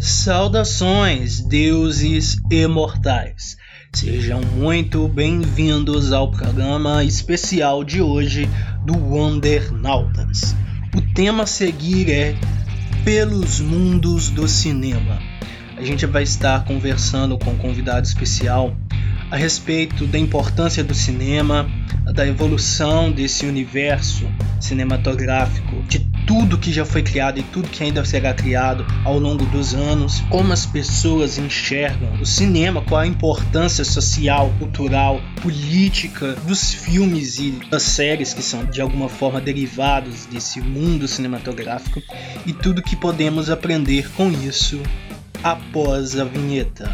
Saudações, deuses imortais. Sejam muito bem-vindos ao programa especial de hoje do Wondernautas. O tema a seguir é Pelos Mundos do Cinema. A gente vai estar conversando com um convidado especial a respeito da importância do cinema, da evolução desse universo cinematográfico, de tudo que já foi criado e tudo que ainda será criado ao longo dos anos, como as pessoas enxergam o cinema, qual a importância social, cultural, política dos filmes e das séries que são de alguma forma derivados desse mundo cinematográfico e tudo que podemos aprender com isso após a vinheta.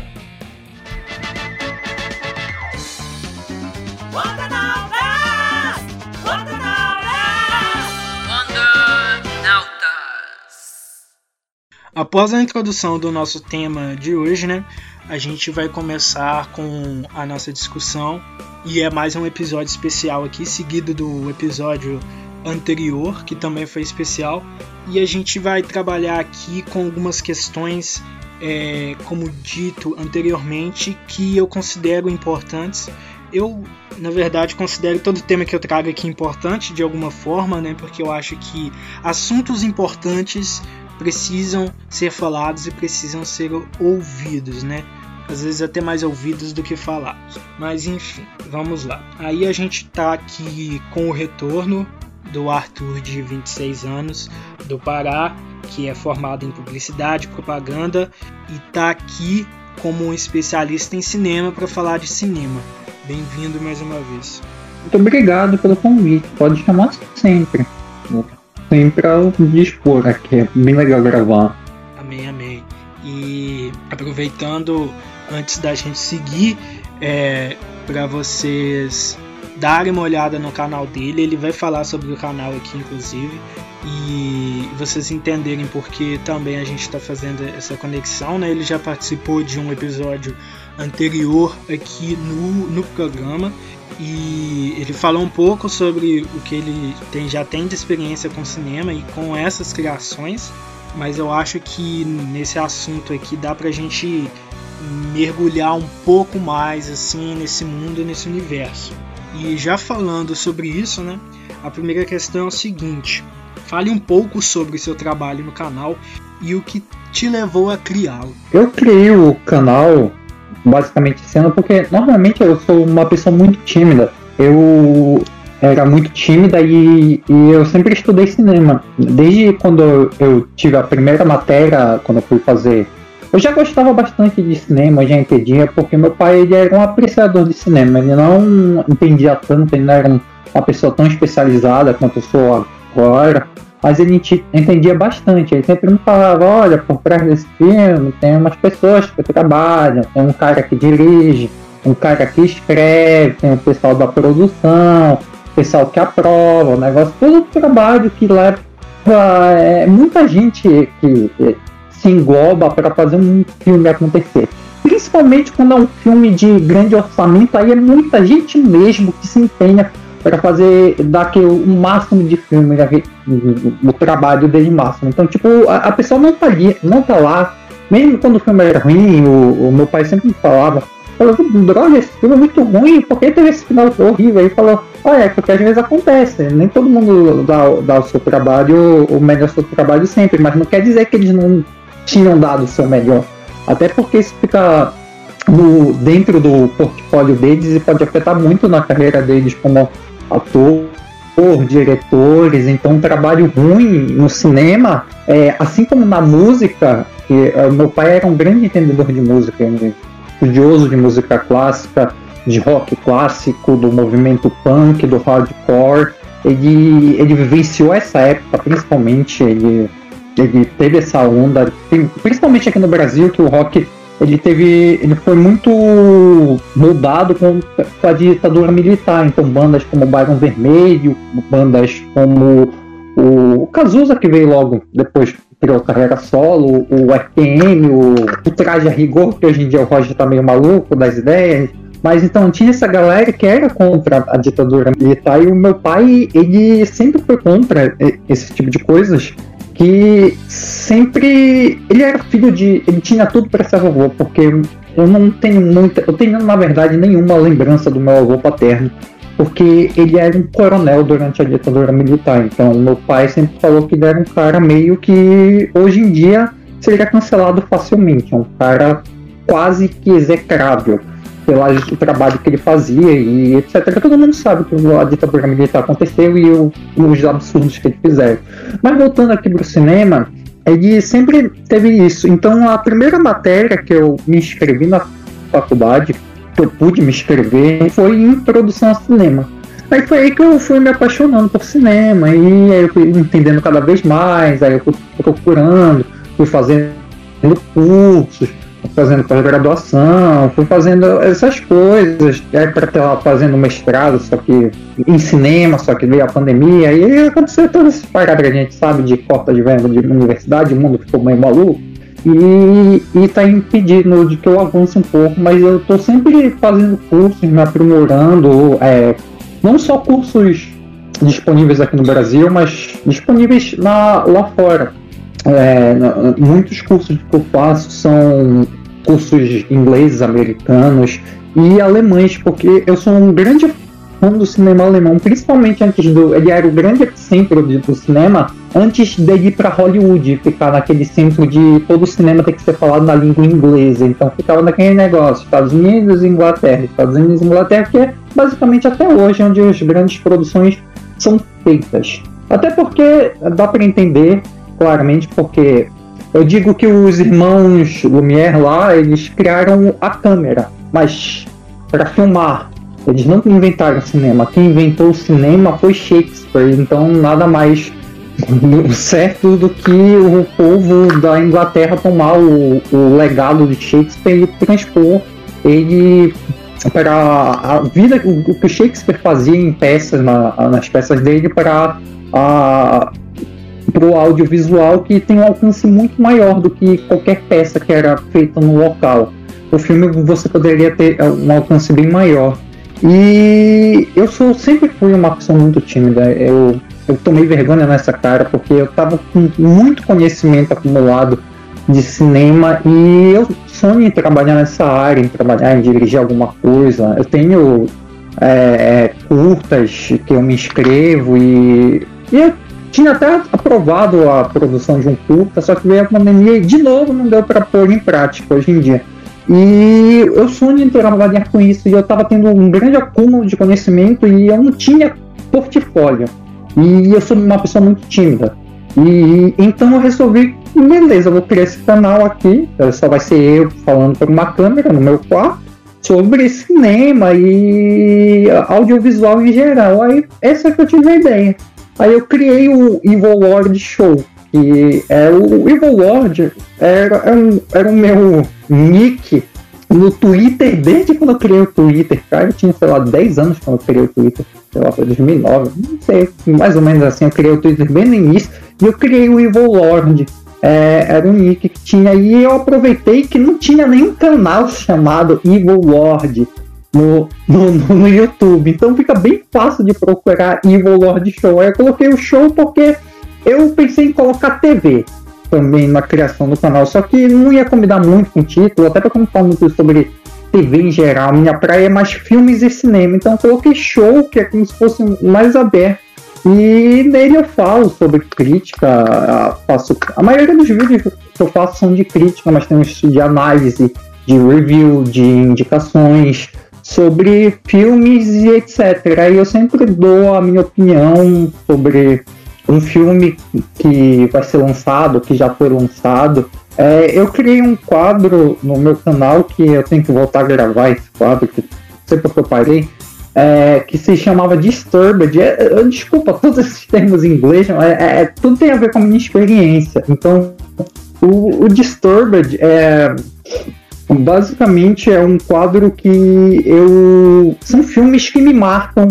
Após a introdução do nosso tema de hoje, né, a gente vai começar com a nossa discussão e é mais um episódio especial aqui, seguido do episódio anterior, que também foi especial, e a gente vai trabalhar aqui com algumas questões, é, como dito anteriormente, que eu considero importantes. Eu, na verdade, considero todo tema que eu trago aqui importante de alguma forma, né? Porque eu acho que assuntos importantes precisam ser falados e precisam ser ouvidos, né? Às vezes até mais ouvidos do que falados. Mas enfim, vamos lá. Aí a gente tá aqui com o retorno do Arthur de 26 anos do Pará, que é formado em publicidade, propaganda e tá aqui como um especialista em cinema para falar de cinema. Bem-vindo mais uma vez. Muito obrigado pelo convite. Pode chamar sempre sempre ao dispor aqui. É bem legal gravar. Amém, amém. E aproveitando, antes da gente seguir, é, para vocês darem uma olhada no canal dele, ele vai falar sobre o canal aqui, inclusive, e vocês entenderem porque também a gente está fazendo essa conexão, né? Ele já participou de um episódio anterior aqui no, no programa e ele falou um pouco sobre o que ele tem, já tem de experiência com cinema e com essas criações, mas eu acho que nesse assunto aqui dá pra gente mergulhar um pouco mais assim nesse mundo, nesse universo. E já falando sobre isso, né? A primeira questão é o seguinte: fale um pouco sobre o seu trabalho no canal e o que te levou a criá-lo. Eu criei o canal basicamente sendo porque normalmente eu sou uma pessoa muito tímida. Eu era muito tímida e, e eu sempre estudei cinema. Desde quando eu tive a primeira matéria, quando eu fui fazer. Eu já gostava bastante de cinema, já entendia, porque meu pai ele era um apreciador de cinema. Ele não entendia tanto, ele não era uma pessoa tão especializada quanto eu sou agora mas ele entendia bastante. Ele sempre me falava: olha, por trás desse filme tem umas pessoas que trabalham, tem um cara que dirige, um cara que escreve, tem o pessoal da produção, o pessoal que aprova, o negócio, todo o trabalho que leva é, muita gente que se engloba para fazer um filme acontecer. Principalmente quando é um filme de grande orçamento, aí é muita gente mesmo que se empenha para fazer daquele o máximo de filme, o, trabalho dele máximo. Então, tipo, a, a, pessoa não tá, ali, não tá lá, mesmo quando o filme era ruim, o, o meu pai sempre falava, falou, droga, esse filme é muito ruim, por que teve esse final horrível? Aí falou, olha, é porque às vezes acontece, nem todo mundo dá, dá o seu trabalho, o melhor seu trabalho sempre, mas não quer dizer que eles não tinham dado o seu melhor. Até porque isso fica no, dentro do portfólio deles e pode afetar muito na carreira deles como ator, diretores, então um trabalho ruim no cinema, é, assim como na música, que é, meu pai era um grande entendedor de música, um estudioso de música clássica, de rock clássico, do movimento punk, do hardcore, ele, ele vivenciou essa época, principalmente, ele, ele teve essa onda, principalmente aqui no Brasil, que o rock ele teve ele foi muito moldado com, com a ditadura militar. Então bandas como Byron Vermelho bandas como o Cazuza que veio logo depois criou carreira solo o RPM o, o Traje a Rigor que hoje em dia o Roger tá meio maluco das ideias. Mas então tinha essa galera que era contra a ditadura militar. E o meu pai ele sempre foi contra esse tipo de coisas que sempre ele era filho de, ele tinha tudo para ser avô, porque eu não tenho muita, eu tenho na verdade nenhuma lembrança do meu avô paterno, porque ele era um coronel durante a ditadura militar. Então meu pai sempre falou que ele era um cara meio que hoje em dia seria cancelado facilmente, um cara quase que execrável pelo trabalho que ele fazia e etc. Todo mundo sabe que a ditadura militar aconteceu e o, os absurdos que ele fizeram. Mas voltando aqui para o cinema, ele sempre teve isso. Então a primeira matéria que eu me inscrevi na faculdade, que eu pude me inscrever, foi em produção a cinema. Aí foi aí que eu fui me apaixonando por cinema, e aí eu fui entendendo cada vez mais, aí eu fui procurando, fui fazendo cursos, fazendo pós-graduação, fui fazendo essas coisas, aí para estar fazendo mestrado, só que em cinema, só que veio a pandemia, e aconteceu todas essas paradas que a gente sabe de corta de venda de universidade, o mundo ficou meio maluco, e, e tá impedindo de que eu avance um pouco, mas eu tô sempre fazendo cursos, me aprimorando, é, não só cursos disponíveis aqui no Brasil, mas disponíveis na, lá fora. É, muitos cursos que eu faço são cursos ingleses, americanos e alemães, porque eu sou um grande fã do cinema alemão, principalmente antes do. Ele era o grande centro do cinema antes de ir para Hollywood, ficar naquele centro de todo o cinema tem que ser falado na língua inglesa. Então ficava naquele negócio: Estados Unidos e Inglaterra, Estados Unidos e Inglaterra, que é basicamente até hoje onde as grandes produções são feitas. Até porque dá para entender claramente, porque eu digo que os irmãos Lumière lá, eles criaram a câmera, mas para filmar. Eles não inventaram cinema. Quem inventou o cinema foi Shakespeare. Então nada mais certo do que o povo da Inglaterra tomar o, o legado de Shakespeare e transpor ele para a vida o que Shakespeare fazia em peças na, nas peças dele para a para o audiovisual que tem um alcance muito maior do que qualquer peça que era feita no local. O filme você poderia ter é, um alcance bem maior. E eu sou, sempre fui uma pessoa muito tímida. Eu, eu tomei vergonha nessa cara porque eu estava com muito conhecimento acumulado de cinema e eu sonho em trabalhar nessa área, em trabalhar em dirigir alguma coisa. Eu tenho é, é curtas que eu me inscrevo e, e eu tinha até aprovado a produção de um curta, só que veio a pandemia e de novo não deu para pôr em prática hoje em dia. E eu sonho em trabalhar com isso e eu estava tendo um grande acúmulo de conhecimento e eu não tinha portfólio. E eu sou uma pessoa muito tímida. E então eu resolvi, beleza, eu vou criar esse canal aqui, só vai ser eu falando por uma câmera no meu quarto sobre cinema e audiovisual em geral. Aí essa que eu tive a ideia. Aí eu criei o Evil Lord Show, que é o Evil Lord era, era, um, era o meu nick no Twitter desde quando eu criei o Twitter, cara. Eu tinha, sei lá, 10 anos quando eu criei o Twitter, sei lá, foi 2009, não sei, mais ou menos assim. Eu criei o Twitter bem no início e eu criei o Evil Lord. É, era um nick que tinha e eu aproveitei que não tinha nenhum canal chamado Evil Lord no, no, no, YouTube. Então fica bem fácil de procurar Evil Lord Show. Aí eu coloquei o show porque eu pensei em colocar TV também na criação do canal, só que não ia combinar muito com o título, até porque eu não falo muito sobre TV em geral. Minha praia é mais filmes e cinema, então eu coloquei show, que é como se fosse mais aberto. E nele eu falo sobre crítica, faço a maioria dos vídeos que eu faço são de crítica, mas tem de análise, de review, de indicações, sobre filmes e etc. Aí eu sempre dou a minha opinião sobre um filme que vai ser lançado, que já foi lançado. É, eu criei um quadro no meu canal que eu tenho que voltar a gravar esse quadro, que sempre que eu parei, é, que se chamava Disturbed. É, desculpa todos esses termos em inglês, é, é, tudo tem a ver com a minha experiência. Então, o, o Disturbed é Basicamente é um quadro que eu. São filmes que me marcam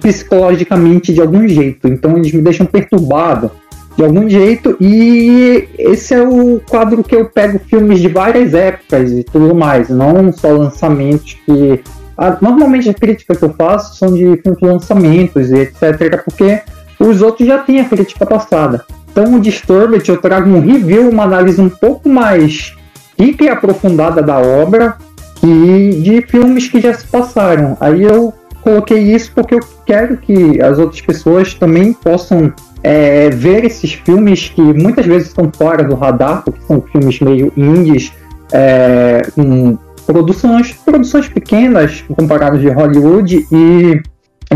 psicologicamente de algum jeito. Então eles me deixam perturbado de algum jeito. E esse é o quadro que eu pego filmes de várias épocas e tudo mais, não só lançamentos que. Ah, normalmente as críticas que eu faço são de lançamentos e etc. Porque os outros já têm a crítica passada. Então, o Disturbed eu trago um review, uma análise um pouco mais e aprofundada da obra e de filmes que já se passaram. Aí eu coloquei isso porque eu quero que as outras pessoas também possam é, ver esses filmes que muitas vezes estão fora do radar, porque são filmes meio indies, é, com produções, produções pequenas comparadas de Hollywood, e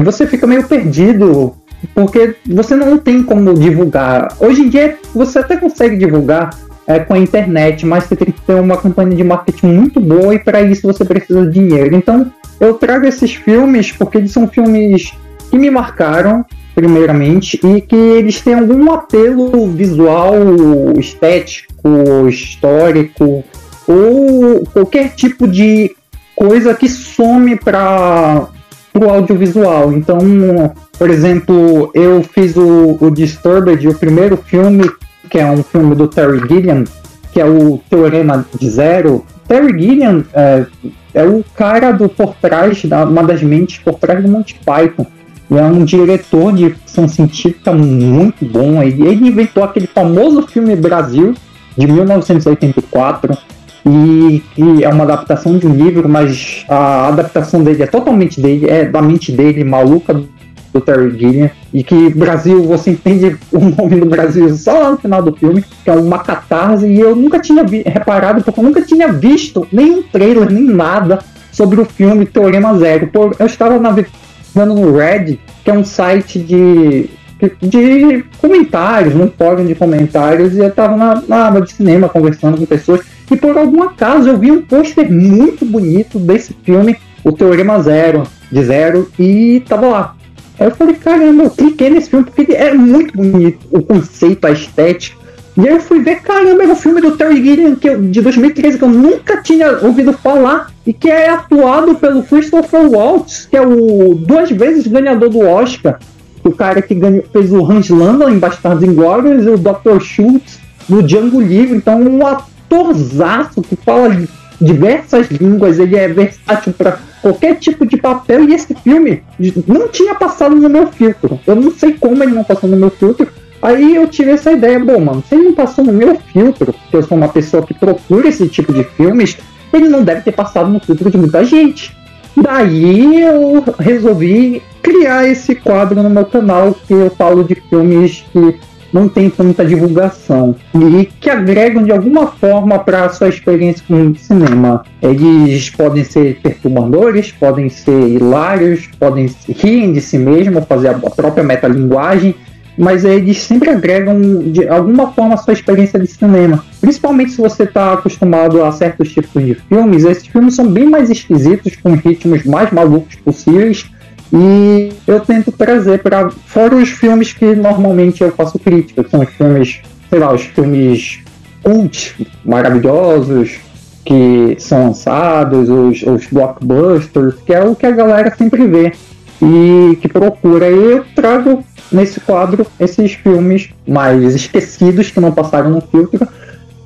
você fica meio perdido porque você não tem como divulgar. Hoje em dia você até consegue divulgar é, com a internet, mas você tem que ter uma campanha de marketing muito boa e para isso você precisa de dinheiro. Então eu trago esses filmes porque eles são filmes que me marcaram, primeiramente, e que eles têm algum apelo visual, estético, histórico, ou qualquer tipo de coisa que some para o audiovisual. Então, por exemplo, eu fiz o, o Disturbed, o primeiro filme, que é um filme do Terry Gilliam, que é o Teorema de Zero. Terry Gilliam é, é o cara do por trás, da, uma das mentes por trás do Monty Python. E é um diretor de ficção científica muito bom. Ele, ele inventou aquele famoso filme Brasil, de 1984, e que é uma adaptação de um livro, mas a adaptação dele é totalmente dele, é da mente dele, maluca do Terry Gilliam, e que Brasil, você entende o nome do Brasil só no final do filme, que é uma catarse, e eu nunca tinha reparado, porque eu nunca tinha visto nenhum trailer, nem nada sobre o filme Teorema Zero. Eu estava navegando no Red, que é um site de, de comentários, num fórum de comentários, e eu estava na, na aba de cinema conversando com pessoas, e por algum acaso eu vi um pôster muito bonito desse filme, o Teorema Zero, de Zero, e tava lá. Aí eu falei, caramba, eu cliquei nesse filme porque ele é muito bonito, o conceito, a estética. E aí eu fui ver, caramba, era o filme do Terry Gilliam que eu, de 2013 que eu nunca tinha ouvido falar e que é atuado pelo Christopher Waltz, que é o duas vezes ganhador do Oscar, o cara que ganhou, fez o Hans Landa em Bastardos Inglórios e o Dr. Schultz no Django Livre, então um atorzaço que fala diversas línguas, ele é versátil para qualquer tipo de papel. E esse filme não tinha passado no meu filtro. Eu não sei como ele não passou no meu filtro. Aí eu tive essa ideia, bom, mano, se ele não passou no meu filtro, porque eu sou uma pessoa que procura esse tipo de filmes, ele não deve ter passado no filtro de muita gente. Daí eu resolvi criar esse quadro no meu canal que eu falo de filmes que não tem tanta divulgação e que agregam de alguma forma para a sua experiência com o cinema. Eles podem ser perturbadores, podem ser hilários, podem rir de si mesmo, fazer a própria metalinguagem, mas eles sempre agregam de alguma forma a sua experiência de cinema. Principalmente se você está acostumado a certos tipos de filmes, esses filmes são bem mais esquisitos, com ritmos mais malucos possíveis, e eu tento trazer para fora os filmes que normalmente eu faço crítica, que são os filmes, sei lá, os filmes cult maravilhosos que são lançados, os, os blockbusters, que é o que a galera sempre vê e que procura. E eu trago nesse quadro esses filmes mais esquecidos que não passaram no filtro,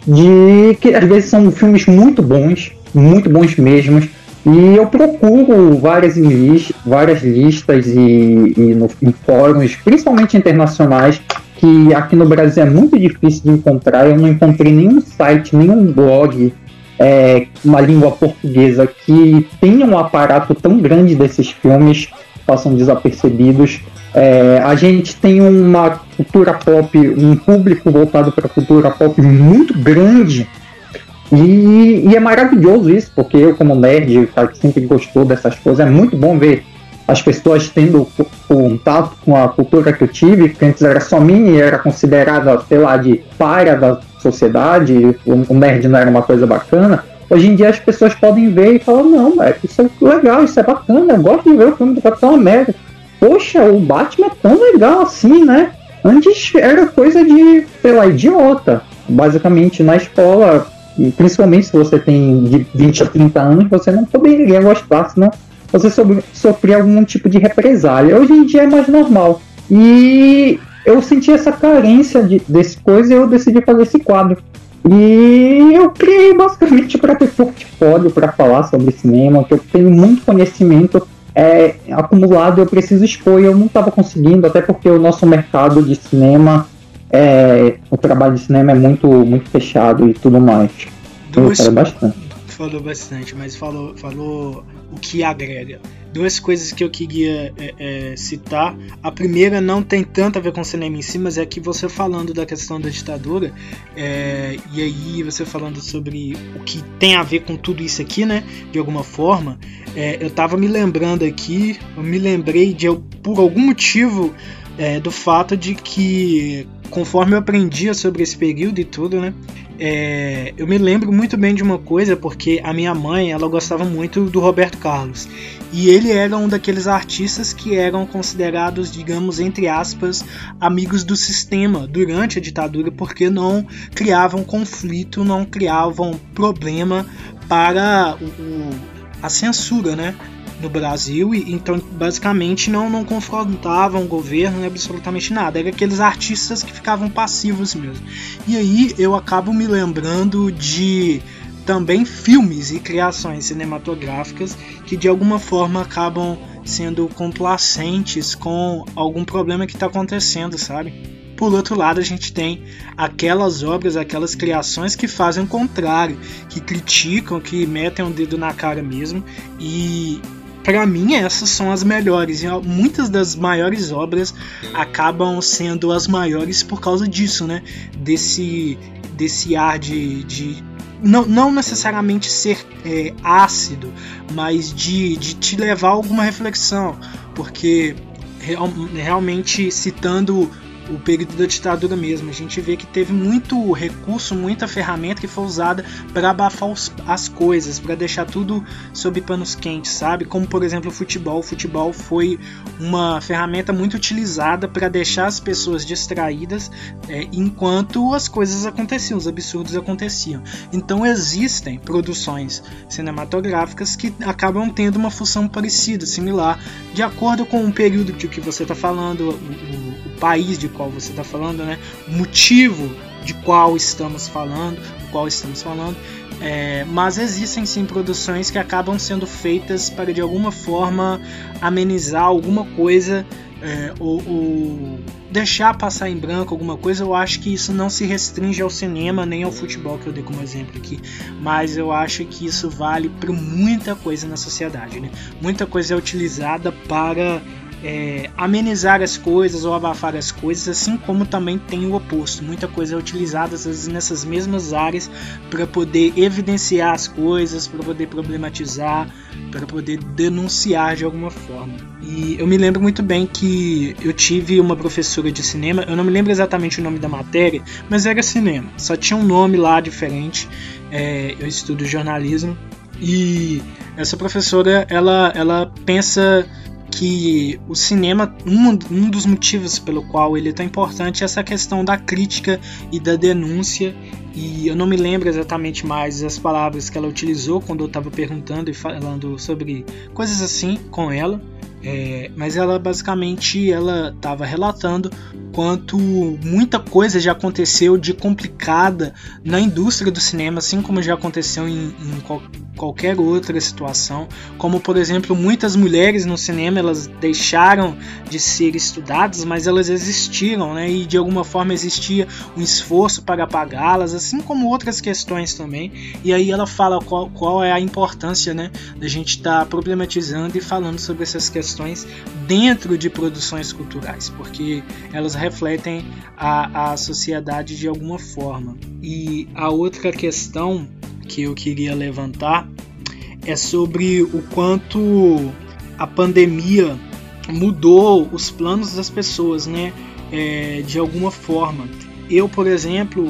de que às vezes são filmes muito bons, muito bons mesmo, e eu procuro várias, list, várias listas e, e no, em fóruns, principalmente internacionais, que aqui no Brasil é muito difícil de encontrar. Eu não encontrei nenhum site, nenhum blog, é, uma língua portuguesa que tenha um aparato tão grande desses filmes passam desapercebidos. É, a gente tem uma cultura pop, um público voltado para a cultura pop muito grande e, e, é maravilhoso isso, porque eu, como nerd, cara que sempre gostou dessas coisas, é muito bom ver as pessoas tendo contato com a cultura que eu tive, que antes era só minha e era considerada, sei lá, de para da sociedade, o nerd não era uma coisa bacana. Hoje em dia as pessoas podem ver e falar, não, é, isso é legal, isso é bacana, eu gosto de ver o filme do Capitão América. Poxa, o Batman é tão legal assim, né? Antes era coisa de, sei lá, idiota. Basicamente, na escola, e principalmente se você tem de 20 a 30 anos, você não poderia gostar, senão você sofrer algum tipo de represália. Hoje em dia é mais normal. E eu senti essa carência de, desse coisa e eu decidi fazer esse quadro. E eu criei basicamente para ter portfólio para falar sobre cinema, que eu tenho muito conhecimento é, acumulado, eu preciso expor eu não estava conseguindo, até porque o nosso mercado de cinema é, o trabalho de cinema é muito, muito fechado e tudo mais. Duas, bastante. Falou bastante, mas falou, falou o que agrega. Duas coisas que eu queria é, é, citar. A primeira não tem tanto a ver com o cinema em si, mas é que você falando da questão da ditadura, é, e aí você falando sobre o que tem a ver com tudo isso aqui, né? De alguma forma, é, eu tava me lembrando aqui, eu me lembrei de, por algum motivo, é, do fato de que conforme eu aprendia sobre esse período e tudo, né? É, eu me lembro muito bem de uma coisa porque a minha mãe ela gostava muito do Roberto Carlos e ele era um daqueles artistas que eram considerados, digamos entre aspas, amigos do sistema durante a ditadura porque não criavam conflito, não criavam problema para o, o, a censura, né? No Brasil e então basicamente não, não confrontavam o governo absolutamente nada. Era aqueles artistas que ficavam passivos mesmo. E aí eu acabo me lembrando de também filmes e criações cinematográficas que de alguma forma acabam sendo complacentes com algum problema que está acontecendo, sabe? Por outro lado, a gente tem aquelas obras, aquelas criações que fazem o contrário, que criticam, que metem o um dedo na cara mesmo e para mim essas são as melhores. Muitas das maiores obras acabam sendo as maiores por causa disso, né? Desse, desse ar de, de não, não necessariamente ser é, ácido, mas de, de te levar a alguma reflexão, porque real, realmente citando o período da ditadura mesmo. A gente vê que teve muito recurso, muita ferramenta que foi usada para abafar os, as coisas, para deixar tudo sob panos quentes, sabe? Como por exemplo o futebol. O futebol foi uma ferramenta muito utilizada para deixar as pessoas distraídas é, enquanto as coisas aconteciam, os absurdos aconteciam. Então existem produções cinematográficas que acabam tendo uma função parecida, similar, de acordo com o período de que você está falando, o, o, país de qual você está falando, né? O motivo de qual estamos falando, qual estamos falando. É, mas existem sim produções que acabam sendo feitas para de alguma forma amenizar alguma coisa é, ou, ou, deixar passar em branco alguma coisa, eu acho que isso não se restringe ao cinema nem ao futebol que eu dei como exemplo aqui, mas eu acho que isso vale para muita coisa na sociedade, né? Muita coisa é utilizada para é, amenizar as coisas ou abafar as coisas, assim como também tem o oposto. Muita coisa é utilizada nessas mesmas áreas para poder evidenciar as coisas, para poder problematizar, para poder denunciar de alguma forma. E eu me lembro muito bem que eu tive uma professora de cinema, eu não me lembro exatamente o nome da matéria, mas era cinema, só tinha um nome lá diferente. É, eu estudo jornalismo e essa professora ela, ela pensa que o cinema, um, um dos motivos pelo qual ele é tão importante é essa questão da crítica e da denúncia. E eu não me lembro exatamente mais as palavras que ela utilizou quando eu estava perguntando e falando sobre coisas assim com ela. É, mas ela basicamente ela estava relatando quanto muita coisa já aconteceu de complicada na indústria do cinema, assim como já aconteceu em, em qual, qualquer outra situação, como por exemplo muitas mulheres no cinema elas deixaram de ser estudadas, mas elas existiram, né? E de alguma forma existia um esforço para apagá-las, assim como outras questões também. E aí ela fala qual, qual é a importância, né, da gente estar tá problematizando e falando sobre essas questões dentro de produções culturais, porque elas refletem a, a sociedade de alguma forma. E a outra questão que eu queria levantar é sobre o quanto a pandemia mudou os planos das pessoas, né? É, de alguma forma. Eu, por exemplo,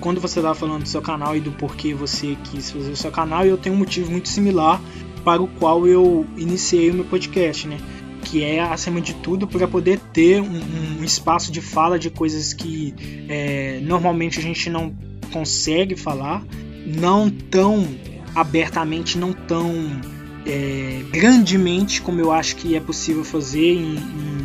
quando você estava falando do seu canal e do porquê você quis fazer o seu canal, eu tenho um motivo muito similar para o qual eu iniciei o meu podcast, né? que é, acima de tudo, para poder ter um, um, espaço de fala de coisas que é, normalmente a gente não consegue falar, não tão abertamente, não tão é, grandemente como eu acho que é possível fazer em, em,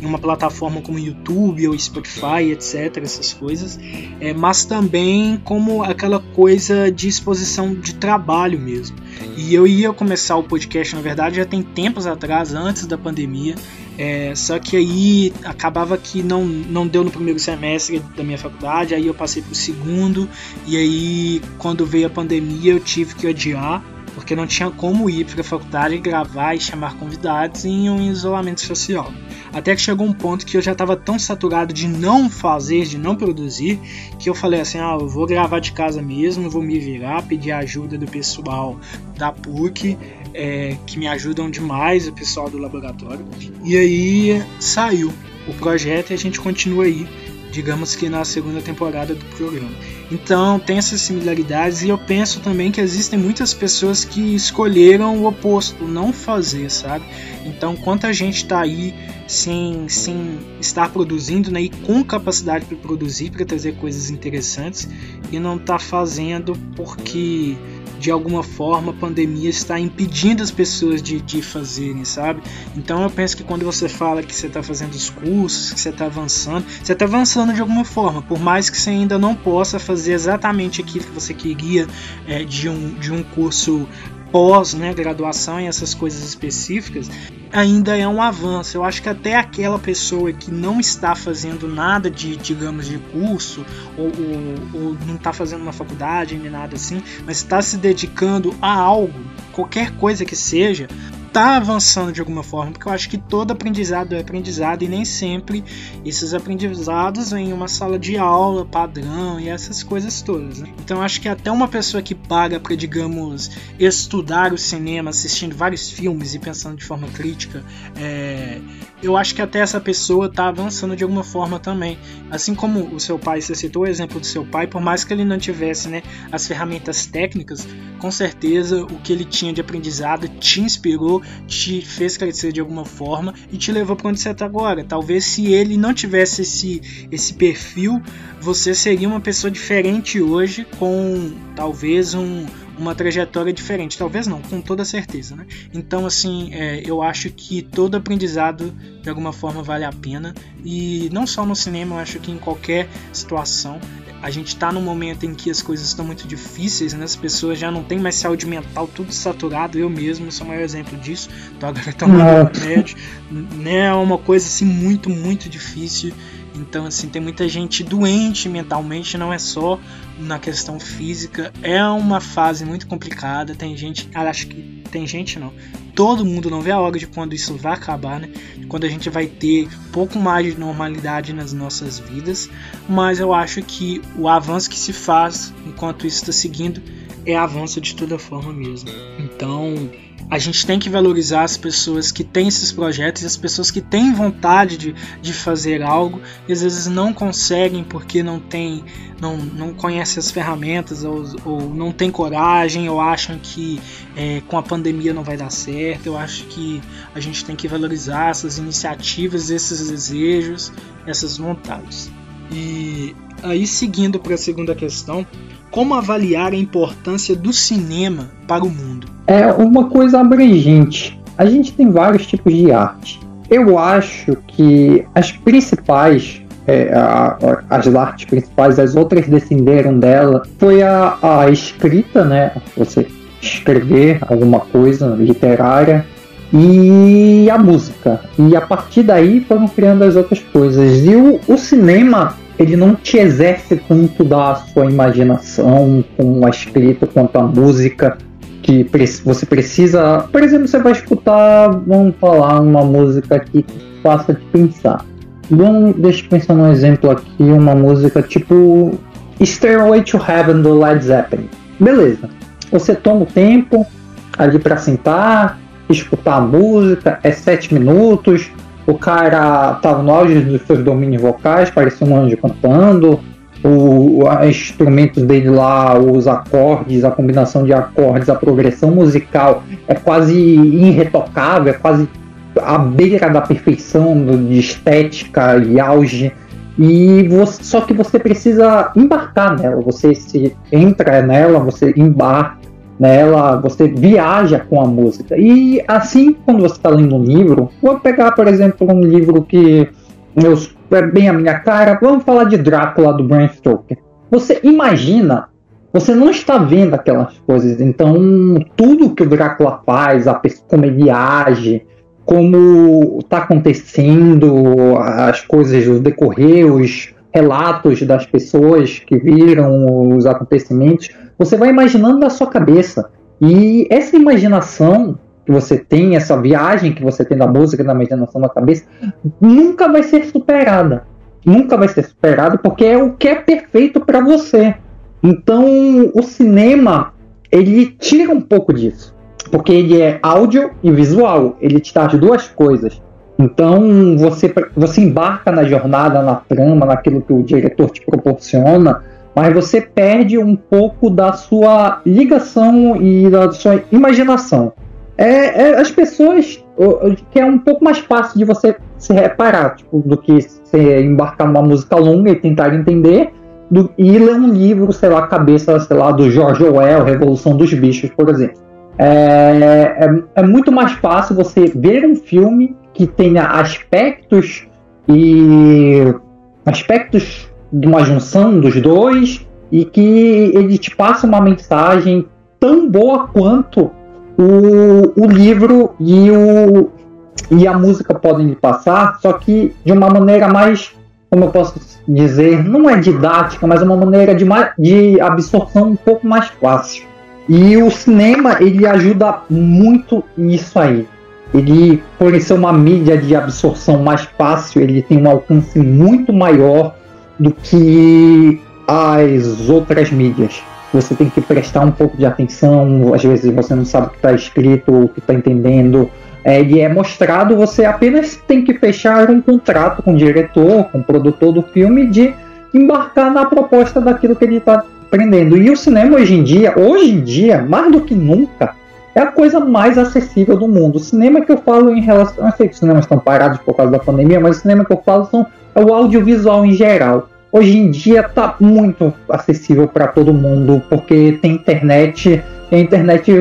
em uma plataforma como YouTube ou Spotify, etc., essas coisas, é, mas também como aquela coisa de exposição de trabalho mesmo. E eu ia começar o podcast, na verdade, já tem tempos atrás, antes da pandemia. É, só que aí acabava que não, não deu no primeiro semestre da minha faculdade, aí eu passei pro segundo, e aí quando veio a pandemia eu tive que adiar, porque não tinha como ir para a faculdade gravar e chamar convidados em um isolamento social. Até que chegou um ponto que eu já estava tão saturado de não fazer, de não produzir, que eu falei assim: ah, eu vou gravar de casa mesmo, vou me virar, pedir ajuda do pessoal da PUC, é, que me ajudam demais, o pessoal do laboratório. E aí saiu o projeto e a gente continua aí digamos que na segunda temporada do programa. Então tem essas similaridades e eu penso também que existem muitas pessoas que escolheram o oposto, não fazer, sabe? Então quanta gente está aí sem, sem estar produzindo né, e com capacidade para produzir, para trazer coisas interessantes e não está fazendo porque de alguma forma a pandemia está impedindo as pessoas de, de fazerem, sabe? Então eu penso que quando você fala que você está fazendo os cursos, que você está avançando, você está avançando de alguma forma, por mais que você ainda não possa fazer exatamente aquilo que você queria é, de, um, de um curso pós, né, graduação e essas coisas específicas, ainda é um avanço. Eu acho que até aquela pessoa que não está fazendo nada de, digamos, de curso, ou, ou, ou não está fazendo uma faculdade nem nada assim, mas está se dedicando a algo, qualquer coisa que seja, está avançando de alguma forma, porque eu acho que todo aprendizado é aprendizado e nem sempre esses aprendizados em uma sala de aula padrão e essas coisas todas. Né? Então acho que até uma pessoa que paga para, digamos, estudar o cinema, assistindo vários filmes e pensando de forma crítica, é, eu acho que até essa pessoa está avançando de alguma forma também. Assim como o seu pai, você citou o exemplo do seu pai, por mais que ele não tivesse né, as ferramentas técnicas, com certeza o que ele tinha de aprendizado te inspirou te fez crescer de alguma forma e te levou para onde você está agora. Talvez se ele não tivesse esse, esse perfil, você seria uma pessoa diferente hoje, com talvez um, uma trajetória diferente. Talvez não, com toda certeza. Né? Então, assim, é, eu acho que todo aprendizado de alguma forma vale a pena. E não só no cinema, eu acho que em qualquer situação a gente está num momento em que as coisas estão muito difíceis, né? as pessoas já não têm mais saúde mental, tudo saturado. Eu mesmo sou o maior exemplo disso. Tô agora tomando remédio, né? É uma coisa assim muito, muito difícil. Então, assim, tem muita gente doente mentalmente, não é só na questão física. É uma fase muito complicada. Tem gente, acho que tem gente não. Todo mundo não vê a hora de quando isso vai acabar, né? Quando a gente vai ter um pouco mais de normalidade nas nossas vidas. Mas eu acho que o avanço que se faz enquanto isso está seguindo é avanço de toda forma mesmo. Então, a gente tem que valorizar as pessoas que têm esses projetos e as pessoas que têm vontade de, de fazer algo e às vezes não conseguem porque não tem não, não conhecem as ferramentas ou, ou não tem coragem ou acham que é, com a pandemia não vai dar certo. Eu acho que a gente tem que valorizar essas iniciativas, esses desejos, essas vontades. E aí seguindo para a segunda questão, como avaliar a importância do cinema para o mundo? É uma coisa abrangente. A gente tem vários tipos de arte. Eu acho que as principais, é, a, as artes principais, as outras descenderam dela, foi a, a escrita, né? Você escrever alguma coisa literária e a música. E a partir daí foram criando as outras coisas. E o, o cinema ele não te exerce tanto da sua imaginação com a escrita quanto a música que você precisa. Por exemplo, você vai escutar, vamos falar, uma música que faça te pensar. Vamos, deixa eu pensar num exemplo aqui, uma música tipo Stairway to Heaven do Led Zeppelin. Beleza. Você toma o tempo ali para sentar, escutar a música, é sete minutos, o cara tava no auge dos seus domínios vocais, parecia um anjo cantando. O, os instrumentos dele lá, os acordes, a combinação de acordes, a progressão musical é quase irretocável, é quase à beira da perfeição de estética e auge. E você, só que você precisa embarcar nela, você se entra nela, você embarca nela, você viaja com a música. E assim, quando você está lendo um livro, vou pegar, por exemplo, um livro que eu, é bem a minha cara, vamos falar de Drácula do Bram Stoker. Você imagina, você não está vendo aquelas coisas, então tudo que o Drácula faz, a, como ele age, como está acontecendo as coisas, o decorrer, os relatos das pessoas que viram os acontecimentos, você vai imaginando na sua cabeça. E essa imaginação que você tem, essa viagem que você tem da música, da imaginação na cabeça, nunca vai ser superada. Nunca vai ser superada porque é o que é perfeito para você. Então, o cinema, ele tira um pouco disso. Porque ele é áudio e visual. Ele te dá as duas coisas. Então, você, você embarca na jornada, na trama, naquilo que o diretor te proporciona, mas você perde um pouco da sua ligação e da sua imaginação. É, é, as pessoas que é um pouco mais fácil de você se reparar, tipo, do que você embarcar numa música longa e tentar entender, do, e ler um livro, sei lá, cabeça, sei lá, do George Orwell, Revolução dos Bichos, por exemplo. É, é, é, muito mais fácil você ver um filme que tenha aspectos e aspectos de uma junção dos dois e que ele te passa uma mensagem tão boa quanto o, o livro e, o, e a música podem lhe passar, só que de uma maneira mais, como eu posso dizer, não é didática, mas uma maneira de, de absorção um pouco mais fácil. E o cinema ele ajuda muito nisso aí. Ele, por ser uma mídia de absorção mais fácil, ele tem um alcance muito maior do que as outras mídias você tem que prestar um pouco de atenção, às vezes você não sabe o que está escrito, o que está entendendo. É, é mostrado, você apenas tem que fechar um contrato com o diretor, com o produtor do filme, de embarcar na proposta daquilo que ele está aprendendo. E o cinema hoje em dia, hoje em dia, mais do que nunca, é a coisa mais acessível do mundo. O cinema que eu falo em relação. Eu sei que os cinemas estão parados por causa da pandemia, mas o cinema que eu falo são, é o audiovisual em geral hoje em dia está muito acessível para todo mundo, porque tem internet, e a internet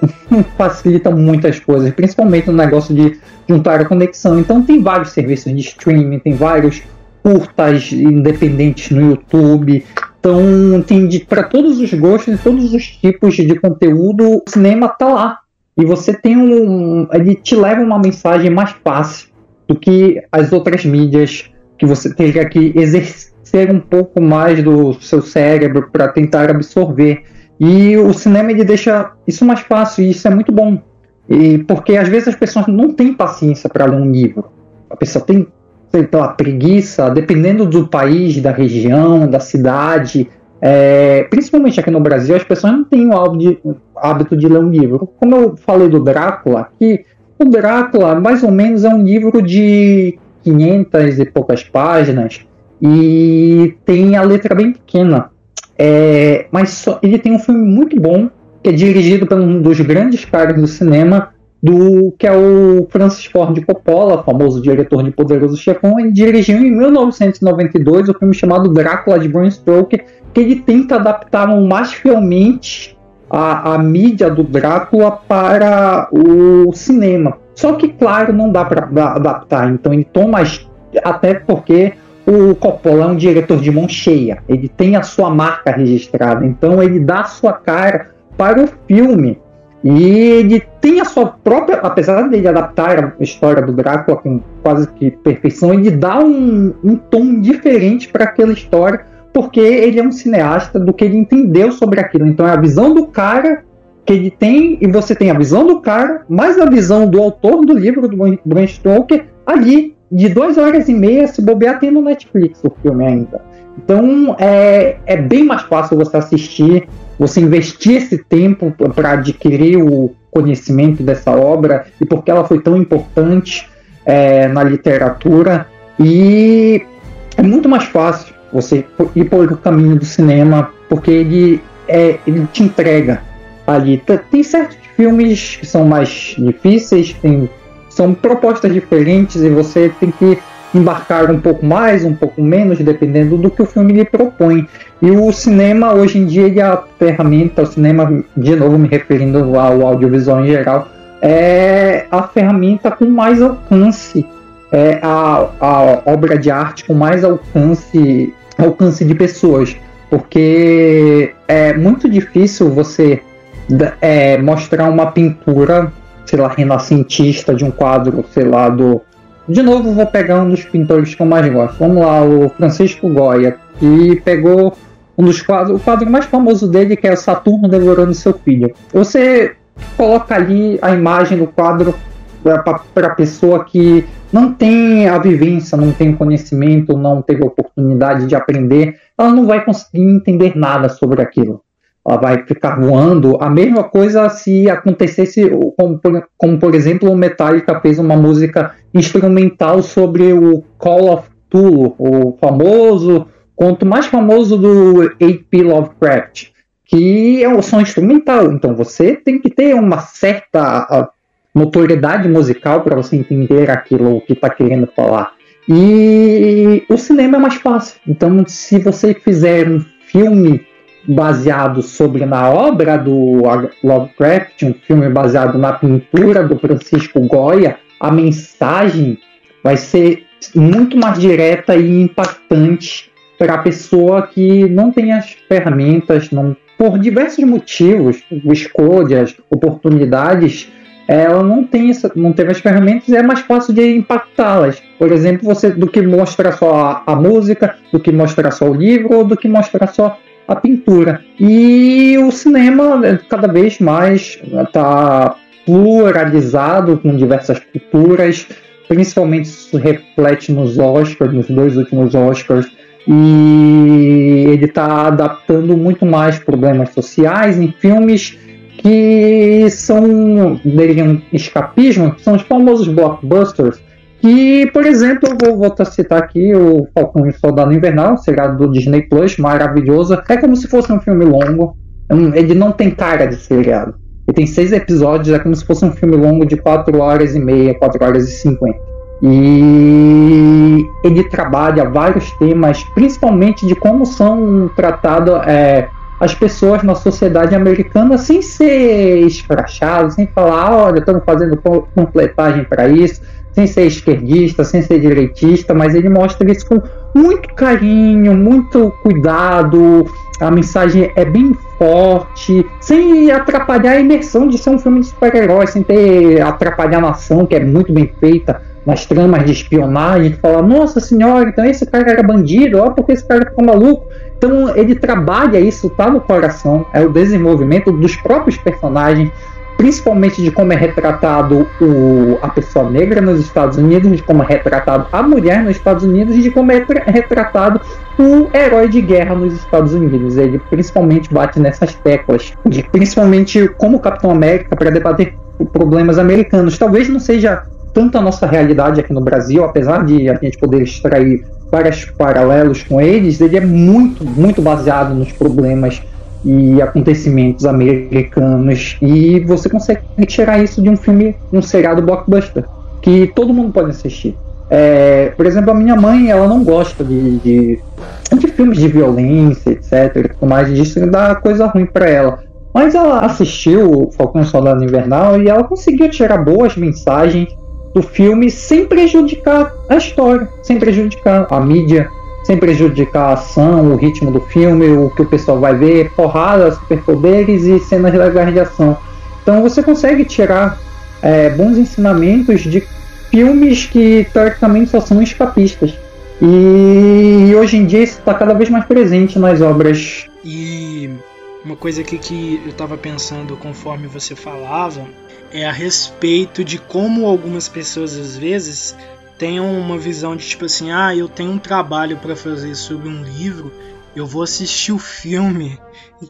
facilita muitas coisas, principalmente no negócio de juntar a conexão. Então tem vários serviços de streaming, tem vários curtas independentes no YouTube. Então tem para todos os gostos e todos os tipos de conteúdo, o cinema tá lá. E você tem um. Ele te leva uma mensagem mais fácil do que as outras mídias que você teria que exercer um pouco mais do seu cérebro para tentar absorver. E o cinema ele deixa isso mais fácil e isso é muito bom. E porque às vezes as pessoas não têm paciência para ler um livro. A pessoa tem sei lá, preguiça, dependendo do país, da região, da cidade. É, principalmente aqui no Brasil, as pessoas não têm o hábito de, hábito de ler um livro. Como eu falei do Drácula, que o Drácula, mais ou menos, é um livro de 500 e poucas páginas e tem a letra bem pequena. É, mas só, ele tem um filme muito bom, que é dirigido por um dos grandes caras do cinema, do que é o Francis Ford Coppola, famoso diretor de Poderoso Chefão. Ele dirigiu em 1992 o filme chamado Drácula de Bram Stoker, que ele tenta adaptar mais fielmente a, a mídia do Drácula para o cinema. Só que, claro, não dá para adaptar. Então ele toma, até porque o Coppola é um diretor de mão cheia, ele tem a sua marca registrada, então ele dá a sua cara para o filme. E ele tem a sua própria, apesar de ele adaptar a história do Drácula com quase que perfeição, ele dá um, um tom diferente para aquela história, porque ele é um cineasta do que ele entendeu sobre aquilo. Então é a visão do cara que ele tem, e você tem a visão do cara, mais a visão do autor do livro do Bram Stoker ali de duas horas e meia, se bobear, tem no Netflix o filme ainda. Então é, é bem mais fácil você assistir, você investir esse tempo para adquirir o conhecimento dessa obra e porque ela foi tão importante é, na literatura. E é muito mais fácil você ir por o caminho do cinema, porque ele, é, ele te entrega ali. Tem certos filmes que são mais difíceis, tem são propostas diferentes e você tem que embarcar um pouco mais, um pouco menos, dependendo do que o filme lhe propõe. E o cinema, hoje em dia, é a ferramenta, o cinema, de novo me referindo ao audiovisual em geral, é a ferramenta com mais alcance, é a, a obra de arte com mais alcance, alcance de pessoas. Porque é muito difícil você é, mostrar uma pintura sei lá, renascentista de um quadro, sei lá, do. De novo, vou pegar um dos pintores que eu mais gosto. Vamos lá, o Francisco Goya, que pegou um dos quadros, o quadro mais famoso dele, que é Saturno devorando seu filho. Você coloca ali a imagem do quadro para a pessoa que não tem a vivência, não tem conhecimento, não teve oportunidade de aprender, ela não vai conseguir entender nada sobre aquilo. Ela vai ficar voando. A mesma coisa se acontecesse, como por, como por exemplo o Metallica fez uma música instrumental sobre o Call of Cthulhu, o famoso conto mais famoso do H.P. Lovecraft, que é o som instrumental. Então você tem que ter uma certa notoriedade musical para você entender aquilo que está querendo falar. E o cinema é mais fácil. Então, se você fizer um filme baseado sobre na obra do Lovecraft, um filme baseado na pintura do Francisco Goya, a mensagem vai ser muito mais direta e impactante para a pessoa que não tem as ferramentas, não, por diversos motivos, escolhas, oportunidades, ela não tem essa, não teve as ferramentas e é mais fácil de impactá-las. Por exemplo, você do que mostrar só a, a, música, do que mostrar só o livro ou do que mostrar só a pintura. E o cinema né, cada vez mais está pluralizado com diversas culturas, principalmente isso reflete nos Oscars, nos dois últimos Oscars. E ele está adaptando muito mais problemas sociais em filmes que são deveriam escapismo, são os famosos blockbusters. Que, por exemplo, eu vou a citar aqui o Falcão e o Soldado Invernal, seriado do Disney Plus, maravilhoso. É como se fosse um filme longo. Ele não tem cara de seriado. Ele tem seis episódios, é como se fosse um filme longo de 4 horas e meia, 4 horas e 50. E ele trabalha vários temas, principalmente de como são tratados é, as pessoas na sociedade americana sem ser escrachado, sem falar, olha, estamos fazendo completagem para isso, sem ser esquerdista, sem ser direitista, mas ele mostra isso com muito carinho, muito cuidado, a mensagem é bem forte, sem atrapalhar a imersão de ser um filme de super-heróis, sem ter atrapalhar a nação, que é muito bem feita nas tramas de espionagem, falar, nossa senhora, então esse cara era bandido, ó, porque esse cara ficou maluco. Então ele trabalha isso, tá no coração, é o desenvolvimento dos próprios personagens, principalmente de como é retratado o, a pessoa negra nos Estados Unidos, de como é retratado a mulher nos Estados Unidos e de como é retratado o herói de guerra nos Estados Unidos. Ele principalmente bate nessas teclas, de principalmente como Capitão América para debater problemas americanos. Talvez não seja tanto a nossa realidade aqui no Brasil, apesar de a gente poder extrair vários paralelos com eles, ele é muito, muito baseado nos problemas e acontecimentos americanos e você consegue tirar isso de um filme, de um seriado blockbuster que todo mundo pode assistir. É, por exemplo, a minha mãe ela não gosta de, de, de filmes de violência, etc. Mas disso dá coisa ruim para ela. Mas ela assistiu Falcão Soldado Invernal e ela conseguiu tirar boas mensagens do filme sem prejudicar a história, sem prejudicar a mídia, sem prejudicar a ação, o ritmo do filme, o que o pessoal vai ver, porradas, superpoderes e cenas legais de ação. Então você consegue tirar é, bons ensinamentos de filmes que teoricamente só são escapistas. E hoje em dia isso está cada vez mais presente nas obras. E uma coisa aqui que eu estava pensando conforme você falava é a respeito de como algumas pessoas às vezes tenham uma visão de tipo assim, ah, eu tenho um trabalho para fazer sobre um livro, eu vou assistir o filme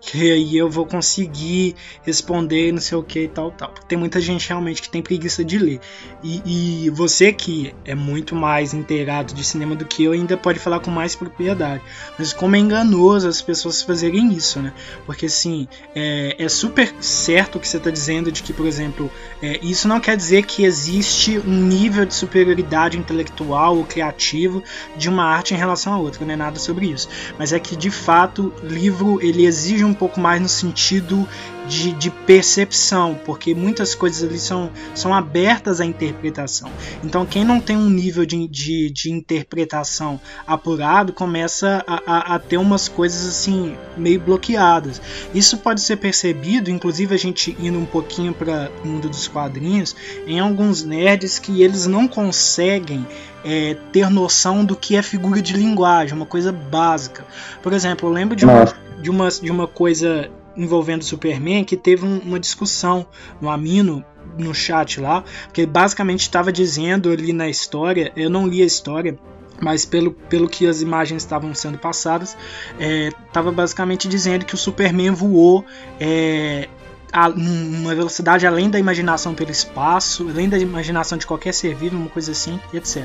que aí eu vou conseguir responder não sei o que e tal, tal. Tem muita gente realmente que tem preguiça de ler. E, e, você que é muito mais inteirado de cinema do que eu, ainda pode falar com mais propriedade. Mas como é enganoso as pessoas fazerem isso, né? Porque assim, é, é super certo o que você está dizendo de que, por exemplo, é, isso não quer dizer que existe um nível de superioridade intelectual ou criativo de uma arte em relação a outra, não é nada sobre isso. Mas é que de fato, livro ele existe exige um pouco mais no sentido de, de, percepção, porque muitas coisas ali são, são abertas à interpretação. Então, quem não tem um nível de, de, de interpretação apurado começa a, a, a, ter umas coisas assim meio bloqueadas. Isso pode ser percebido, inclusive a gente indo um pouquinho para o mundo dos quadrinhos, em alguns nerds que eles não conseguem é, ter noção do que é figura de linguagem, uma coisa básica. Por exemplo, eu lembro de uma, de uma, de uma coisa envolvendo Superman que teve um, uma discussão no Amino no chat lá, que basicamente estava dizendo ali na história, eu não li a história, mas pelo, pelo que as imagens estavam sendo passadas, estava é, basicamente dizendo que o Superman voou é, a, uma velocidade além da imaginação pelo espaço, além da imaginação de qualquer ser vivo, uma coisa assim, etc.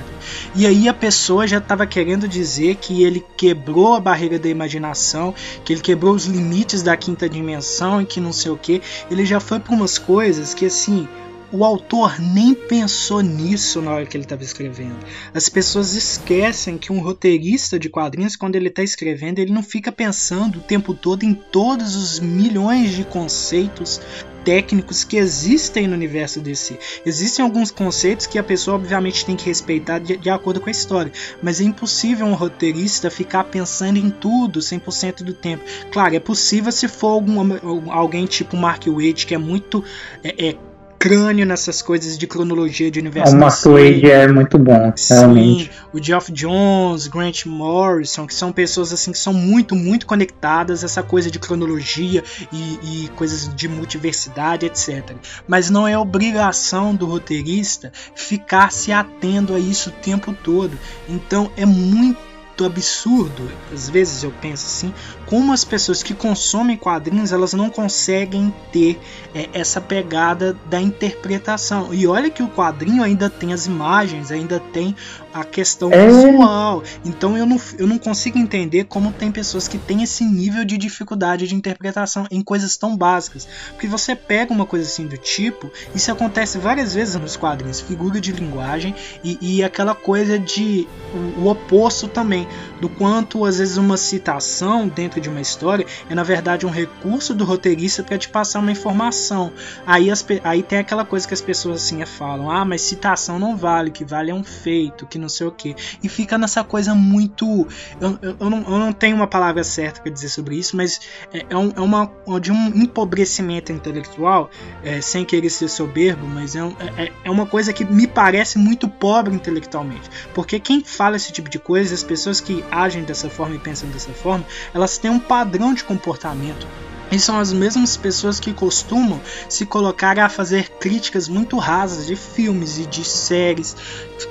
E aí a pessoa já estava querendo dizer que ele quebrou a barreira da imaginação, que ele quebrou os limites da quinta dimensão e que não sei o que. Ele já foi para umas coisas que assim o autor nem pensou nisso na hora que ele estava escrevendo. As pessoas esquecem que um roteirista de quadrinhos, quando ele está escrevendo, ele não fica pensando o tempo todo em todos os milhões de conceitos técnicos que existem no universo DC. Existem alguns conceitos que a pessoa obviamente tem que respeitar de, de acordo com a história, mas é impossível um roteirista ficar pensando em tudo 100% do tempo. Claro, é possível se for algum, alguém tipo Mark Waid que é muito é, é crânio nessas coisas de cronologia de universo. O Wade é muito bom, realmente. Sim, o Geoff Jones, Grant Morrison, que são pessoas assim que são muito, muito conectadas essa coisa de cronologia e, e coisas de multiversidade, etc. Mas não é obrigação do roteirista ficar se atendo a isso o tempo todo. Então é muito absurdo, às vezes eu penso assim, como as pessoas que consomem quadrinhos elas não conseguem ter é, essa pegada da interpretação. E olha que o quadrinho ainda tem as imagens, ainda tem a questão é. visual. Então eu não, eu não consigo entender como tem pessoas que têm esse nível de dificuldade de interpretação em coisas tão básicas. Porque você pega uma coisa assim do tipo, isso acontece várias vezes nos quadrinhos, figura de linguagem e, e aquela coisa de o, o oposto também, do quanto às vezes uma citação dentro de uma história é na verdade um recurso do roteirista para te passar uma informação. Aí, as, aí tem aquela coisa que as pessoas assim falam: ah, mas citação não vale, que vale é um feito, que não sei o que. E fica nessa coisa muito. Eu, eu, eu, não, eu não tenho uma palavra certa para dizer sobre isso, mas é, é, um, é uma de um empobrecimento intelectual, é, sem querer ser soberbo, mas é, um, é, é uma coisa que me parece muito pobre intelectualmente. Porque quem fala esse tipo de coisa, as pessoas que agem dessa forma e pensam dessa forma, elas têm um padrão de comportamento e são as mesmas pessoas que costumam se colocar a fazer críticas muito rasas de filmes e de séries,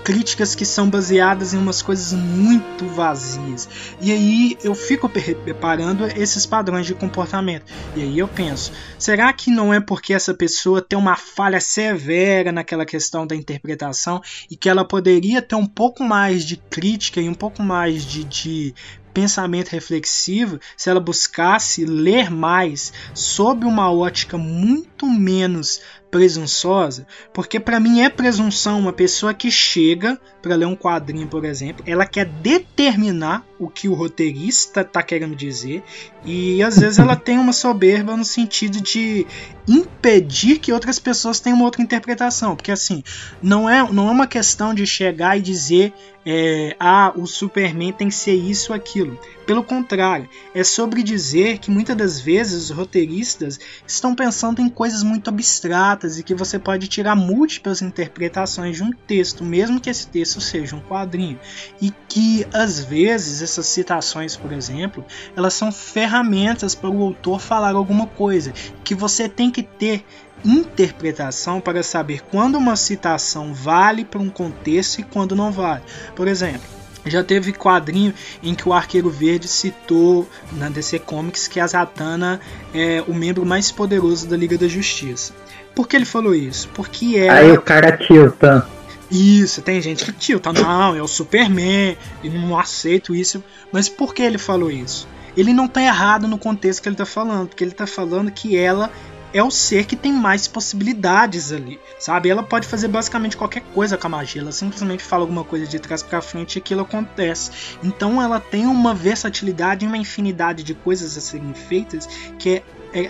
críticas que são baseadas em umas coisas muito vazias. E aí eu fico preparando esses padrões de comportamento. E aí eu penso, será que não é porque essa pessoa tem uma falha severa naquela questão da interpretação e que ela poderia ter um pouco mais de crítica e um pouco mais de, de pensamento reflexivo se ela buscasse ler mais sob uma ótica muito menos presunçosa, porque para mim é presunção uma pessoa que chega para ler um quadrinho, por exemplo, ela quer determinar o que o roteirista está querendo dizer e às vezes ela tem uma soberba no sentido de impedir que outras pessoas tenham uma outra interpretação, porque assim não é não é uma questão de chegar e dizer é, ah, o Superman tem que ser isso ou aquilo. Pelo contrário, é sobre dizer que muitas das vezes os roteiristas estão pensando em coisas muito abstratas e que você pode tirar múltiplas interpretações de um texto, mesmo que esse texto seja um quadrinho. E que às vezes essas citações, por exemplo, elas são ferramentas para o autor falar alguma coisa, que você tem que ter interpretação para saber quando uma citação vale para um contexto e quando não vale. Por exemplo, já teve quadrinho em que o Arqueiro Verde citou na DC Comics que a Zatanna é o membro mais poderoso da Liga da Justiça. Por que ele falou isso? Porque é. Aí o cara tilta. Isso, tem gente que tilta. Não, é o Superman, e não aceito isso. Mas por que ele falou isso? Ele não está errado no contexto que ele está falando, porque ele está falando que ela é o ser que tem mais possibilidades ali, sabe? Ela pode fazer basicamente qualquer coisa com a magia, ela simplesmente fala alguma coisa de trás para frente e aquilo acontece. Então ela tem uma versatilidade e uma infinidade de coisas a serem feitas que é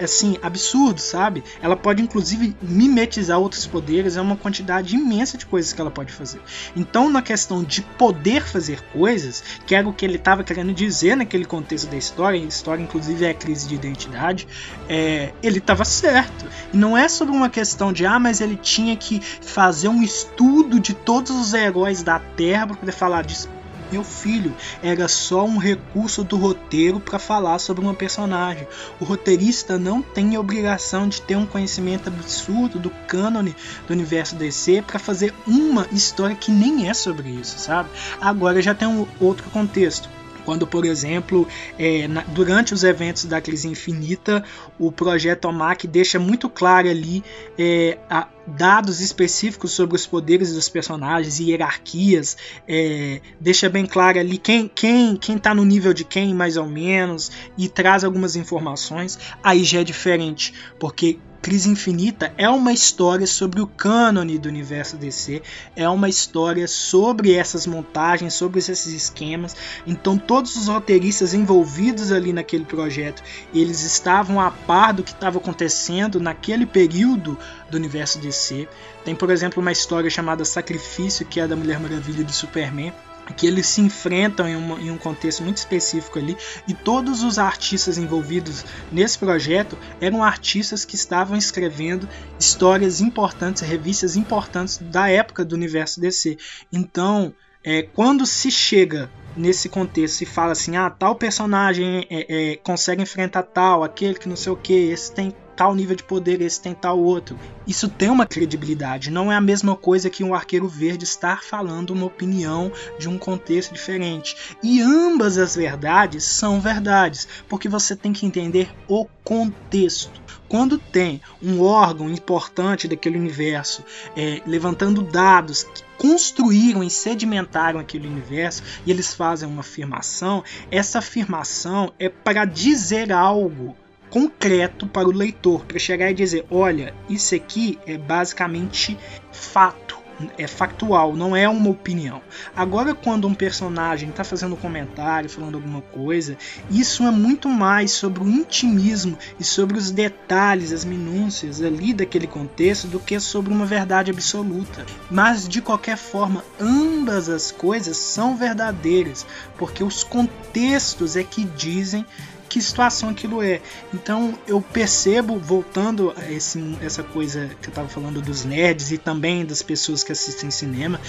assim, absurdo, sabe? Ela pode inclusive mimetizar outros poderes, é uma quantidade imensa de coisas que ela pode fazer. Então, na questão de poder fazer coisas, que era o que ele estava querendo dizer naquele contexto da história, a história inclusive é a crise de identidade, é, ele estava certo. E não é sobre uma questão de, ah, mas ele tinha que fazer um estudo de todos os heróis da Terra para poder falar disso meu filho, era só um recurso do roteiro para falar sobre uma personagem. O roteirista não tem a obrigação de ter um conhecimento absurdo do cânone do universo DC para fazer uma história que nem é sobre isso, sabe? Agora já tem um outro contexto. Quando, por exemplo, é, na, durante os eventos da Crise Infinita, o projeto OMAC deixa muito claro ali é, a, dados específicos sobre os poderes dos personagens e hierarquias, é, deixa bem claro ali quem quem quem está no nível de quem mais ou menos e traz algumas informações. Aí já é diferente, porque Crise Infinita é uma história sobre o cânone do universo DC, é uma história sobre essas montagens, sobre esses esquemas. Então todos os roteiristas envolvidos ali naquele projeto, eles estavam a par do que estava acontecendo naquele período do universo DC. Tem, por exemplo, uma história chamada Sacrifício, que é da Mulher Maravilha e do Superman que eles se enfrentam em, uma, em, um contexto muito específico ali e todos os artistas envolvidos nesse projeto eram artistas que estavam escrevendo histórias importantes, revistas importantes da época do universo DC. Então, é, quando se chega nesse contexto e fala assim, ah, tal personagem é, é, consegue enfrentar tal, aquele que não sei o que, esse tem tal nível de poder, esse tem tal outro. Isso tem uma credibilidade, não é a mesma coisa que um arqueiro verde estar falando uma opinião de um contexto diferente. E ambas as verdades são verdades, porque você tem que entender o contexto. Quando tem um órgão importante daquele universo é, levantando dados que construíram e sedimentaram aquele universo e eles fazem uma afirmação, essa afirmação é para dizer algo concreto para o leitor, para chegar e dizer: olha, isso aqui é basicamente fato, é factual, não é uma opinião. Agora, quando um personagem está fazendo um comentário, falando alguma coisa, isso é muito mais sobre o intimismo e sobre os detalhes, as minúcias ali daquele contexto do que sobre uma verdade absoluta. Mas de qualquer forma, ambas as coisas são verdadeiras, porque os contextos é que dizem que situação aquilo é. Então eu percebo, voltando a esse, essa coisa que eu estava falando dos nerds e também das pessoas que assistem cinema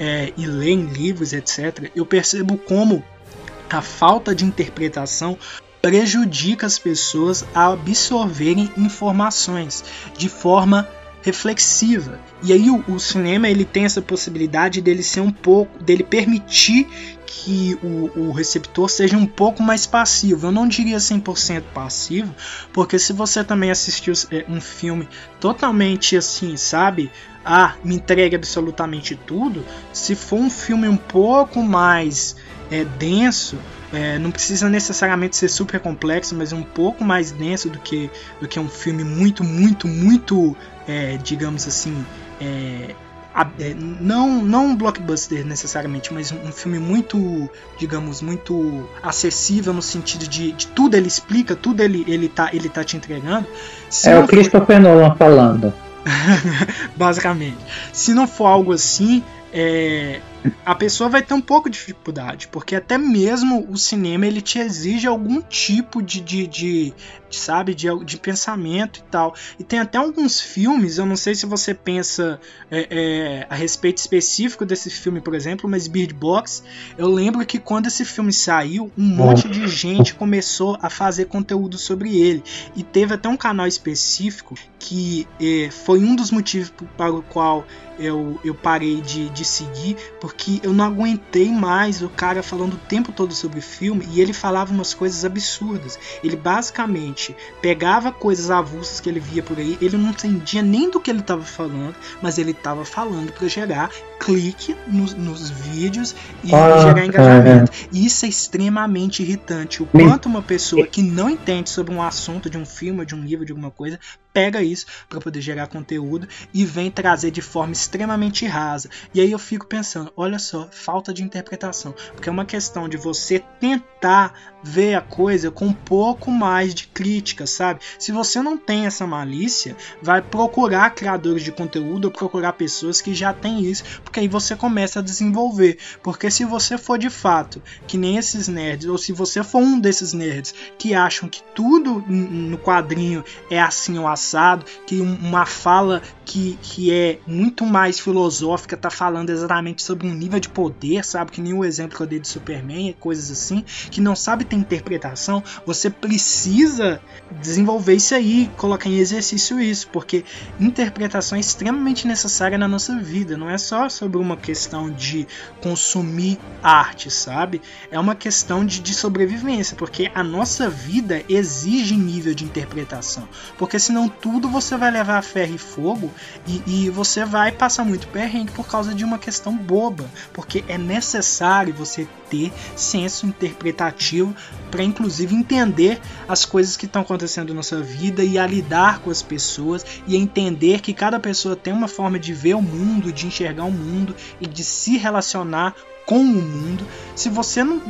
é, e leem livros, etc., eu percebo como a falta de interpretação prejudica as pessoas a absorverem informações de forma reflexiva. E aí o, o, cinema ele tem essa possibilidade dele ser um pouco, dele permitir que o, o receptor seja um pouco mais passivo. Eu não diria 100% passivo, porque se você também assistiu é, um filme totalmente assim, sabe? Ah, me entregue absolutamente tudo. Se for um filme um pouco mais é, denso, é, não precisa necessariamente ser super complexo, mas um pouco mais denso do que, do que um filme muito, muito, muito é, digamos assim, é, não, não um blockbuster necessariamente, mas um, filme muito, digamos, muito acessível no sentido de, de tudo ele explica, tudo ele, ele, tá, ele tá te entregando. Se é o Christopher for... Nolan falando. Basicamente. Se não for algo assim, é, a pessoa vai ter um pouco de dificuldade, porque até mesmo o cinema ele te exige algum tipo de, de, de, de sabe, de, de pensamento e tal. E tem até alguns filmes, eu não sei se você pensa é, é, a respeito específico desse filme, por exemplo, mas Bird Box, eu lembro que quando esse filme saiu, um monte de gente começou a fazer conteúdo sobre ele. E teve até um canal específico que é, foi um dos motivos para o qual eu, eu parei de, de seguir, porque porque eu não aguentei mais o cara falando o tempo todo sobre o filme e ele falava umas coisas absurdas. Ele basicamente pegava coisas avulsas que ele via por aí, ele não entendia nem do que ele estava falando, mas ele estava falando para gerar clique nos, nos vídeos e ah, gerar engajamento. É, é. E isso é extremamente irritante. O quanto uma pessoa que não entende sobre um assunto de um filme, de um livro, de alguma coisa, pega isso para poder gerar conteúdo e vem trazer de forma extremamente rasa. E aí eu fico pensando, olha só, falta de interpretação, porque é uma questão de você tentar ver a coisa com um pouco mais de crítica, sabe? Se você não tem essa malícia, vai procurar criadores de conteúdo ou procurar pessoas que já têm isso, porque aí você começa a desenvolver. Porque se você for de fato que nem esses nerds, ou se você for um desses nerds que acham que tudo no quadrinho é assim ou assado, que uma fala que, que é muito mais filosófica tá falando exatamente sobre um nível de poder, sabe? Que nem o exemplo que eu dei de Superman, coisas assim, que não sabe ter interpretação, você precisa desenvolver isso aí, colocar em exercício isso, porque interpretação é extremamente necessária na nossa vida, não é só sobre uma questão de consumir arte, sabe? É uma questão de, de sobrevivência, porque a nossa vida exige nível de interpretação, porque senão tudo você vai levar a ferro e fogo e, e você vai passar muito perrengue por causa de uma questão boba, porque é necessário você ter senso interpretativo para inclusive entender as coisas que estão acontecendo na sua vida e a lidar com as pessoas e entender que cada pessoa tem uma forma de ver o mundo, de enxergar o mundo e de se relacionar com o mundo. Se você não,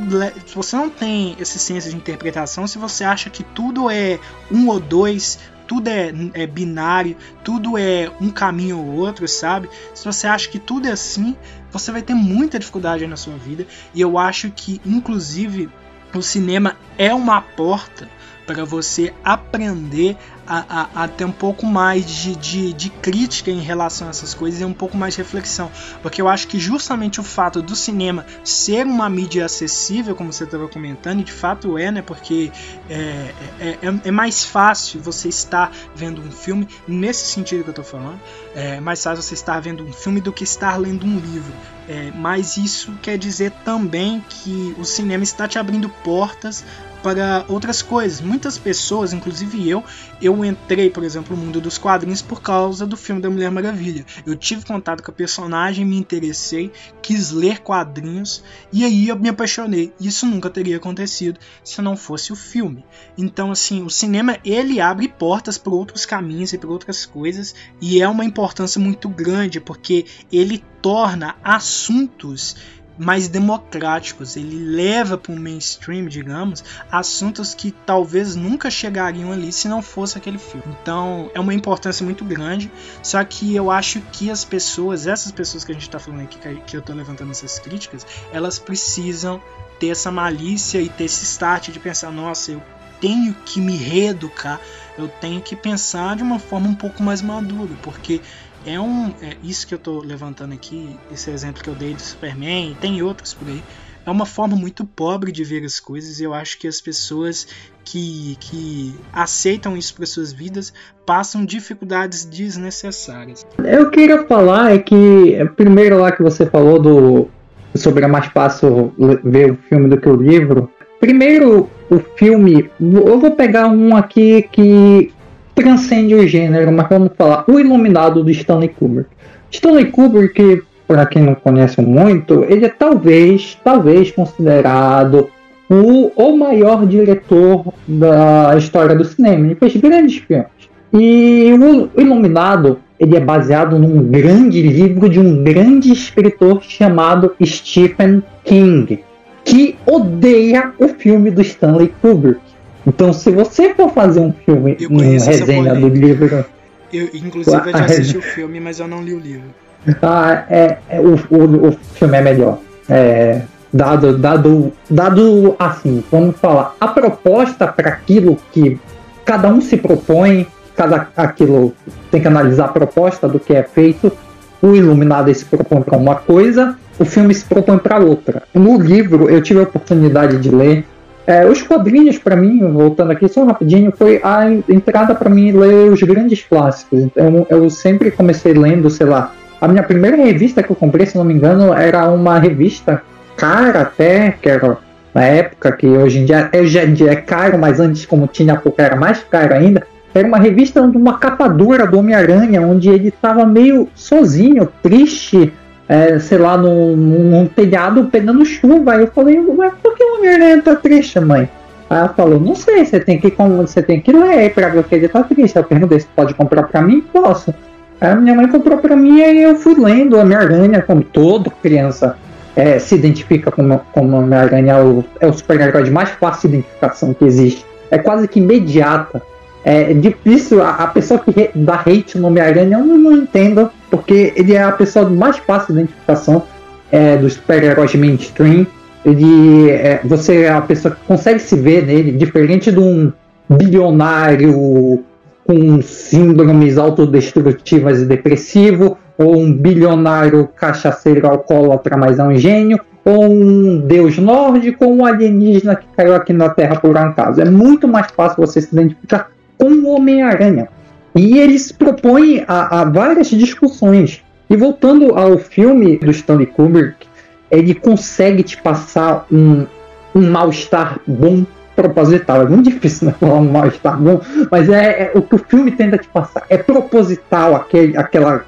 se você não tem esse senso de interpretação, se você acha que tudo é um ou dois, tudo é, é, binário, tudo é um caminho ou outro, sabe? Se você acha que tudo é assim, você vai ter muita dificuldade na sua vida. E eu acho que, inclusive, o cinema é uma porta para você aprender a, a, ter um pouco mais de, de, de, crítica em relação a essas coisas e um pouco mais de reflexão. Porque eu acho que justamente o fato do cinema ser uma mídia acessível, como você estava comentando, e de fato é, né? Porque é, é, é, é mais fácil você estar vendo um filme, nesse sentido que eu estou falando, é mais fácil você estar vendo um filme do que estar lendo um livro. É, mas isso quer dizer também que o cinema está te abrindo portas para outras coisas. Muitas pessoas, inclusive eu, eu entrei, por exemplo, no mundo dos quadrinhos por causa do filme da Mulher Maravilha. Eu tive contato com a personagem, me interessei, quis ler quadrinhos e aí eu me apaixonei. Isso nunca teria acontecido se não fosse o filme. Então, assim, o cinema ele abre portas para outros caminhos e para outras coisas e é uma importância muito grande porque ele torna assuntos mais democráticos. Ele leva para o mainstream, digamos, assuntos que talvez nunca chegariam ali se não fosse aquele filme. Então é uma importância muito grande. Só que eu acho que as pessoas, essas pessoas que a gente está falando aqui, que eu estou levantando essas críticas, elas precisam ter essa malícia e ter esse start de pensar: nossa, eu tenho que me reeducar, eu tenho que pensar de uma forma um pouco mais madura, porque é um é isso que eu estou levantando aqui, esse exemplo que eu dei do Superman, tem outros por aí. É uma forma muito pobre de ver as coisas e eu acho que as pessoas que, que aceitam isso para suas vidas passam dificuldades desnecessárias. Eu queria falar é que primeiro lá que você falou do sobre é mais fácil ver o filme do que o livro. Primeiro, o filme, eu vou pegar um aqui que transcende o gênero, mas vamos falar o Iluminado do Stanley Kubrick. Stanley Kubrick, para quem não conhece muito, ele é talvez, talvez considerado o, o maior diretor da história do cinema. Ele fez grandes filmes. E o Iluminado ele é baseado num grande livro de um grande escritor chamado Stephen King, que odeia o filme do Stanley Kubrick. Então, se você for fazer um filme, uma resenha do livro. Eu, inclusive, eu já assisti o filme, mas eu não li o livro. Ah, é, é o, o, o filme é melhor. É, dado, dado, dado assim, vamos falar, a proposta para aquilo que cada um se propõe, cada aquilo tem que analisar a proposta do que é feito. O Iluminado se propõe para uma coisa, o filme se propõe para outra. No livro, eu tive a oportunidade de ler é, os quadrinhos, para mim, voltando aqui só rapidinho, foi a entrada para mim ler os grandes clássicos. Então, eu sempre comecei lendo, sei lá, A minha primeira revista que eu comprei, se não me engano, era uma revista cara até, que era na época, que hoje em dia, hoje em dia é caro, mas antes, como tinha pouco, era mais caro ainda. Era uma revista de uma capa dura do Homem-Aranha, onde ele estava meio sozinho, triste, é, sei lá, num, num, telhado pegando chuva. Aí eu falei, mas por que o Homem-Aranha tá triste, mãe? Aí ela falou, não sei, você tem que, você tem que ler pra ver que ele tá triste. Eu perguntei se pode comprar pra mim? Posso. Aí a minha mãe comprou pra mim e eu fui lendo Homem-Aranha, como toda criança é, se identifica como, como Homem-Aranha, é o, é o super-herói de mais fácil identificação que existe. É quase que imediata. É difícil, a, a pessoa que dá hate no Homem-Aranha eu não, não, entendo, porque ele é a pessoa de mais fácil identificação é, dos super-heróis mainstream. Ele, é, você é a pessoa que consegue se ver nele, diferente de um bilionário com síndromes autodestrutivas e depressivo, ou um bilionário cachaceiro alcoólatra, mas é um gênio, ou um deus nórdico, ou um alienígena que caiu aqui na Terra por um acaso. É muito mais fácil você se identificar com o Homem-Aranha. E eles propõem a, a, várias discussões. E voltando ao filme do Stanley Kubrick, ele consegue te passar um, um mal-estar bom proposital. É muito difícil né, falar um mal-estar bom, mas é, é, o que o filme tenta te passar. É proposital aquele, aquela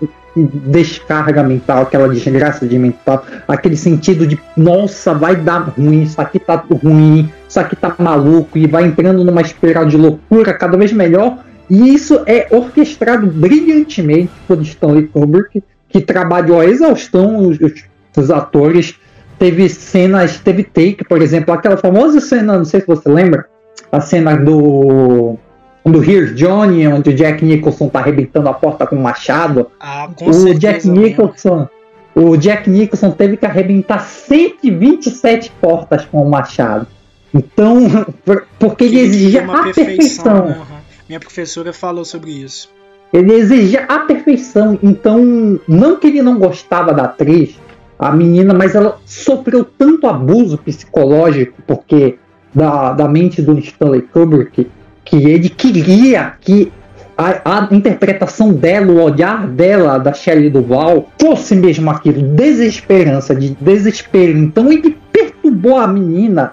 descarga mental, aquela desgraça de mental, aquele sentido de nossa, vai dar ruim, isso aqui tá ruim, isso aqui tá maluco, e vai entrando numa espiral de loucura cada vez melhor. E isso é orquestrado brilhantemente por Stanley Kubrick, que trabalhou a exaustão os, os atores. Teve cenas, teve take, por exemplo, aquela famosa cena, não sei se você lembra, a cena do do Here's Johnny, onde o Jack Nicholson tá arrebentando a porta com um machado. Ah, com o Jack Nicholson. O Jack Nicholson teve que arrebentar 127 portas com o machado. Então, porque ele exigia a perfeição. perfeição. Uhum. Minha professora falou sobre isso. Ele exigia a perfeição. Então, não que ele não gostava da atriz, a menina, mas ela sofreu tanto abuso psicológico porque da, da mente do Stanley Kubrick que ele queria que a, a, interpretação dela, o olhar dela, da Shelley Duval, fosse mesmo aquilo, desesperança, de desespero. Então ele perturbou a menina,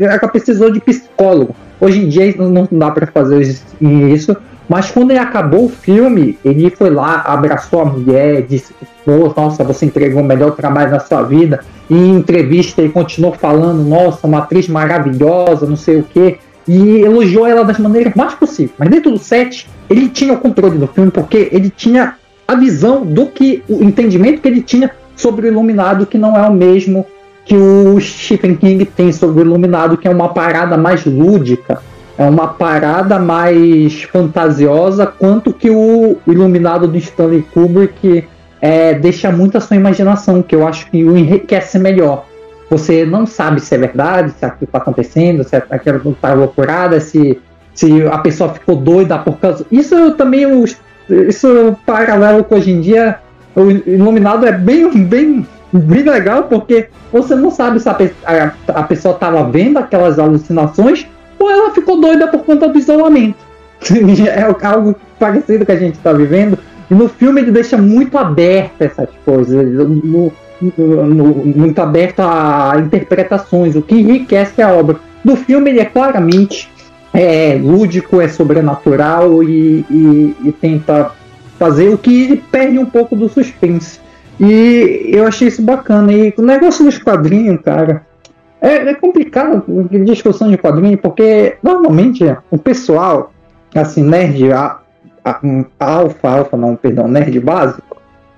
ela precisou de psicólogo. Hoje em dia não dá para fazer isso, mas quando ele acabou o filme, ele foi lá, abraçou a mulher, disse: Pô, nossa, você entregou o melhor trabalho da sua vida. E em entrevista ele continuou falando: Nossa, uma atriz maravilhosa, não sei o que e elogiou ela das maneiras mais possíveis. Mas dentro do set, ele tinha o controle do filme porque ele tinha a visão do que o entendimento que ele tinha sobre o Iluminado, que não é o mesmo que o Stephen King tem sobre o Iluminado, que é uma parada mais lúdica, é uma parada mais fantasiosa, quanto que o Iluminado do Stanley Kubrick é, deixa muito a sua imaginação, que eu acho que o enriquece melhor. Você não sabe se é verdade, se aquilo está acontecendo, se aquilo está loucurada, se, se a pessoa ficou doida por causa. Isso também, isso paralelo com hoje em dia, o Iluminado é bem, bem, bem legal, porque você não sabe se a, a, a pessoa estava vendo aquelas alucinações ou ela ficou doida por conta do isolamento. é algo parecido que a gente está vivendo. E no filme ele deixa muito aberto essas coisas. No, muito aberto a interpretações, o que enriquece a obra. No filme ele é claramente é, lúdico, é sobrenatural e, e, e, tenta fazer o que perde um pouco do suspense. E eu achei isso bacana. E o negócio dos quadrinhos, cara, é, é complicado discussão de quadrinho, porque normalmente o pessoal, assim, nerd, a, a, alfa, alfa não, perdão, nerd básico,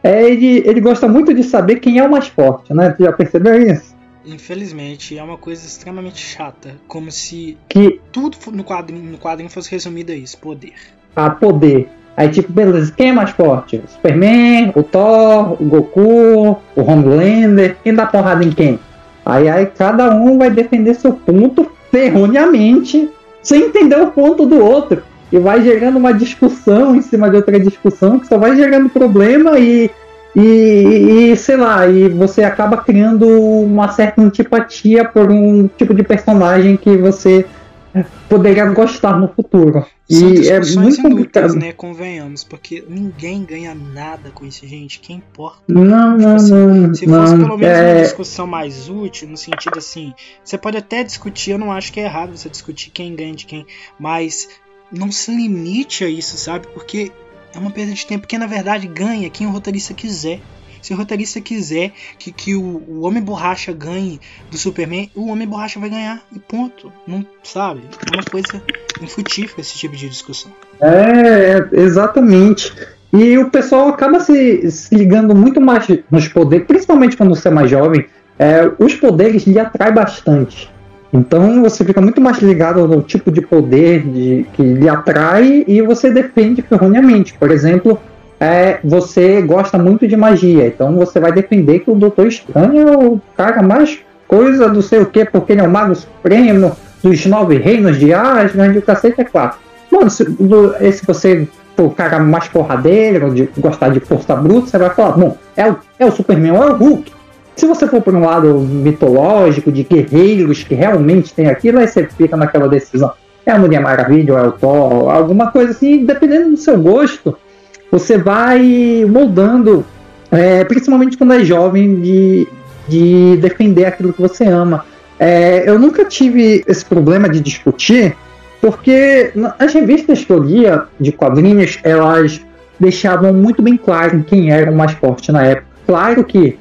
é, ele, ele gosta muito de saber quem é o mais forte, né? Tu já percebeu isso? Infelizmente, é uma coisa extremamente chata. Como se que... tudo no quadrinho, no quadrinho fosse resumido a isso: poder. A poder. Aí, tipo, beleza, quem é mais forte? O Superman, o Thor, o Goku, o Homelander, quem dá porrada em quem? Aí, aí cada um vai defender seu ponto erroneamente, sem entender o ponto do outro e vai gerando uma discussão em cima de outra discussão que só vai gerando problema e, e, e, sei lá, e você acaba criando uma certa antipatia por um tipo de personagem que você poderia gostar no futuro. São e é muito complicado. né? Convenhamos, porque ninguém ganha nada com isso, gente. Quem importa? Não, tipo não, assim, não. Se fosse pelo menos é... uma discussão mais útil, no sentido assim, você pode até discutir, eu não acho que é errado você discutir quem ganha de quem, mas não se limite a isso, sabe? Porque é uma perda de tempo, porque na verdade ganha quem o roteirista quiser. Se o roteirista quiser que, que o, o Homem Borracha ganhe do Superman, o Homem Borracha vai ganhar. E ponto. Não sabe? É uma coisa infutível esse tipo de discussão. É, exatamente. E o pessoal acaba se, se ligando muito mais nos poderes, principalmente quando você é mais jovem. É, os poderes lhe atraem bastante. Então você fica muito mais ligado no tipo de poder de, que lhe atrai e você defende erroneamente. Por exemplo, é, você gosta muito de magia, então você vai defender que o Doutor Estranho é o cara mais coisa do sei o que, porque ele é o Mago Supremo dos Nove Reinos de Asgard e o cacete é quatro. Mano, se, do, se você for o cara mais porradeiro, de gostar de força bruta, você vai falar, bom, é é o Superman é o Hulk. Se você for por um lado mitológico, de guerreiros que realmente tem aquilo, aí você fica naquela decisão. É a Mulher Maravilha ou é o Thor, alguma coisa assim, dependendo do seu gosto você vai moldando, é, principalmente quando é jovem, de, de defender aquilo que você ama. É, eu nunca tive esse problema de discutir, porque as revistas que eu lia de quadrinhos, elas deixavam muito bem claro quem era o mais forte na época. Claro que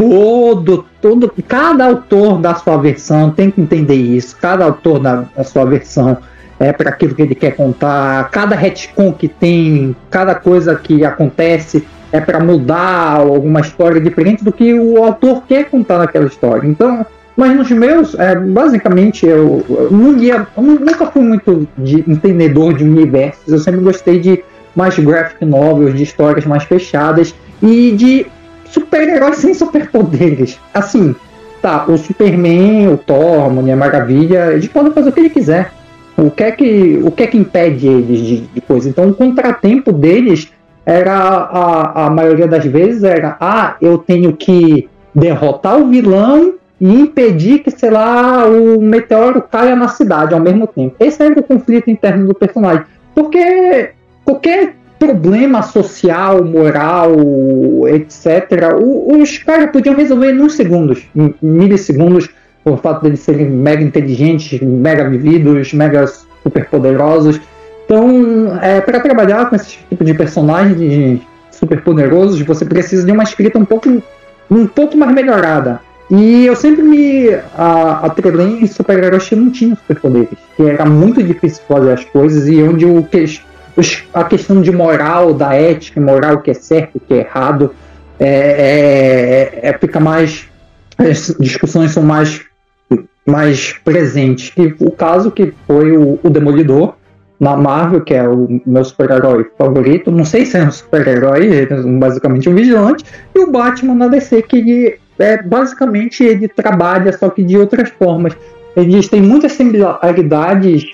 todo, todo, cada autor da sua versão tem que entender isso, cada autor da, da sua versão é para aquilo que ele quer contar. Cada retcon que tem, cada coisa que acontece é para mudar alguma história diferente do que o autor quer contar naquela história. Então, mas nos meus, é, basicamente, eu, eu, ia, eu nunca fui muito de entendedor de universos. Eu sempre gostei de mais graphic novels, de histórias mais fechadas e de super-heróis sem superpoderes. Assim, tá, o Superman, o Thor, a Mulher Maravilha, eles podem fazer o que ele quiser. O que é que, o que, é que impede eles de, de coisa? Então, o contratempo deles era, a, a maioria das vezes, era: ah, eu tenho que derrotar o vilão e impedir que, sei lá, o meteoro caia na cidade ao mesmo tempo. Esse era o conflito interno do personagem. Porque qualquer problema social, moral, etc., os caras podiam resolver em uns segundos, em milissegundos por fato deles serem mega inteligentes, mega vividos, mega super poderosos. Então, é, para trabalhar com esse tipo de personagens super poderosos, você precisa de uma escrita um pouco, um pouco mais melhorada. E eu sempre me atrelei em super-heróis que não tinham superpoderes, que era muito difícil fazer as coisas e onde o a questão de moral, da ética, moral, o que é certo, o que é errado, é, é, é, fica mais. As discussões são mais mais presente. E o caso que foi o, o Demolidor na Marvel, que é o meu super-herói favorito. Não sei se é um super-herói, é basicamente um vigilante. E o Batman na DC, que ele, é, basicamente ele trabalha, só que de outras formas. Eles têm muitas similaridades,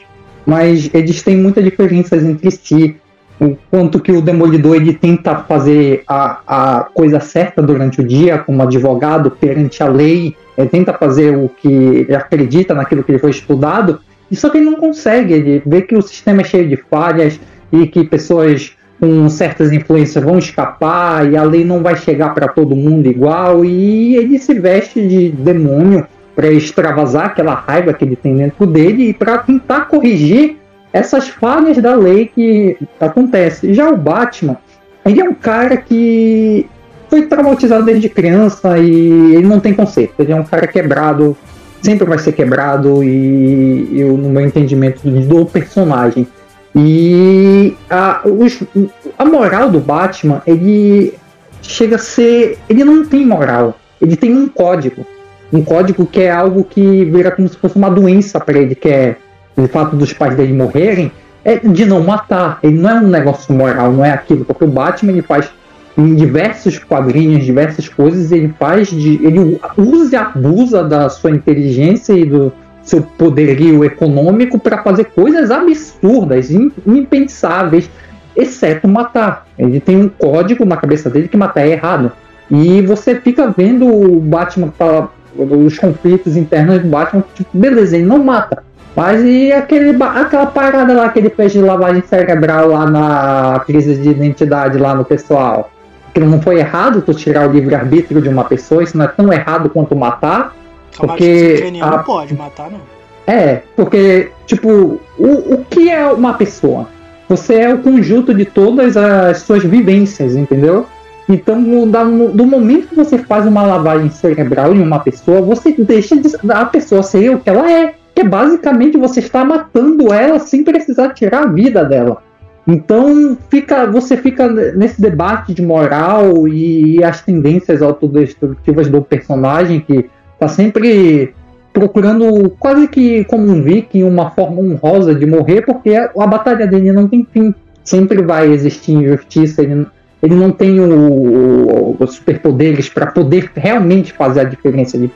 mas eles têm muitas diferenças entre si. O quanto que o Demolidor ele tenta fazer a, a coisa certa durante o dia, como advogado perante a lei, ele tenta fazer o que ele acredita naquilo que ele foi estudado, e só que ele não consegue. Ele vê que o sistema é cheio de falhas e que pessoas com certas influências vão escapar e a lei não vai chegar para todo mundo igual, e ele se veste de demônio para extravasar aquela raiva que ele tem dentro dele e para tentar corrigir essas falhas da lei que acontece. Já o Batman, ele é um cara que foi traumatizado desde criança e ele não tem conserto. Ele é um cara quebrado, sempre vai ser quebrado e eu no meu entendimento do personagem. E a, os, a moral do Batman, ele chega a ser. Ele não tem moral. Ele tem um código. Um código que é algo que vira como se fosse uma doença para ele, que é o fato dos pais dele morrerem, é de não matar. Ele não é um negócio moral, não é aquilo. Porque o Batman ele faz em diversos quadrinhos, diversas coisas, ele faz de. ele usa e abusa da sua inteligência e do seu poderio econômico para fazer coisas absurdas, impensáveis, exceto matar. Ele tem um código na cabeça dele que matar é errado. E você fica vendo o Batman, os conflitos internos do Batman, tipo, beleza, ele não mata. Mas e aquele, aquela parada lá que ele fez de lavagem cerebral lá na crise de identidade lá no pessoal? Que não foi errado tu tirar o livre-arbítrio de uma pessoa, isso não é tão errado quanto matar. Porque a... não pode matar, não. É, porque, tipo, o, o que é uma pessoa? Você é o conjunto de todas as suas vivências, entendeu? Então, do momento que você faz uma lavagem cerebral em uma pessoa, você deixa de, a pessoa ser o que ela é. Que é basicamente você está matando ela sem precisar tirar a vida dela. Então fica, você fica nesse debate de moral e, e as tendências autodestrutivas do personagem que está sempre procurando quase que como um viking uma forma honrosa de morrer porque a batalha dele não tem fim. Sempre vai existir injustiça, ele, ele não tem os superpoderes para poder realmente fazer a diferença. De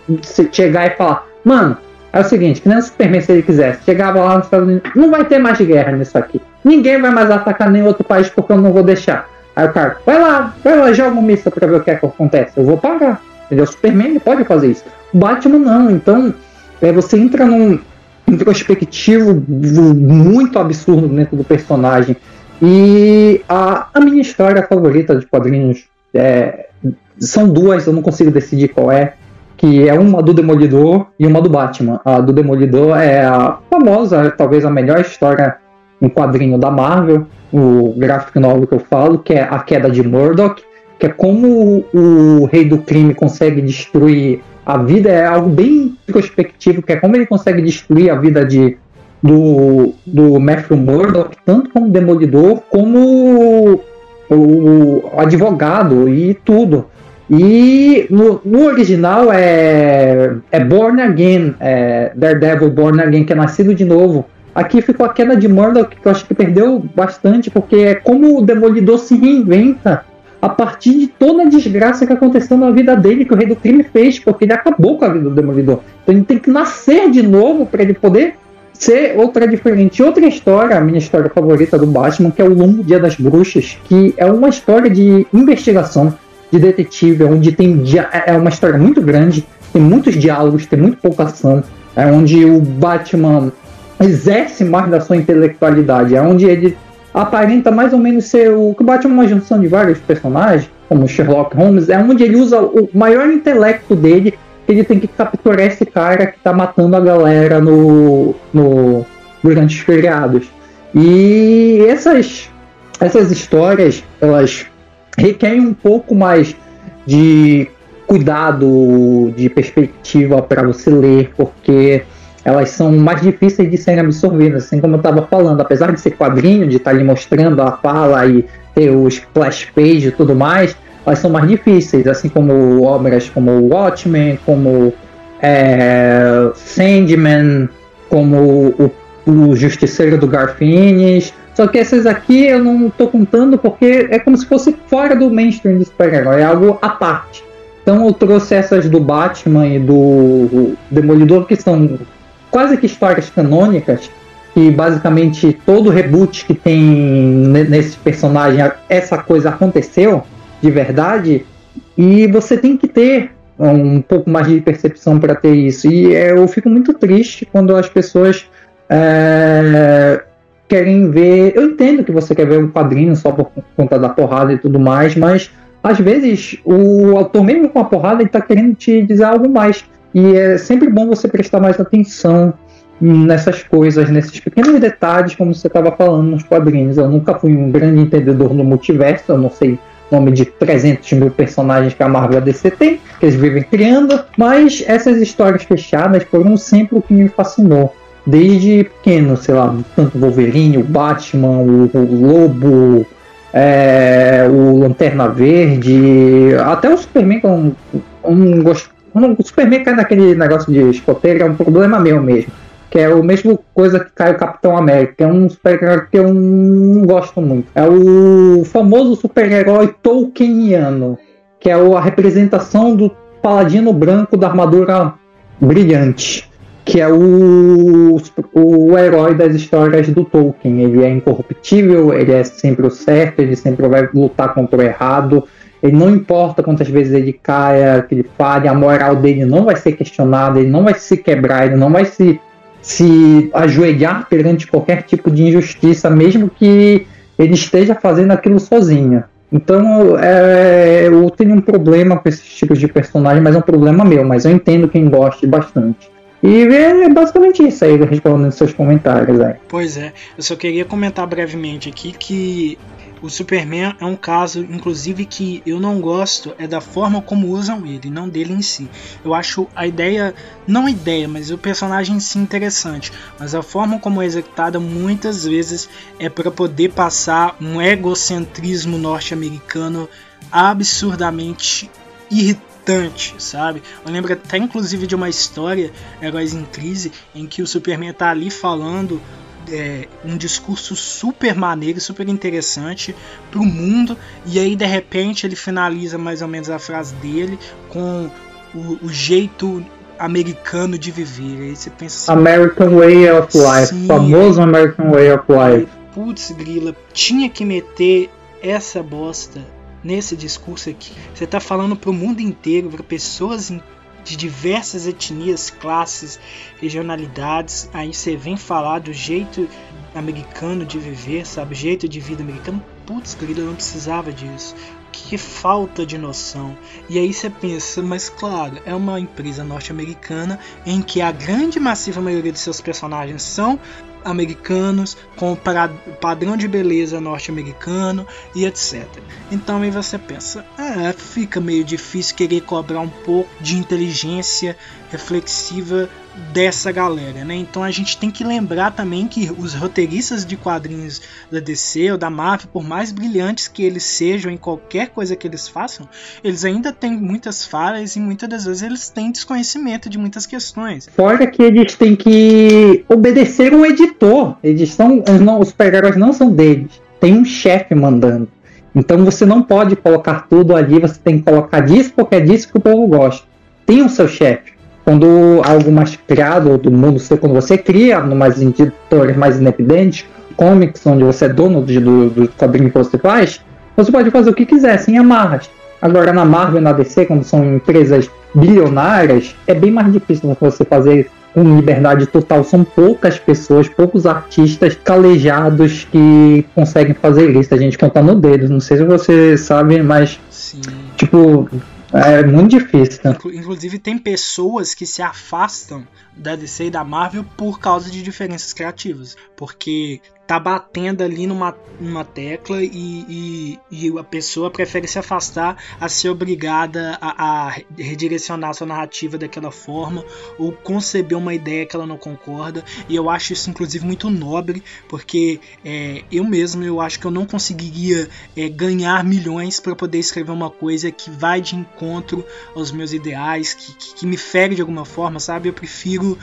chegar e falar, mano, é o seguinte, que nem o Superman se ele quisesse, chegava lá nos Estados Unidos, não vai ter mais guerra nisso aqui. Ninguém vai mais atacar nenhum outro país porque eu não vou deixar. Aí o cara, vai lá, vai lá, joga uma missa pra ver o que é que acontece. Eu vou pagar. Entendeu? O Superman ele pode fazer isso. O Batman não. Então, é, você entra num introspectivo muito absurdo dentro do personagem. E a, a minha história favorita de quadrinhos é, são duas, eu não consigo decidir qual é que é uma do Demolidor e uma do Batman. A do Demolidor é a famosa, talvez a melhor história em quadrinho da Marvel, o gráfico novo que eu falo, que é a queda de Murdoch, que é como o, o rei do crime consegue destruir a vida, é algo bem introspectivo, que é como ele consegue destruir a vida de do, do Matthew Murdoch, tanto como Demolidor, como o, o advogado e tudo. E no, no original é, é Born Again, é Daredevil Born Again, que é nascido de novo. Aqui ficou a queda de Murdoch, que eu acho que perdeu bastante, porque é como o Demolidor se reinventa a partir de toda a desgraça que aconteceu na vida dele, que o Rei do Crime fez, porque ele acabou com a vida do Demolidor. Então ele tem que nascer de novo para ele poder ser outra diferente. Outra história, a minha história favorita do Batman, que é o Longo Dia das Bruxas, que é uma história de investigação de detetive, onde tem é uma história muito grande, tem muitos diálogos, tem muito pouca ação, é onde o Batman exerce mais da sua intelectualidade, é onde ele aparenta mais ou menos ser o que o Batman é uma junção de vários personagens, como Sherlock Holmes, é onde ele usa o maior intelecto dele, ele tem que capturar esse cara que tá matando a galera no, no durante os feriados. E essas essas histórias, elas requer um pouco mais de cuidado, de perspectiva para você ler, porque elas são mais difíceis de serem absorvidas, assim como eu estava falando, apesar de ser quadrinho, de estar tá ali mostrando a fala e ter os splash page e tudo mais, elas são mais difíceis, assim como obras como Watchmen, como é, Sandman, como o, o Justiceiro do Garfines, só que essas aqui eu não tô contando porque é como se fosse fora do mainstream do super-herói, é algo à parte. Então eu trouxe essas do Batman e do Demolidor, que são quase que histórias canônicas, que basicamente todo reboot que tem nesse personagem, essa coisa aconteceu de verdade, e você tem que ter um pouco mais de percepção para ter isso. E eu fico muito triste quando as pessoas é, querem ver. Eu entendo que você quer ver um quadrinho só por conta da porrada e tudo mais, mas às vezes o autor, mesmo com a porrada, ele tá querendo te dizer algo mais. E é sempre bom você prestar mais atenção nessas coisas, nesses pequenos detalhes, como você estava falando nos quadrinhos. Eu nunca fui um grande entendedor no multiverso, eu não sei nome de 300 mil personagens que a Marvel e a DC tem, que eles vivem criando, mas essas histórias fechadas foram sempre o que me fascinou desde pequeno, sei lá, tanto o Wolverine, o Batman, o, o Lobo, é, o Lanterna Verde, até o Superman, eu não gosto. O Superman cai naquele negócio de escoteiro, é um problema meu mesmo. Que é a mesma coisa que cai o Capitão América, é um super-herói que eu não gosto muito. É o famoso super-herói Tolkieniano, que é a representação do paladino branco da armadura brilhante que é o, o herói das histórias do Tolkien. Ele é incorruptível, ele é sempre o certo, ele sempre vai lutar contra o errado. Ele não importa quantas vezes ele caia, que ele fale, a moral dele não vai ser questionada, ele não vai se quebrar, ele não vai se se ajoelhar perante qualquer tipo de injustiça, mesmo que ele esteja fazendo aquilo sozinho. Então, é, eu tenho um problema com esses tipos de personagem, mas é um problema meu, mas eu entendo quem goste bastante. E é basicamente isso aí, respondendo seus comentários aí. Pois é, eu só queria comentar brevemente aqui que o Superman é um caso, inclusive, que eu não gosto é da forma como usam ele, não dele em si. Eu acho a ideia, não a ideia, mas o personagem em si interessante, mas a forma como é executada muitas vezes é para poder passar um egocentrismo norte-americano absurdamente irritante, sabe? Eu lembro até inclusive de uma história, Heróis em Crise, em que o Superman tá ali falando é, um discurso super maneiro, super interessante pro mundo, e aí de repente ele finaliza mais ou menos a frase dele com o, o jeito americano de viver. Aí você pensa assim, American Way of Life, sim, famoso American Way of Life. Putz, grila, tinha que meter essa bosta nesse discurso aqui. Você tá falando pro mundo inteiro, para pessoas de diversas etnias, classes, regionalidades. Aí você vem falar do jeito americano de viver, sabe? Jeito de vida americano. Putz, querido, eu não precisava disso. Que falta de noção. E aí você pensa, mas claro, é uma empresa norte-americana em que a grande massiva maioria de seus personagens são americanos, com padrão de beleza norte-americano e etc. Então aí você pensa, é, fica meio difícil querer cobrar um pouco de inteligência reflexiva dessa galera, né? Então a gente tem que lembrar também que os roteiristas de quadrinhos da DC ou da Marvel, por mais brilhantes que eles sejam em qualquer coisa que eles façam, eles ainda têm muitas falhas e muitas das vezes eles têm desconhecimento de muitas questões. Fora que eles têm que obedecer um editor. Eles são, não, os super-heróis não são deles. Tem um chefe mandando. Então você não pode colocar tudo ali, você tem que colocar disso porque é disso que o povo gosta. Tem o seu chefe quando algo mais criado do mundo, quando você cria mais editores mais independentes, comics, onde você é dono do, do, do quadrinho que você faz, você pode fazer o que quiser, sem amarras. Agora, na Marvel e na DC, quando são empresas bilionárias, é bem mais difícil você fazer com liberdade total. São poucas pessoas, poucos artistas calejados que conseguem fazer isso. A gente conta no dedo. Não sei se você sabe, mas. Sim. Tipo, é muito difícil. Inclusive, tem pessoas que se afastam da DC e da Marvel por causa de diferenças criativas. Porque tá batendo ali numa, numa tecla e, e, e, a pessoa prefere se afastar a ser obrigada a, a, redirecionar sua narrativa daquela forma ou conceber uma ideia que ela não concorda. E eu acho isso, inclusive, muito nobre, porque é, eu mesmo eu acho que eu não conseguiria é, ganhar milhões para poder escrever uma coisa que vai de encontro aos meus ideais, que, que, que me fere de alguma forma, sabe? Eu prefiro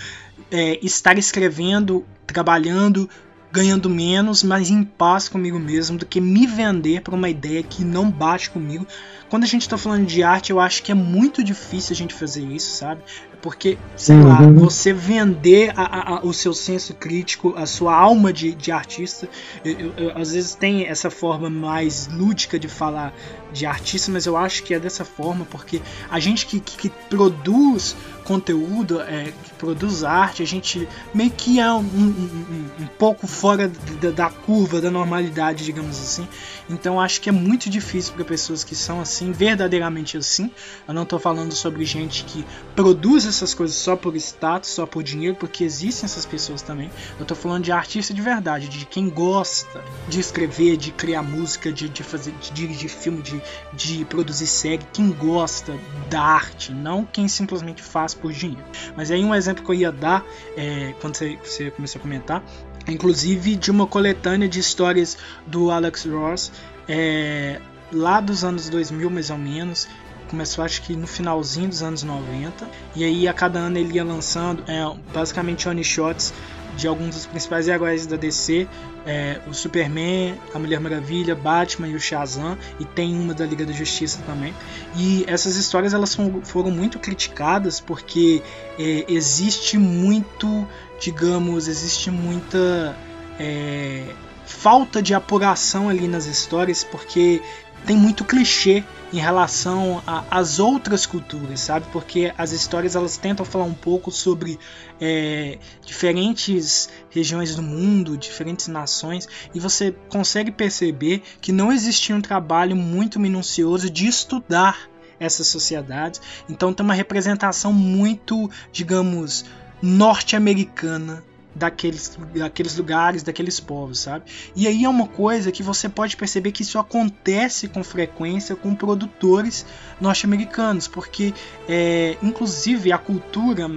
é, estar escrevendo, trabalhando ganhando menos, mas em paz comigo mesmo, do que me vender para uma ideia que não bate comigo. Quando a gente está falando de arte, eu acho que é muito difícil a gente fazer isso, sabe? Porque, sei uhum. lá, você vender a, a, o seu senso crítico, a sua alma de, de artista, eu, eu, eu, às vezes tem essa forma mais lúdica de falar de artista, mas eu acho que é dessa forma, porque a gente que, que, que produz conteúdo, é, que produz arte, a gente meio que é um, um, um, pouco fora da, da, curva, da normalidade, digamos assim. Então acho que é muito difícil para pessoas que são assim, verdadeiramente assim. Eu não estou falando sobre gente que produz essas coisas só por status, só por dinheiro, porque existem essas pessoas também. Eu estou falando de artista de verdade, de quem gosta de escrever, de criar música, de, de fazer, de dirigir filme, de, de produzir série, quem gosta da arte, não quem simplesmente faz por dinheiro. Mas aí um exemplo que eu ia dar, é, quando você, você começou a comentar, inclusive de uma coletânea de histórias do Alex Ross, é, lá dos anos 2000 mais ou menos, começou acho que no finalzinho dos anos 90, e aí a cada ano ele ia lançando é, basicamente one shots de alguns dos principais heróis da DC, é, o Superman, a Mulher Maravilha, Batman e o Shazam, e tem uma da Liga da Justiça também. E essas histórias elas foram muito criticadas porque é, existe muito, digamos, existe muita é, falta de apuração ali nas histórias, porque tem muito clichê em relação às outras culturas, sabe? Porque as histórias elas tentam falar um pouco sobre é, diferentes regiões do mundo, diferentes nações, e você consegue perceber que não existia um trabalho muito minucioso de estudar essas sociedades. Então tem uma representação muito, digamos, norte-americana daqueles, daqueles lugares, daqueles povos, sabe? E aí é uma coisa que você pode perceber que isso acontece com frequência com produtores norte-americanos, porque é, inclusive a cultura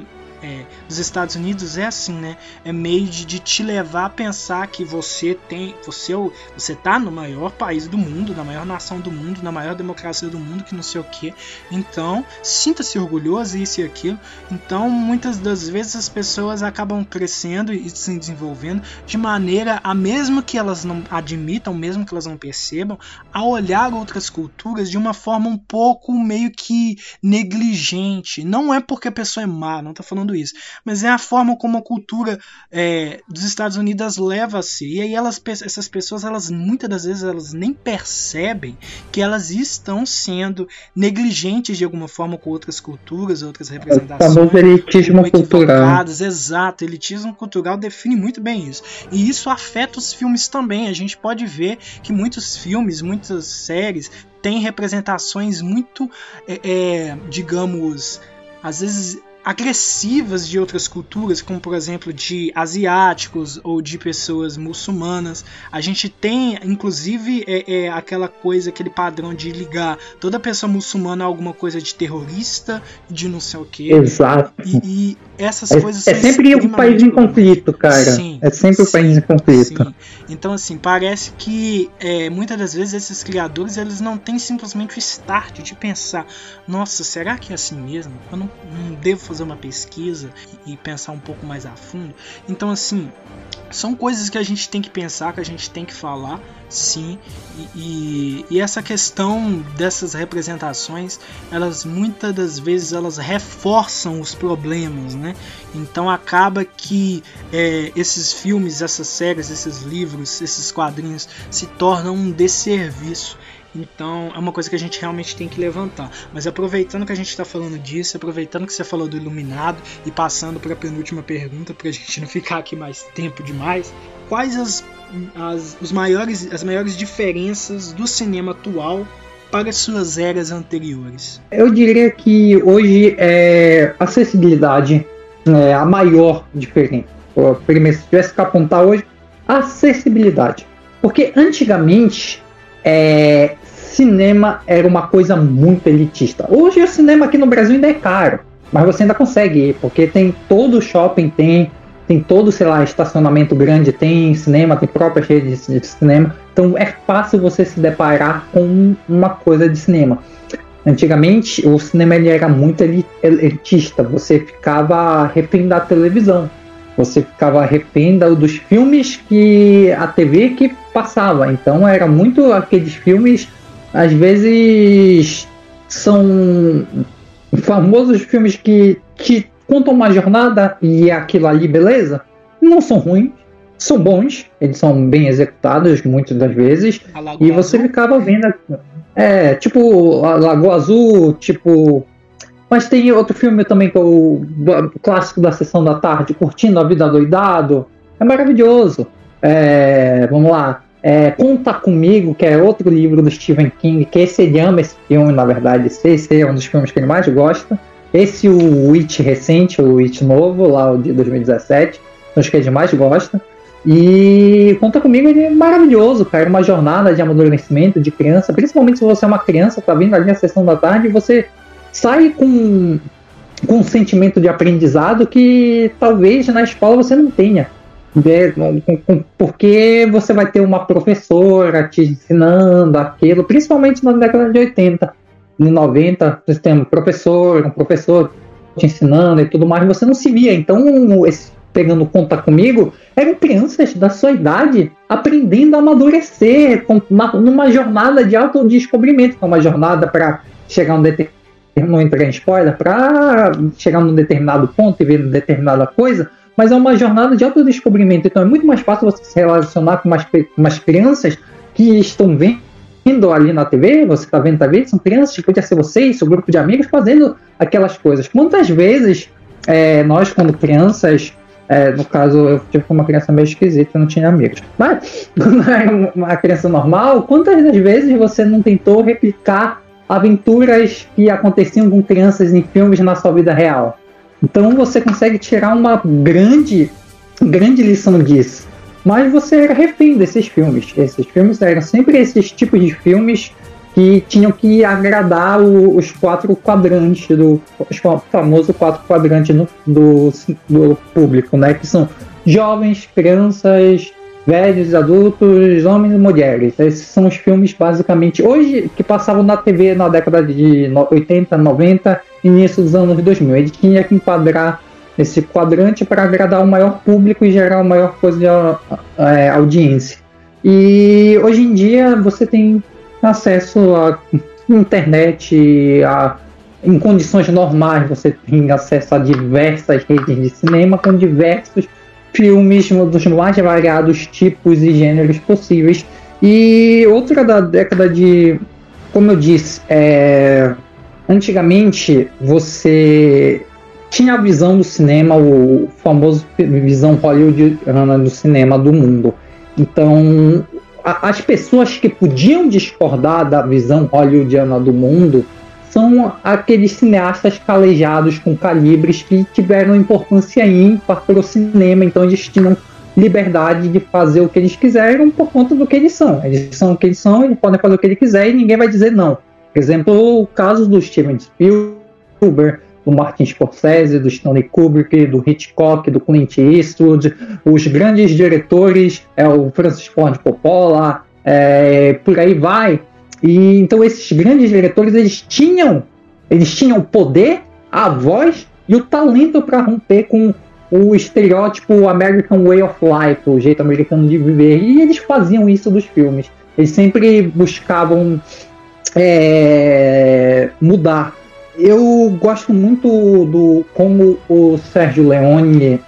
é, dos Estados Unidos é assim, né? É meio de, de, te levar a pensar que você tem, você é você tá no maior país do mundo, na maior nação do mundo, na maior democracia do mundo, que não sei o que. Então, sinta-se orgulhoso isso e aquilo. Então, muitas das vezes as pessoas acabam crescendo e se desenvolvendo de maneira a mesmo que elas não admitam, mesmo que elas não percebam, a olhar outras culturas de uma forma um pouco meio que negligente. Não é porque a pessoa é má, não tá falando falando isso, mas é a forma como a cultura é, dos Estados Unidos leva a ser. E aí elas, essas pessoas, elas muitas das vezes elas nem percebem que elas estão sendo negligentes de alguma forma com outras culturas, outras representações. O elitismo cultural. Exato, elitismo cultural define muito bem isso. E isso afeta os filmes também. A gente pode ver que muitos filmes, muitas séries têm representações muito, é, é, digamos, às vezes agressivas de outras culturas, como por exemplo de asiáticos ou de pessoas muçulmanas. A gente tem, inclusive, é, é, aquela coisa, aquele padrão de ligar toda pessoa muçulmana a alguma coisa de terrorista, de não sei o que. Exato. E, e essas é, coisas É sempre o um país em conflito, cara. Sim, é sempre o um país em conflito. Sim. Então, assim, parece que é, muitas das vezes esses criadores eles não têm simplesmente o start de pensar: nossa, será que é assim mesmo? Eu não, não devo fazer uma pesquisa e, pensar um pouco mais a fundo. Então, assim, são coisas que a gente tem que pensar, que a gente tem que falar, sim. E, e, e, essa questão dessas representações, elas muitas das vezes elas reforçam os problemas, né? Então acaba que é, esses filmes, essas séries, esses livros, esses quadrinhos se tornam um desserviço então é uma coisa que a gente realmente tem que levantar. Mas aproveitando que a gente está falando disso, aproveitando que você falou do Iluminado e passando para a penúltima pergunta, para a gente não ficar aqui mais tempo demais, quais as, as, os maiores, as maiores diferenças do cinema atual para suas eras anteriores? Eu diria que hoje é acessibilidade é a maior diferença. Primeiro, se tivesse que apontar hoje, acessibilidade. Porque antigamente é, cinema era uma coisa muito elitista. Hoje o cinema aqui no Brasil ainda é caro, mas você ainda consegue ir, porque tem todo o shopping, tem, tem todo, sei lá, estacionamento grande, tem cinema, tem própria rede de, de cinema. Então é fácil você se deparar com uma coisa de cinema. Antigamente o cinema ele era muito elitista, você ficava refém da televisão. Você ficava refém dos filmes que a TV que passava. Então era muito aqueles filmes às vezes são famosos filmes que te contam uma jornada e aquilo ali, beleza? Não são ruins, são bons, eles são bem executados muitas das vezes. E você Azul. ficava vendo. É, tipo a Lagoa Azul, tipo. Mas tem outro filme também que é o, o clássico da sessão da tarde, Curtindo a Vida Doidado. É maravilhoso. É, vamos lá. É, Conta Comigo, que é outro livro do Stephen King, que esse ele ama esse filme, na verdade. Esse é um dos filmes que ele mais gosta. Esse o Witch recente, o Witch novo, lá de 2017, são os que ele mais gosta. E Conta Comigo ele é maravilhoso, cara. Uma jornada de amadurecimento de criança, principalmente se você é uma criança, tá vindo ali na sessão da tarde e você sai com, com um sentimento de aprendizado que talvez na escola você não tenha porque você vai ter uma professora te ensinando aquilo, principalmente na década de 80, de 90, você tem um professor, um professor te ensinando e tudo mais, você não se via. Então, esse, pegando conta comigo, eram crianças da sua idade aprendendo a amadurecer uma, numa jornada de autodescobrimento, é uma jornada para chegar um determinado não entrar em spoiler, para chegar num determinado ponto e ver determinada coisa, mas é uma jornada de autodescobrimento. Então é muito mais fácil você se relacionar com umas, umas crianças que estão vendo ali na TV, você está vendo TV, são crianças que podia ser você seu grupo de amigos fazendo aquelas coisas. Quantas vezes é, nós, quando crianças, é, no caso, eu tive uma criança meio esquisita, não tinha amigos. Mas, quando era uma criança normal, quantas vezes você não tentou replicar aventuras que aconteciam com crianças em filmes na sua vida real? Então você consegue tirar uma grande, grande lição disso. Mas você era refém desses filmes. Esses filmes eram sempre esses tipos de filmes que tinham que agradar o, os quatro quadrantes do famoso quatro quadrantes do, do, do, público, né? Que são jovens, crianças, velhos, adultos, homens e mulheres. Esses são os filmes basicamente hoje que passavam na TV na década de 80, 90, início dos anos 2000. Ele tinha que enquadrar esse quadrante para agradar o maior público e gerar a maior coisa de é, audiência. E hoje em dia você tem acesso à internet, a, em condições normais você tem acesso a diversas redes de cinema com diversos filmes dos mais variados tipos e gêneros possíveis. E outra da década de, como eu disse, é, antigamente você tinha a visão do cinema, o famoso visão hollywoodiana do cinema do mundo. Então, a, as pessoas que podiam discordar da visão hollywoodiana do mundo são aqueles cineastas calejados com calibres que tiveram importância ímpar para o cinema, então eles tinham liberdade de fazer o que eles quiseram por conta do que eles são. Eles são o que eles são, eles podem fazer o que eles quiserem e ninguém vai dizer não. Por exemplo, o caso do Steven Spielberg, do Martin Scorsese, do Stanley Kubrick, do Hitchcock, do Clint Eastwood, os grandes diretores, é, o Francis Ford Coppola, é, por aí vai. E então esses grandes diretores eles tinham, eles tinham o poder, a voz e o talento para romper com o estereótipo American Way of Life, o jeito americano de viver. E eles faziam isso dos filmes. Eles sempre buscavam é, mudar eu gosto muito do como o Sérgio Leone,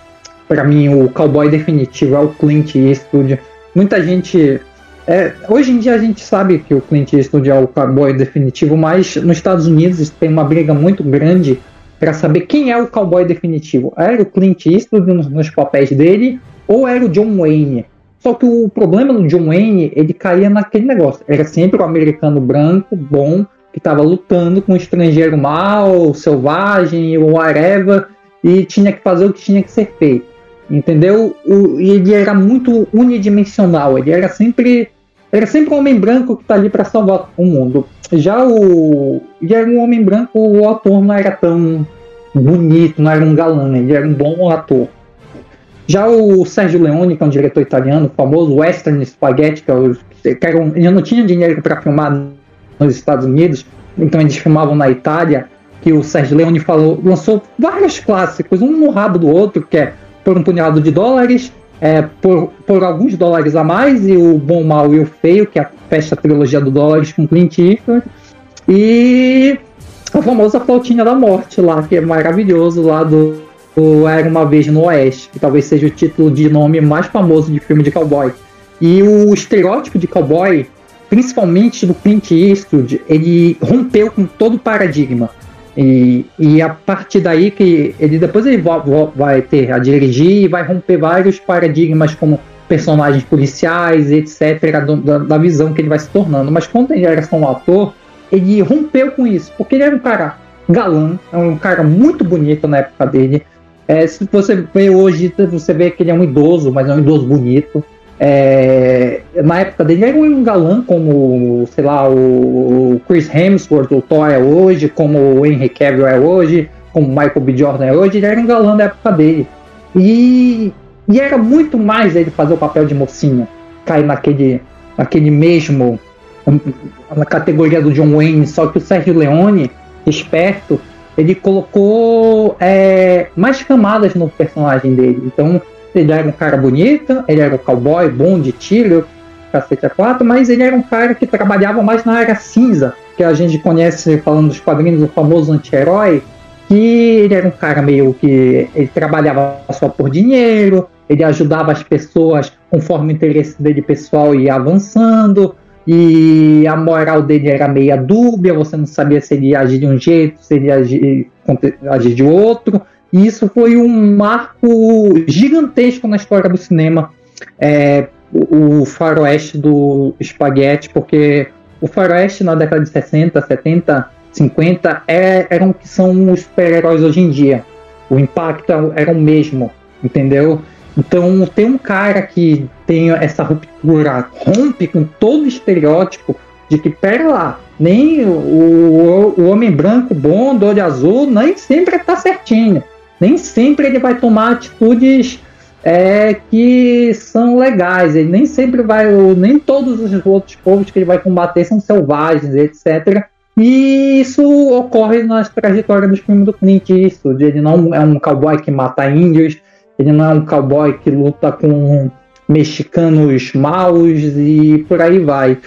para mim, o cowboy definitivo é o Clint Eastwood. Muita gente. É, hoje em dia a gente sabe que o Clint Eastwood é o cowboy definitivo, mas nos Estados Unidos tem uma briga muito grande para saber quem é o cowboy definitivo. Era o Clint Eastwood nos, nos papéis dele ou era o John Wayne? Só que o problema do John Wayne, ele caía naquele negócio. Era sempre o americano branco, bom, que estava lutando com um estrangeiro mal, selvagem, ou whatever, e tinha que fazer o que tinha que ser feito. Entendeu? O, ele era muito unidimensional, ele era sempre era sempre um homem branco que está ali para salvar o mundo. Já o ele era um homem branco, o ator não era tão bonito, não era um galã, ele era um bom ator. Já o Sérgio Leone, que é um diretor italiano, famoso Western Spaghetti, que, é que era um, não tinha dinheiro para filmar nos Estados Unidos, então eles filmavam na Itália, que o Sérgio Leone falou, lançou vários clássicos, um no rabo do outro, que é Por um Punhado de Dólares, é, por, por alguns dólares a mais, e o Bom, Mal e o Feio, que é a trilogia do Dólares com Clint Eastwood, e a famosa Flautinha da Morte lá, que é maravilhoso, lá do, do Era Uma Vez no Oeste, que talvez seja o título de nome mais famoso de filme de cowboy. E o estereótipo de cowboy principalmente do Clint Eastwood, ele rompeu com todo o paradigma. E, e a partir daí que ele depois ele vai, ter a dirigir e vai romper vários paradigmas como personagens policiais, etc., da, da, visão que ele vai se tornando. Mas quando ele era só um ator, ele rompeu com isso, porque ele era um cara galã, é um cara muito bonito na época dele. É, se você vê hoje, você vê que ele é um idoso, mas é um idoso bonito. É, na época dele era um galã como, sei lá, o Chris Hemsworth, o Thor é hoje, como o Henry Cavill é hoje, como Michael B. Jordan é hoje, ele era um galã da época dele. E, e era muito mais ele fazer o papel de mocinho, cair naquele, naquele mesmo, na categoria do John Wayne, só que o Sérgio Leone, esperto, ele colocou é, mais camadas no personagem dele. Então, ele era um cara bonito, ele era um cowboy bom de tiro, cacete a quatro, mas ele era um cara que trabalhava mais na área cinza, que a gente conhece falando dos quadrinhos, o famoso anti-herói, que ele era um cara meio que ele trabalhava só por dinheiro, ele ajudava as pessoas conforme o interesse dele pessoal ia avançando, e a moral dele era meia dúbia, você não sabia se ele ia agir de um jeito, se ele ia agir, agir de outro. E isso foi um marco gigantesco na história do cinema, é, o, o faroeste do espaguete, porque o faroeste na década de 60, 70, 50 é, eram o que são os super-heróis hoje em dia. O impacto era o mesmo, entendeu? Então tem um cara que tem essa ruptura, rompe com todo o estereótipo de que, pera lá, nem o, o homem branco bom, do olho azul, nem sempre está certinho. Nem sempre ele vai tomar atitudes é, que são legais. Ele nem sempre vai, nem todos os outros povos que ele vai combater são selvagens, etc. E isso ocorre nas trajetórias dos filmes do Clint Eastwood. Ele não é um cowboy que mata índios, ele não é um cowboy que luta com mexicanos maus e por aí vai.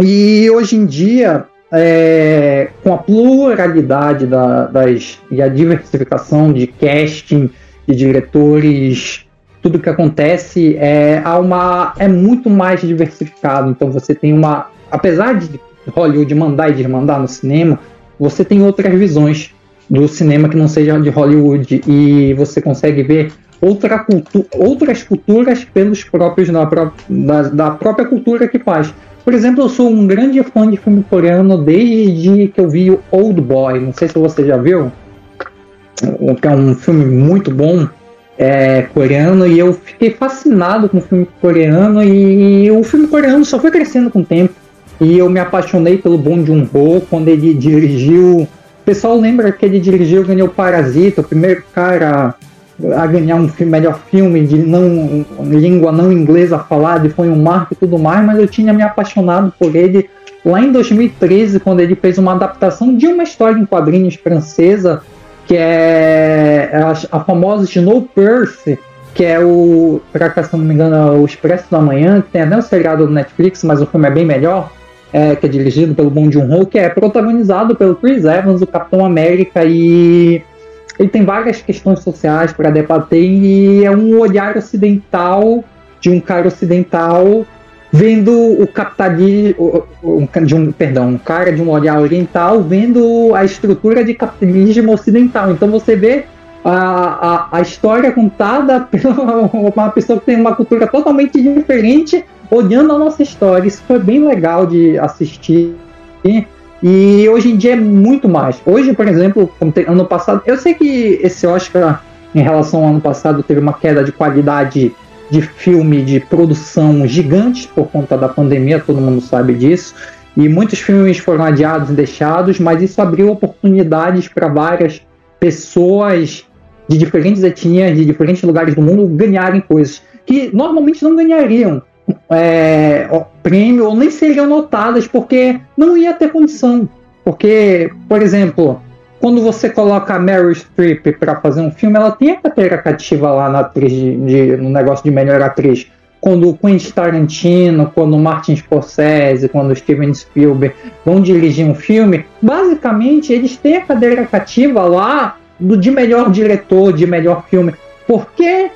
E hoje em dia, é, com a pluralidade da, das, e a diversificação de casting, de diretores, tudo que acontece é, há uma, é muito mais diversificado. Então você tem uma. Apesar de Hollywood mandar e desmandar no cinema, você tem outras visões do cinema que não seja de Hollywood e você consegue ver outra cultu outras culturas pelos próprios da, da, da, própria cultura que faz. Por exemplo, eu sou um grande fã de filme coreano desde que eu vi o Old Boy. Não sei se você já viu, é um filme muito bom é, coreano e eu fiquei fascinado com o filme coreano e o filme coreano só foi crescendo com o tempo. E eu me apaixonei pelo Bong Joon-ho quando ele dirigiu. O pessoal lembra que ele dirigiu, ganhou Parasita, o primeiro cara a ganhar um filme, melhor filme de não língua não inglesa falada foi um marco e tudo mais, mas eu tinha me apaixonado por ele lá em 2013 quando ele fez uma adaptação de uma história em quadrinhos francesa que é a, a famosa Snow Percy, que é o, para cá se não me engano, é o Expresso da Manhã, que tem até um seriado do Netflix, mas o filme é bem melhor é, que é dirigido pelo Bong Joon-ho, que é protagonizado pelo Chris Evans, o Capitão América, e ele tem várias questões sociais para debater e é um olhar ocidental de um cara ocidental vendo o capitalismo, de um, perdão, um cara de um olhar oriental vendo a estrutura de capitalismo ocidental. Então você vê a, a, a história contada por uma pessoa que tem uma cultura totalmente diferente olhando a nossa história. Isso foi bem legal de assistir. E hoje em dia é muito mais. Hoje, por exemplo, ano passado, eu sei que esse Oscar, em relação ao ano passado, teve uma queda de qualidade de filme, de produção gigantes por conta da pandemia, todo mundo sabe disso. E muitos filmes foram adiados e deixados, mas isso abriu oportunidades para várias pessoas de diferentes etnias, de diferentes lugares do mundo ganharem coisas que normalmente não ganhariam é, prêmio ou nem seriam notadas porque não ia ter condição. Porque, por exemplo, quando você coloca a Meryl Streep para fazer um filme, ela tem a carteira cativa lá na atriz de, de, no negócio de melhor atriz. Quando o Quentin Tarantino, quando o Martin Scorsese, quando o Steven Spielberg vão dirigir um filme, basicamente eles têm a cadeira cativa lá do de melhor diretor, de melhor filme. Porque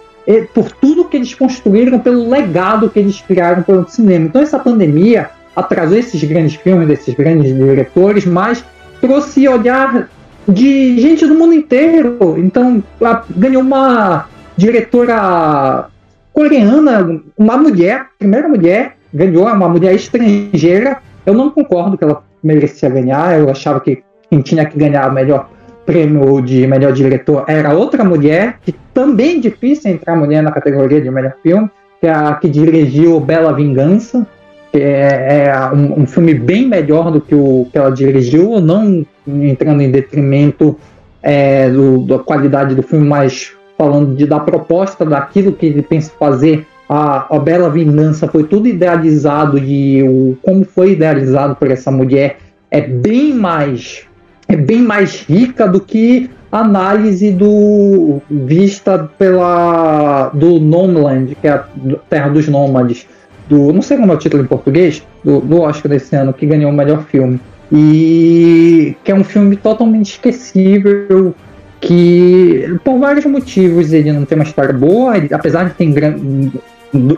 por tudo que eles construíram, pelo legado que eles criaram pelo cinema. Então essa pandemia atrasou esses grandes filmes, desses grandes diretores, mas trouxe olhar de gente do mundo inteiro. Então ganhou uma diretora coreana, uma mulher, primeira mulher, ganhou, uma mulher estrangeira. Eu não concordo que ela merecia ganhar, eu achava que quem tinha que ganhar o melhor prêmio de melhor diretor era outra mulher, que também é difícil entrar mulher na categoria de melhor filme, que é a que dirigiu Bela Vingança, que é, é um, um, filme bem melhor do que o que ela dirigiu, não entrando em detrimento é, do, da qualidade do filme, mas falando de, da proposta daquilo que ele pensa fazer. A, a Bela Vingança foi tudo idealizado e o, como foi idealizado por essa mulher é bem mais é bem mais rica do que análise do vista pela do Nomeland, que é a Terra dos Nômades, do não sei como é o título em português, do, do Oscar desse ano que ganhou o melhor filme. E que é um filme totalmente esquecível que por vários motivos ele não tem uma história boa, ele, apesar de ter gran,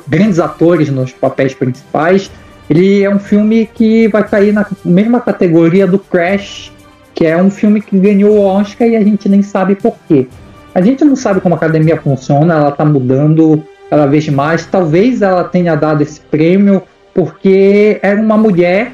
grandes atores nos papéis principais, ele é um filme que vai cair na mesma categoria do Crash, que é um filme que ganhou o Oscar e a gente nem sabe por quê. A gente não sabe como a academia funciona, ela está mudando cada vez mais. Talvez ela tenha dado esse prêmio porque era uma mulher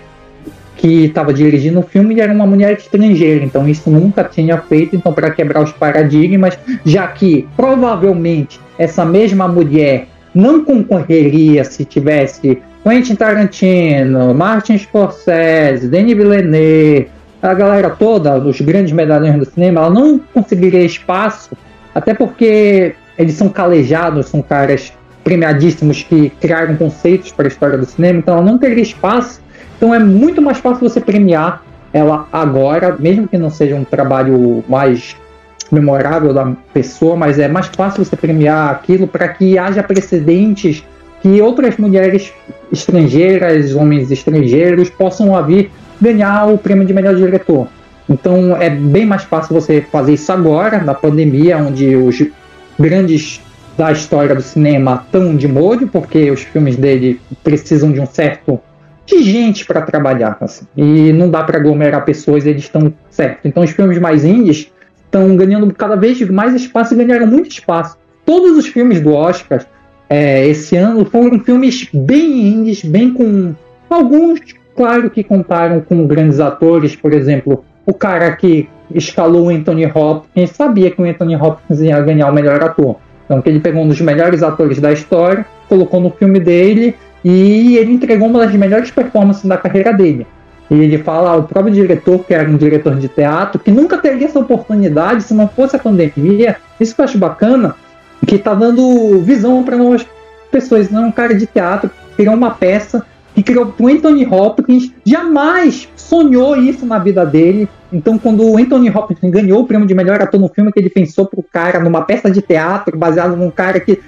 que estava dirigindo o filme e era uma mulher estrangeira, então isso nunca tinha feito, então para quebrar os paradigmas, já que provavelmente essa mesma mulher não concorreria se tivesse Quentin Tarantino, Martin Scorsese, Denis Villeneuve, a galera toda, os grandes medalhões do cinema, ela não conseguiria espaço, até porque eles são calejados, são caras premiadíssimos que criaram conceitos para a história do cinema, então ela não teria espaço. Então é muito mais fácil você premiar ela agora, mesmo que não seja um trabalho mais memorável da pessoa, mas é mais fácil você premiar aquilo para que haja precedentes que outras mulheres estrangeiras, homens estrangeiros possam vir ganhar o prêmio de melhor diretor. Então é bem mais fácil você fazer isso agora, na pandemia, onde os grandes da história do cinema estão de molho, porque os filmes dele precisam de um certo de gente para trabalhar. Assim. E não dá para aglomerar pessoas, eles estão certo. Então os filmes mais indies estão ganhando cada vez mais espaço e ganharam muito espaço. Todos os filmes do Oscar é, esse ano foram filmes bem indies, bem com alguns, claro, que contaram com grandes atores, por exemplo, o cara que escalou o Anthony Hopkins sabia que o Anthony Hopkins ia ganhar o melhor ator. Então, que ele pegou um dos melhores atores da história, colocou no filme dele e ele entregou uma das melhores performances da carreira dele. E ele fala ao próprio diretor, que era um diretor de teatro, que nunca teria essa oportunidade se não fosse a pandemia. Isso que eu acho bacana, que está dando visão para novas pessoas. Não é um cara de teatro criou uma peça, que criou o Anthony Hopkins, jamais sonhou isso na vida dele. Então, quando o Anthony Hopkins ganhou o prêmio de melhor ator no filme, que ele pensou pro cara numa peça de teatro baseado num cara que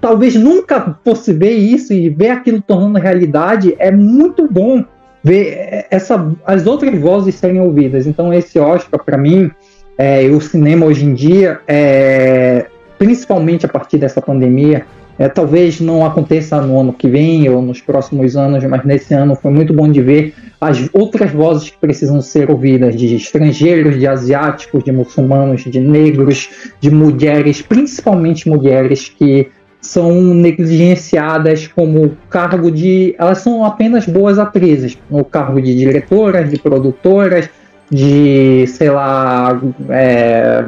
talvez nunca fosse ver isso e ver aquilo tornando realidade, é muito bom ver essa, as outras vozes serem ouvidas. Então, esse Oscar, para mim, é, o cinema hoje em dia, é, principalmente a partir dessa pandemia, é, talvez não aconteça no ano que vem ou nos próximos anos, mas nesse ano foi muito bom de ver as outras vozes que precisam ser ouvidas, de estrangeiros, de asiáticos, de muçulmanos, de negros, de mulheres, principalmente mulheres que são negligenciadas como cargo de. Elas são apenas boas atrizes, no cargo de diretoras, de produtoras, de, sei lá, é,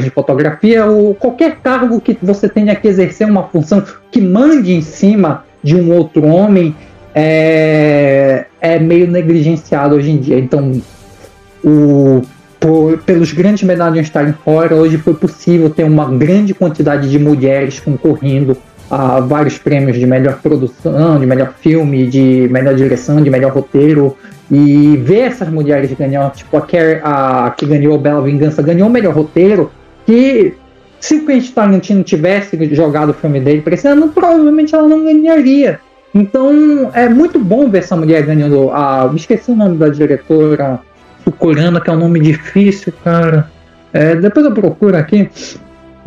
de fotografia, ou qualquer cargo que você tenha que exercer uma função que mande em cima de um outro homem, é, é meio negligenciado hoje em dia. Então, o por, pelos grandes medalhões estarem fora, hoje foi possível ter uma grande quantidade de mulheres concorrendo a vários prêmios de melhor produção, de melhor filme, de melhor direção, de melhor roteiro. E ver essas mulheres ganhando, tipo a, a que ganhou Bela Vingança, ganhou o melhor roteiro, que se o Quentin Tarantino tivesse jogado o filme dele para esse ano, provavelmente ela não ganharia. Então é muito bom ver essa mulher ganhando. A, esqueci o nome da diretora Tucorana, que é um nome difícil, cara. É, depois eu procuro aqui.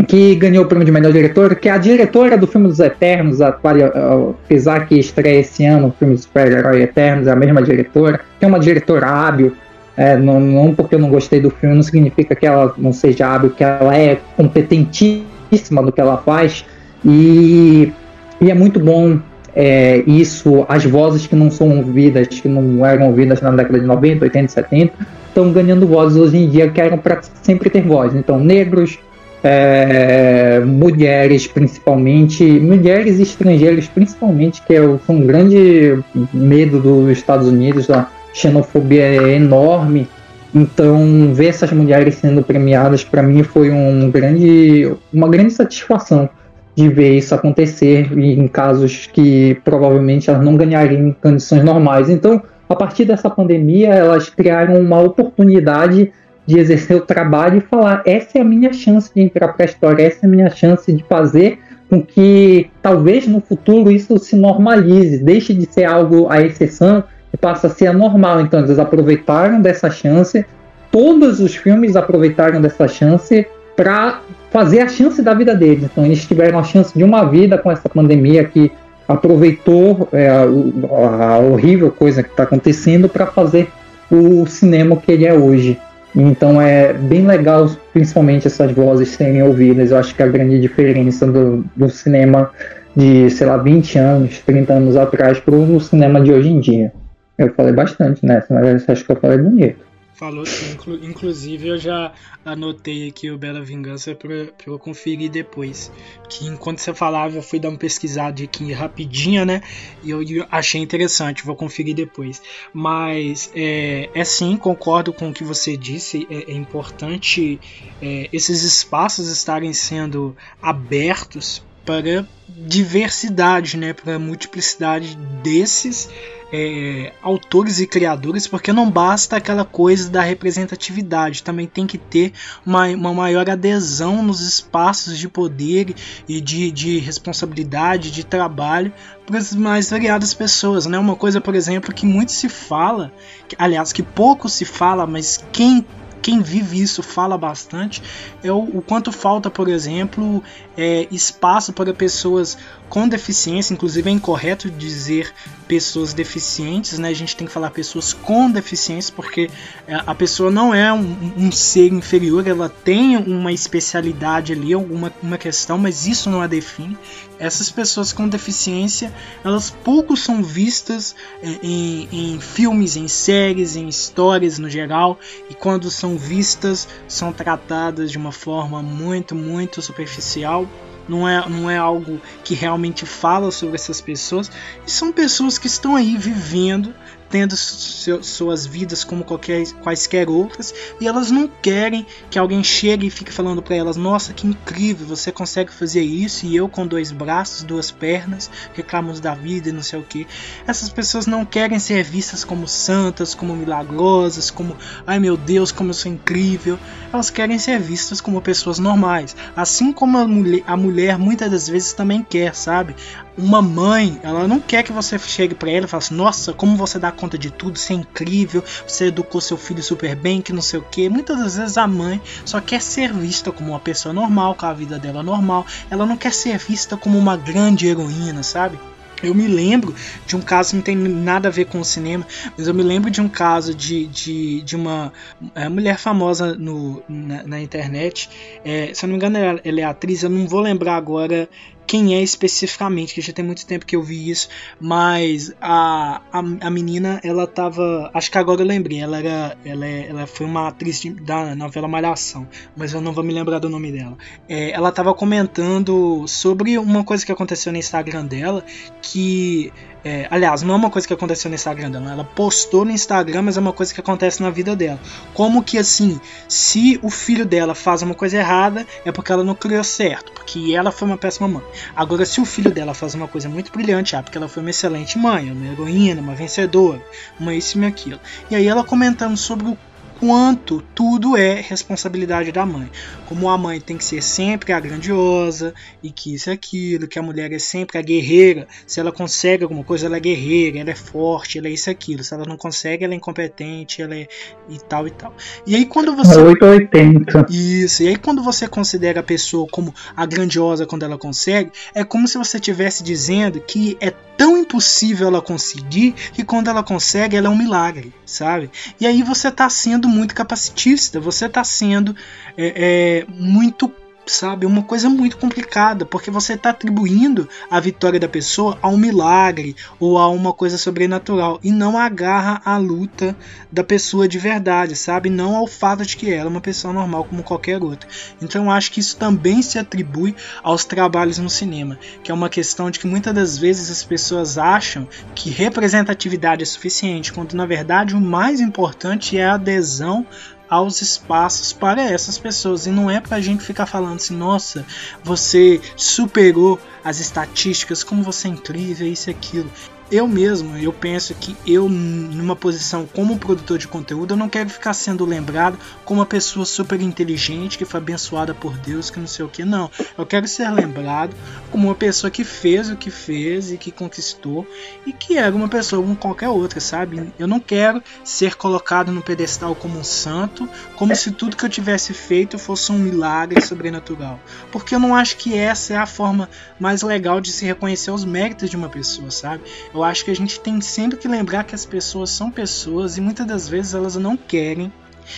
Que ganhou o prêmio de melhor diretor, que é a diretora do filme dos Eternos, a, apesar que estreia esse ano o filme do super-herói Eternos, é a mesma diretora, que é uma diretora hábil. É, não, não, porque eu não gostei do filme, não significa que ela não seja hábil, que ela é competentíssima do que ela faz. E, e é muito bom é, isso, as vozes que não são ouvidas, que não eram ouvidas na década de 90, 80, 70, estão ganhando vozes hoje em dia que eram para sempre ter voz. Então, negros, é, mulheres principalmente, mulheres estrangeiras principalmente, que é um grande medo dos Estados Unidos, a xenofobia é enorme. Então, ver essas mulheres sendo premiadas para mim foi um grande, uma grande satisfação de ver isso acontecer em casos que provavelmente elas não ganhariam em condições normais. Então, a partir dessa pandemia, elas criaram uma oportunidade de exercer o trabalho e falar: essa é a minha chance de entrar para a história, essa é a minha chance de fazer com que talvez no futuro isso se normalize, deixe de ser algo a exceção e passe a ser a normal. Então, eles aproveitaram dessa chance, todos os filmes aproveitaram dessa chance para fazer a chance da vida deles. Então eles tiveram a chance de uma vida com essa pandemia que aproveitou é, a, a, horrível coisa que está acontecendo para fazer o cinema que ele é hoje. Então é bem legal, principalmente essas vozes serem ouvidas. Eu acho que a grande diferença do, do cinema de, sei lá, 20 anos, 30 anos atrás para o cinema de hoje em dia. Eu falei bastante nessa, mas acho que eu falei bonito. Falou sim, inclusive eu já anotei aqui o Bela Vingança para eu conferir depois. Que enquanto você falava, eu fui dar uma pesquisada aqui rapidinha, né? E eu achei interessante, vou conferir depois. Mas é, é sim, concordo com o que você disse, é, é importante é, esses espaços estarem sendo abertos para diversidade, né? Para multiplicidade desses é, autores e criadores, porque não basta aquela coisa da representatividade, também tem que ter uma, uma maior adesão nos espaços de poder e de, de responsabilidade, de trabalho para as mais variadas pessoas. Né? Uma coisa, por exemplo, que muito se fala, que, aliás, que pouco se fala, mas quem quem vive isso fala bastante. É o, o quanto falta, por exemplo, é, espaço para pessoas com deficiência, inclusive é incorreto dizer pessoas deficientes, né? A gente tem que falar pessoas com deficiência, porque é, a pessoa não é um, um, ser inferior, ela tem uma especialidade ali, alguma uma questão, mas isso não a define. Essas pessoas com deficiência, elas pouco são vistas é, em, em filmes, em séries, em histórias no geral, e quando são vistas, são tratadas de uma forma muito, muito superficial não é, não é algo que realmente fala sobre essas pessoas. E são pessoas que estão aí vivendo tendo seu, suas vidas como qualquer, quaisquer outras, e elas não querem que alguém chegue e fique falando para elas: Nossa, que incrível, você consegue fazer isso, e eu com dois braços, duas pernas, reclamamos da vida e não sei o que. Essas pessoas não querem ser vistas como santas, como milagrosas, como ai meu Deus, como eu sou incrível. Elas querem ser vistas como pessoas normais, assim como a mulher, a mulher muitas das vezes também quer, sabe? Uma mãe, ela não quer que você chegue para ela e fale assim, nossa, como você dá conta de tudo, isso é incrível, você educou seu filho super bem, que não sei o que. Muitas das vezes a mãe só quer ser vista como uma pessoa normal, com a vida dela normal. Ela não quer ser vista como uma grande heroína, sabe? Eu me lembro de um caso, não tem nada a ver com o cinema, mas eu me lembro de um caso de, de, de uma é, mulher famosa no, na, na internet. É, se eu não me engano, ela, ela é atriz, eu não vou lembrar agora quem é especificamente, que já tem muito tempo que eu vi isso, mas a, a, a menina, ela tava. Acho que agora eu lembrei, ela, era, ela, é, ela foi uma atriz de, da novela Malhação, mas eu não vou me lembrar do nome dela. É, ela tava comentando sobre uma coisa que aconteceu no Instagram dela, que é, aliás, não é uma coisa que aconteceu no Instagram dela, ela postou no Instagram, mas é uma coisa que acontece na vida dela. Como que assim, se o filho dela faz uma coisa errada, é porque ela não criou certo, porque ela foi uma péssima mãe. Agora, se o filho dela faz uma coisa muito brilhante, é porque ela foi uma excelente mãe, uma heroína, uma vencedora, uma isso e aquilo. E aí ela comentando sobre o quanto tudo é responsabilidade da mãe. Como a mãe tem que ser sempre a grandiosa e que isso e aquilo, que a mulher é sempre a guerreira. Se ela consegue alguma coisa, ela é guerreira, ela é forte, ela é isso e aquilo. Se ela não consegue, ela é incompetente, ela é e tal e tal. E aí quando você 880. Isso. E aí quando você considera a pessoa como a grandiosa quando ela consegue, é como se você estivesse dizendo que é tão impossível ela conseguir que quando ela consegue, ela é um milagre, sabe? E aí você está sendo muito capacitista, você está sendo é, é, muito sabe? Uma coisa muito complicada, porque você está atribuindo a vitória da pessoa a um milagre ou a uma coisa sobrenatural e não agarra a luta da pessoa de verdade, sabe? Não ao fato de que ela é uma pessoa normal como qualquer outra. Então acho que isso também se atribui aos trabalhos no cinema, que é uma questão de que muitas das vezes as pessoas acham que representatividade é suficiente, quando na verdade o mais importante é a adesão aos espaços para essas pessoas. E não é para a gente ficar falando assim, nossa, você superou as estatísticas, como você é incrível, isso e aquilo. Eu mesmo, eu penso que eu, numa posição como produtor de conteúdo, eu não quero ficar sendo lembrado como uma pessoa super inteligente, que foi abençoada por Deus, que não sei o que, não. Eu quero ser lembrado como uma pessoa que fez o que fez e que conquistou e que era uma pessoa como qualquer outra, sabe? Eu não quero ser colocado no pedestal como um santo, como se tudo que eu tivesse feito fosse um milagre sobrenatural. Porque eu não acho que essa é a forma mais legal de se reconhecer os méritos de uma pessoa, sabe? Eu acho que a gente tem sempre que lembrar que as pessoas são pessoas e muitas das vezes elas não querem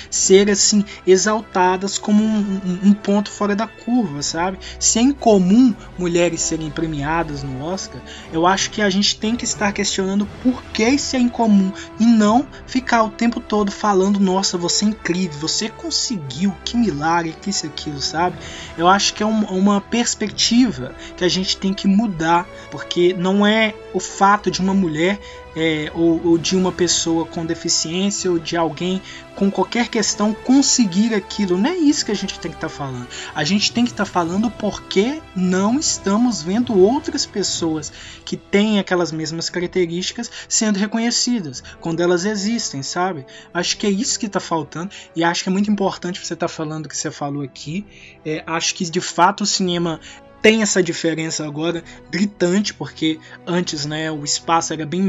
ser assim exaltadas como um, um, um, ponto fora da curva, sabe? Se é incomum mulheres serem premiadas no Oscar, eu acho que a gente tem que estar questionando por que isso é incomum e não ficar o tempo todo falando, nossa, você é incrível, você conseguiu, que milagre, que isso aquilo, sabe? Eu acho que é um, uma perspectiva que a gente tem que mudar, porque não é o fato de uma mulher é, ou, ou, de uma pessoa com deficiência ou de alguém com qualquer questão conseguir aquilo. Não é isso que a gente tem que estar tá falando. A gente tem que estar tá falando porque não estamos vendo outras pessoas que têm aquelas mesmas características sendo reconhecidas quando elas existem, sabe? Acho que é isso que está faltando e acho que é muito importante você estar tá falando o que você falou aqui. É, acho que de fato o cinema tem essa diferença agora gritante, porque antes né, o espaço era bem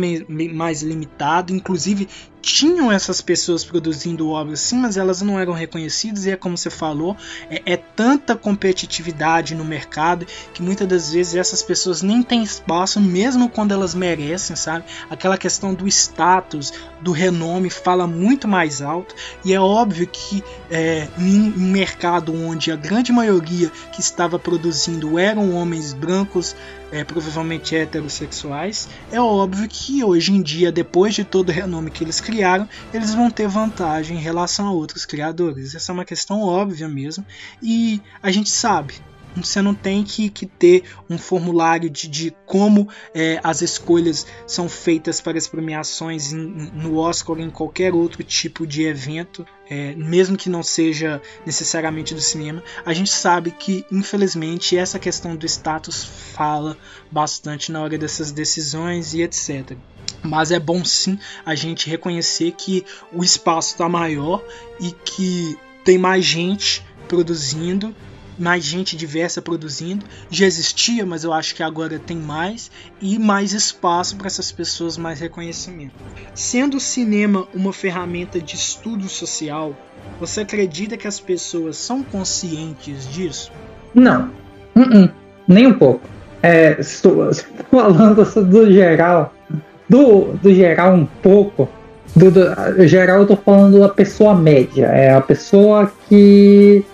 mais limitado, inclusive tinham essas pessoas produzindo obras sim, mas elas não eram reconhecidas, e é como você falou, é, é, tanta competitividade no mercado que muitas das vezes essas pessoas nem têm espaço, mesmo quando elas merecem, sabe? Aquela questão do status, do renome fala muito mais alto, e é óbvio que é, em um mercado onde a grande maioria que estava produzindo eram homens brancos, é, provavelmente heterossexuais, é óbvio que hoje em dia, depois de todo o renome que eles criaram, eles vão ter vantagem em relação a outros criadores. Essa é uma questão óbvia mesmo, e a gente sabe, você não tem que, que ter um formulário de, de como é, as escolhas são feitas para as premiações em, no Oscar ou em qualquer outro tipo de evento, é, mesmo que não seja necessariamente do cinema. A gente sabe que, infelizmente, essa questão do status fala bastante na hora dessas decisões e etc. Mas é bom sim a gente reconhecer que o espaço está maior e que tem mais gente produzindo mais gente diversa produzindo. Já existia, mas eu acho que agora tem mais e mais espaço para essas pessoas, mais reconhecimento. Sendo o cinema uma ferramenta de estudo social, você acredita que as pessoas são conscientes disso? Não, uh -uh. nem um pouco. É, estou falando do geral, do, do geral um pouco. Do, do geral, eu tô falando da pessoa média. É a pessoa que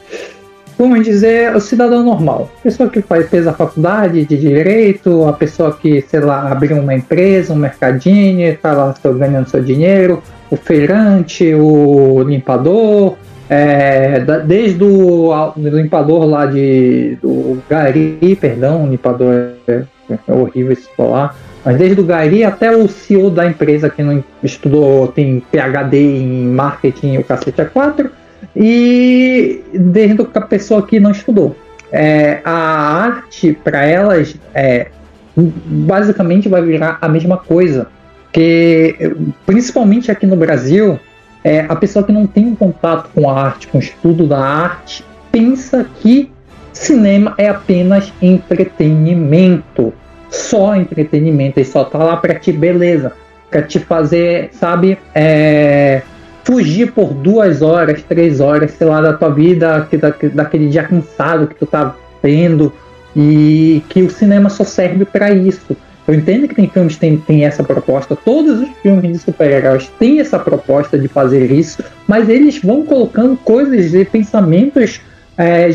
vamos dizer, o cidadão normal. Pessoa que faz, fez a faculdade de direito, a pessoa que, sei lá, abriu uma empresa, um mercadinho, está lá ganhando seu dinheiro, o feirante, o limpador, é, desde o limpador lá de. do Gari, perdão, limpador é, é horrível isso falar. Mas desde o Gari até o CEO da empresa que não estudou, tem PhD em marketing o cacete A4, e desde a pessoa que não estudou. É, a arte, para elas, é, basicamente vai virar a mesma coisa. Que, principalmente aqui no Brasil, é, a pessoa que não tem um contato com a arte, com o estudo da arte, pensa que cinema é apenas entretenimento. Só entretenimento. E só tá lá para te, beleza, para te fazer, sabe, é, fugir por duas horas, três horas, sei lá, da tua vida, da, daquele dia cansado que tu tá tendo, e que o cinema só serve para isso. Eu entendo que tem filmes que tem, tem essa proposta, todos os filmes de super-heróis têm essa proposta de fazer isso, mas eles vão colocando coisas e pensamentos, é,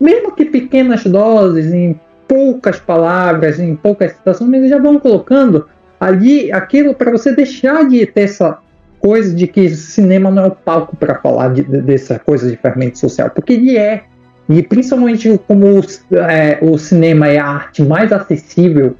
mesmo que pequenas doses, em poucas palavras, em poucas citações, mas eles já vão colocando ali aquilo para você deixar de ter essa coisa de que cinema não é o palco para falar de, de, dessa coisa de fermento social, porque ele é. E principalmente como é, o cinema é a arte mais acessível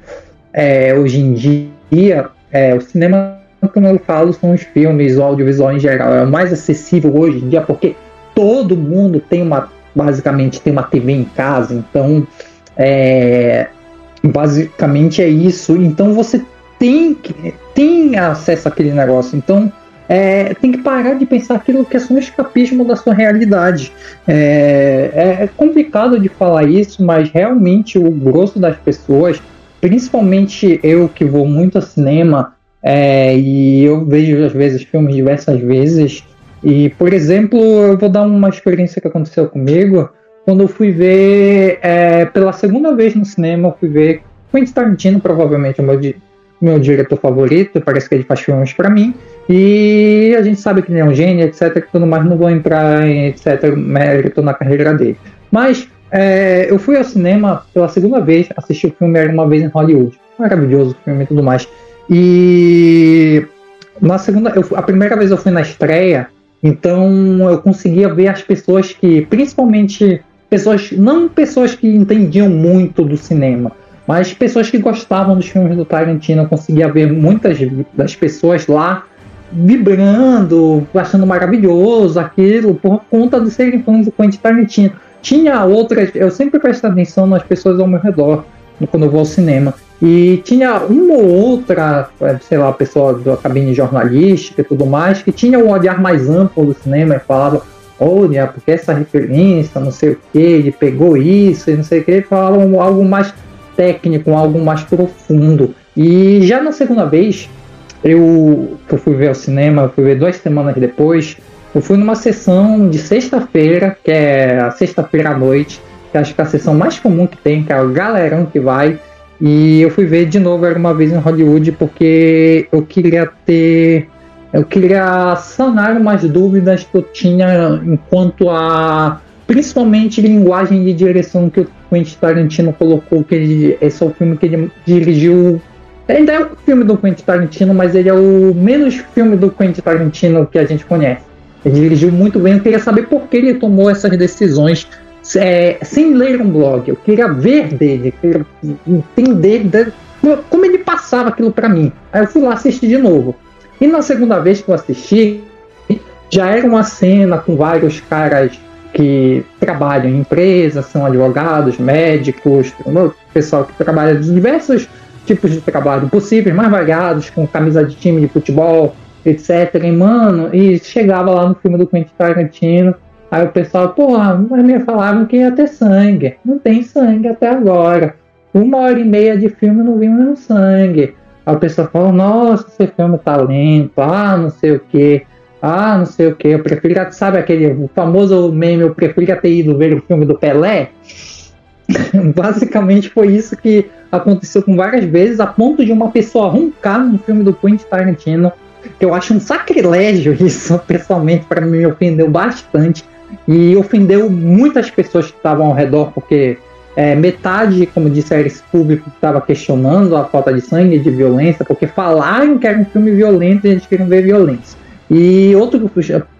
é, hoje em dia, é, o cinema, como eu falo, são os filmes, o audiovisual em geral, é o mais acessível hoje em dia, porque todo mundo tem uma, basicamente, tem uma TV em casa, então, é, basicamente é isso. Então você tem, tem acesso àquele negócio. Então, é, tem que parar de pensar aquilo que é só um escapismo da sua realidade. É, é, é complicado de falar isso, mas realmente o grosso das pessoas, principalmente eu que vou muito ao cinema, é, e eu vejo às vezes filmes diversas vezes, e por exemplo, eu vou dar uma experiência que aconteceu comigo. Quando eu fui ver é, pela segunda vez no cinema, eu fui ver Quentin Tarantino, provavelmente o meu, meu diretor favorito, parece que ele faz filmes para mim, e a gente sabe que ele é um gênio, etc, que tudo mais, não vou entrar em etc, mérito na carreira dele. Mas é, eu fui ao cinema pela segunda vez, assisti o filme Era Uma Vez em Hollywood, maravilhoso o filme e tudo mais, e na segunda, eu, a primeira vez eu fui na estreia, então eu conseguia ver as pessoas que, principalmente pessoas, não pessoas que entendiam muito do cinema, mas pessoas que gostavam dos filmes do Tarantino. Eu conseguia ver muitas das pessoas lá vibrando, achando maravilhoso aquilo, por conta de serem fãs do Quentin Tarantino. Tinha outras, eu sempre presto atenção nas pessoas ao meu redor quando eu vou ao cinema. E tinha uma ou outra, sei lá, pessoa da cabine jornalística e tudo mais, que tinha um olhar mais amplo do cinema e falava: olha, porque essa referência, não sei o que, ele pegou isso e não sei o que, falavam algo mais técnico, algo mais profundo. E já na segunda vez, eu, eu fui ver ao cinema, fui ver duas semanas depois, eu fui numa sessão de sexta-feira, que é a sexta-feira à noite, que acho que é a sessão mais comum que tem, que é o galerão que vai. E eu fui ver de novo era uma vez em Hollywood porque eu queria ter eu queria sanar umas dúvidas que eu tinha enquanto a principalmente linguagem de direção que o Quentin Tarantino colocou, que ele, esse é o filme que ele dirigiu. Ainda é o filme do Quentin Tarantino, mas ele é o menos filme do Quentin Tarantino que a gente conhece. Ele dirigiu muito bem, eu queria saber por que ele tomou essas decisões é, sem ler um blog. Eu queria ver dele, queria entender como ele passava aquilo para mim. Aí eu fui lá assistir de novo. E na segunda vez que eu assisti, já era uma cena com vários caras que trabalham em empresas, são advogados, médicos, pessoal que trabalha de diversos tipos de trabalho possíveis, mais variados, com camisa de time de futebol, etc. E, mano, e chegava lá no filme do Quentin Tarantino, aí o pessoal, porra, mas me falavam que ia ter sangue. Não tem sangue até agora. Uma hora e meia de filme não vimos sangue. A pessoa fala, nossa, esse filme tá lento, ah, não sei o que, ah, não sei o que, eu preferia, sabe aquele o famoso meme, eu preferia ter ido ver o filme do Pelé? Basicamente foi isso que aconteceu com várias vezes, a ponto de uma pessoa roncar no filme do Quentin Tarantino, que eu acho um sacrilégio isso, pessoalmente, para mim me ofendeu bastante, e ofendeu muitas pessoas que estavam ao redor, porque é, metade, como disse esse público, estava questionando a falta de sangue de violência, porque falaram que era um filme violento e eles queriam ver violência. E outro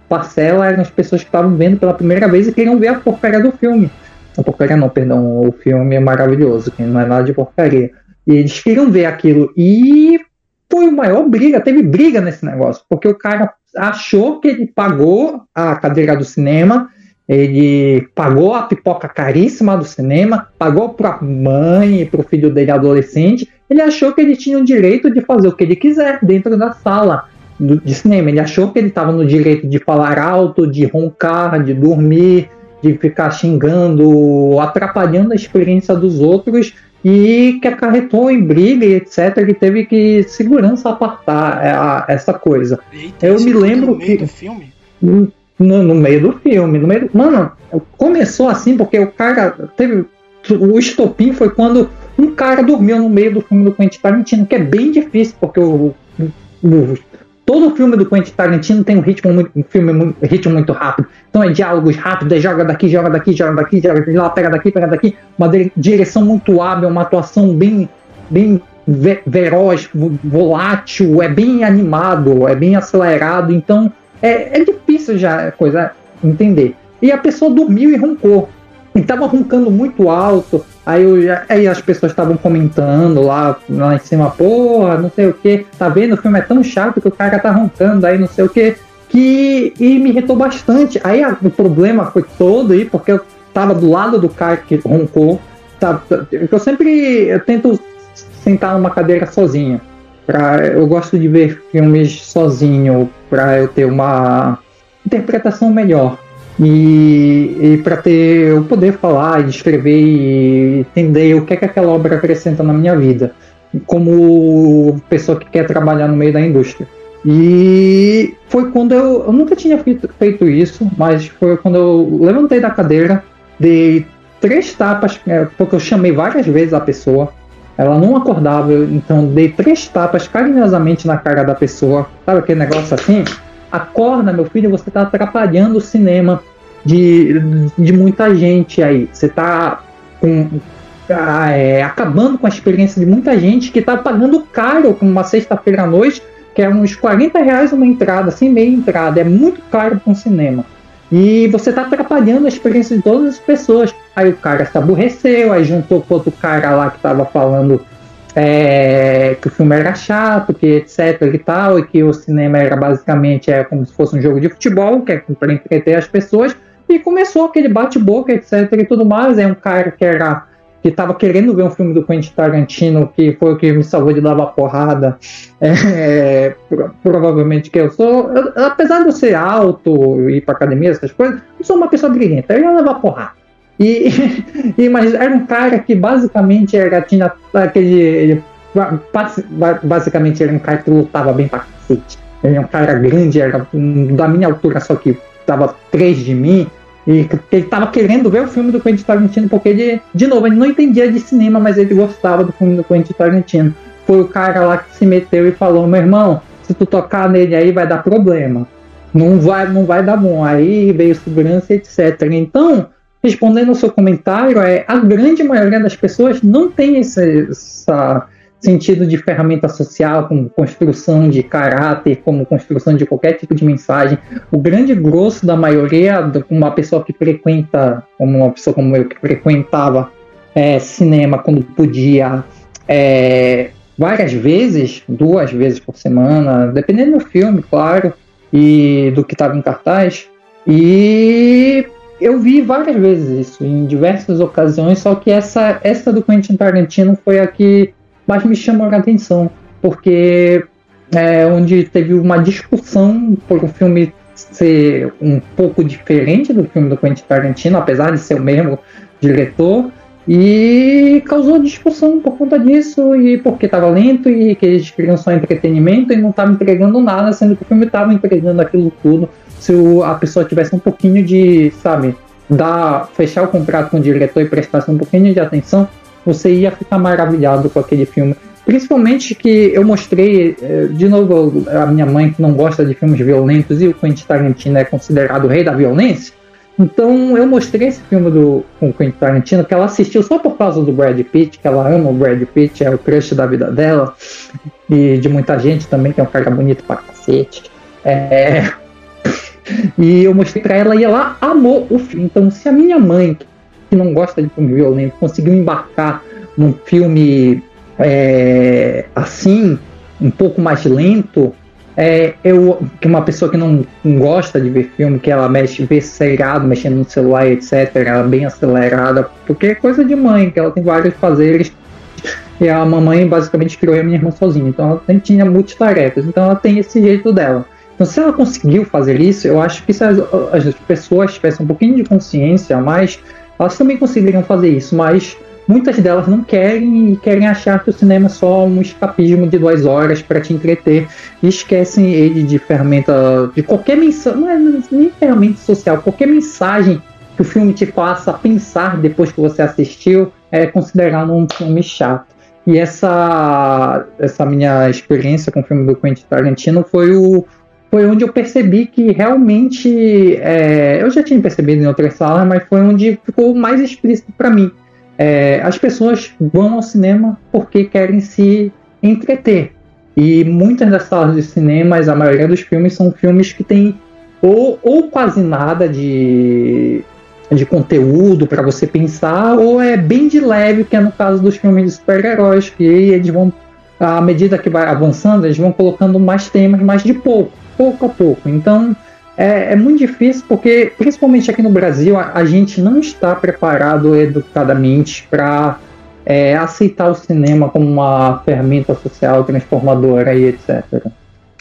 parcela eram as pessoas que estavam vendo pela primeira vez e queriam ver a porcaria do filme. A porcaria não, perdão, o filme é maravilhoso, que não é nada de porcaria. E eles queriam ver aquilo. E foi a maior briga, teve briga nesse negócio, porque o cara achou que ele pagou a cadeira do cinema ele pagou a pipoca caríssima do cinema, pagou para a mãe e para o filho dele adolescente. Ele achou que ele tinha o direito de fazer o que ele quiser dentro da sala de cinema. Ele achou que ele estava no direito de falar alto, de roncar, de dormir, de ficar xingando, atrapalhando a experiência dos outros e que acarretou em briga e etc. Ele teve que segurança apartar é, essa coisa. Eita, Eu me lembro que. Do filme? no, no meio do filme. No meio do, mano, começou assim porque o cara teve. O estopim foi quando um cara dormiu no meio do filme do Quentin Tarantino, que é bem difícil, porque o, o todo filme do Quentin Tarantino tem um ritmo muito, um filme muito, ritmo muito rápido. Então é diálogos rápidos, é joga daqui, joga daqui, joga daqui, joga daqui, lá, pega daqui, pega daqui. Uma direção muito hábil, uma atuação bem, bem veroz, volátil, é bem animado, é bem acelerado. Então é, é difícil já coisa entender. E a pessoa dormiu e roncou. E tava roncando muito alto. Aí, eu já, aí as pessoas estavam comentando lá, lá em cima, porra, não sei o que. Tá vendo? O filme é tão chato que o cara tá roncando aí, não sei o que. Que e me irritou bastante. Aí a, o problema foi todo aí, porque eu tava do lado do cara que roncou. Tá, eu sempre eu tento sentar numa cadeira sozinha. Pra, eu gosto de ver filmes sozinho para eu ter uma interpretação melhor e, e para ter eu poder falar, escrever e entender o que é que aquela obra acrescenta na minha vida, como pessoa que quer trabalhar no meio da indústria. E foi quando eu, eu nunca tinha feito, feito isso, mas foi quando eu levantei da cadeira, dei três tapas, é, porque eu chamei várias vezes a pessoa, ela não acordava, então dei três tapas carinhosamente na cara da pessoa, sabe aquele negócio assim? Acorda, meu filho, você está atrapalhando o cinema de, de muita gente aí. Você está ah, é, acabando com a experiência de muita gente que está pagando caro com uma sexta-feira à noite, que é uns 40 reais uma entrada, assim, meia entrada. É muito caro para um cinema. E você está atrapalhando a experiência de todas as pessoas. Aí o cara se aborreceu, aí juntou com outro cara lá que estava falando é, que o filme era chato, que etc e tal, e que o cinema era basicamente é, como se fosse um jogo de futebol, que é para entreter as pessoas, e começou aquele bate-boca, etc e tudo mais. É um cara que era que estava querendo ver um filme do Quentin Tarantino, que foi o que me salvou de lavar porrada. É, provavelmente que eu sou, eu, apesar de eu ser alto e ir para academia, essas coisas, eu sou uma pessoa brilhante, eu ia levar porrada. E, e, mas era um cara que basicamente era, tinha aquele. Ele, basicamente era um cara que lutava bem pra cacete. Ele é um cara grande, era da minha altura, só que tava três de mim. E ele tava querendo ver o filme do Quentin Tarantino, porque ele, de novo, ele não entendia de cinema, mas ele gostava do filme do Quentin Tarantino. Foi o cara lá que se meteu e falou: meu irmão, se tu tocar nele aí vai dar problema. Não vai, não vai dar bom. Aí veio segurança, etc. Então, respondendo ao seu comentário, é a grande maioria das pessoas não tem esse essa sentido de ferramenta social, como construção de caráter, como construção de qualquer tipo de mensagem. O grande grosso da maioria, uma pessoa que frequenta, como uma pessoa como eu, que frequentava é, cinema quando podia, é, várias vezes, duas vezes por semana, dependendo do filme, claro, e do que estava em cartaz. E eu vi várias vezes isso, em diversas ocasiões, só que essa, essa do Quentin Tarantino foi a que mais me chamou a atenção, porque é onde teve uma discussão por o filme ser um pouco diferente do filme do Quentin Tarantino, apesar de ser o mesmo diretor, e causou discussão por conta disso, e porque estava lento, e que eles queriam só entretenimento e não estavam entregando nada, sendo que o filme estava entregando aquilo tudo. Se a pessoa tivesse um pouquinho de, sabe, dar, fechar o contrato com o diretor e prestasse um pouquinho de atenção, você ia ficar maravilhado com aquele filme. Principalmente que eu mostrei, eh, de novo, a minha mãe que não gosta de filmes violentos e o Quentin Tarantino é considerado o rei da violência. Então eu mostrei esse filme do, com o Quentin Tarantino que ela assistiu só por causa do Brad Pitt, que ela ama o Brad Pitt, é o crush da vida dela, e de muita gente também, que é um cara bonito pra cacete. É... E eu mostrei pra ela e ela amou o filme. Então, se a minha mãe, que não gosta de filme violento conseguiu embarcar num filme é, assim, um pouco mais lento, é, eu, que uma pessoa que não, não, gosta de ver filme, que ela mexe, vê seriado, mexendo no celular, etc., ela é bem acelerada, porque é coisa de mãe, que ela tem vários fazeres, e a mamãe basicamente criou a minha irmã sozinha, então ela tinha multitarefas, então ela tem esse jeito dela. Então, se ela conseguiu fazer isso, eu acho que se as, as pessoas tivessem um pouquinho de consciência a mais, elas também conseguiriam fazer isso, mas muitas delas não querem e querem achar que o cinema é só um escapismo de duas horas para te entreter e esquecem ele de ferramenta, de qualquer mensagem, não é nem ferramenta social, qualquer mensagem que o filme te faça pensar depois que você assistiu é considerado um filme chato. E essa, essa minha experiência com o filme do Quentin Tarantino foi o, foi onde eu percebi que realmente é, eu já tinha percebido em outras salas, mas foi onde ficou mais explícito para mim. É, as pessoas vão ao cinema porque querem se entreter. E muitas das salas de cinemas, a maioria dos filmes são filmes que têm ou, ou quase nada de, de conteúdo para você pensar, ou é bem de leve, que é no caso dos filmes de super-heróis, que eles vão, à medida que vai avançando, eles vão colocando mais temas, mas de pouco pouco a pouco. Então é, é muito difícil porque, principalmente aqui no Brasil, a, a gente não está preparado educadamente para é, aceitar o cinema como uma ferramenta social transformadora e etc.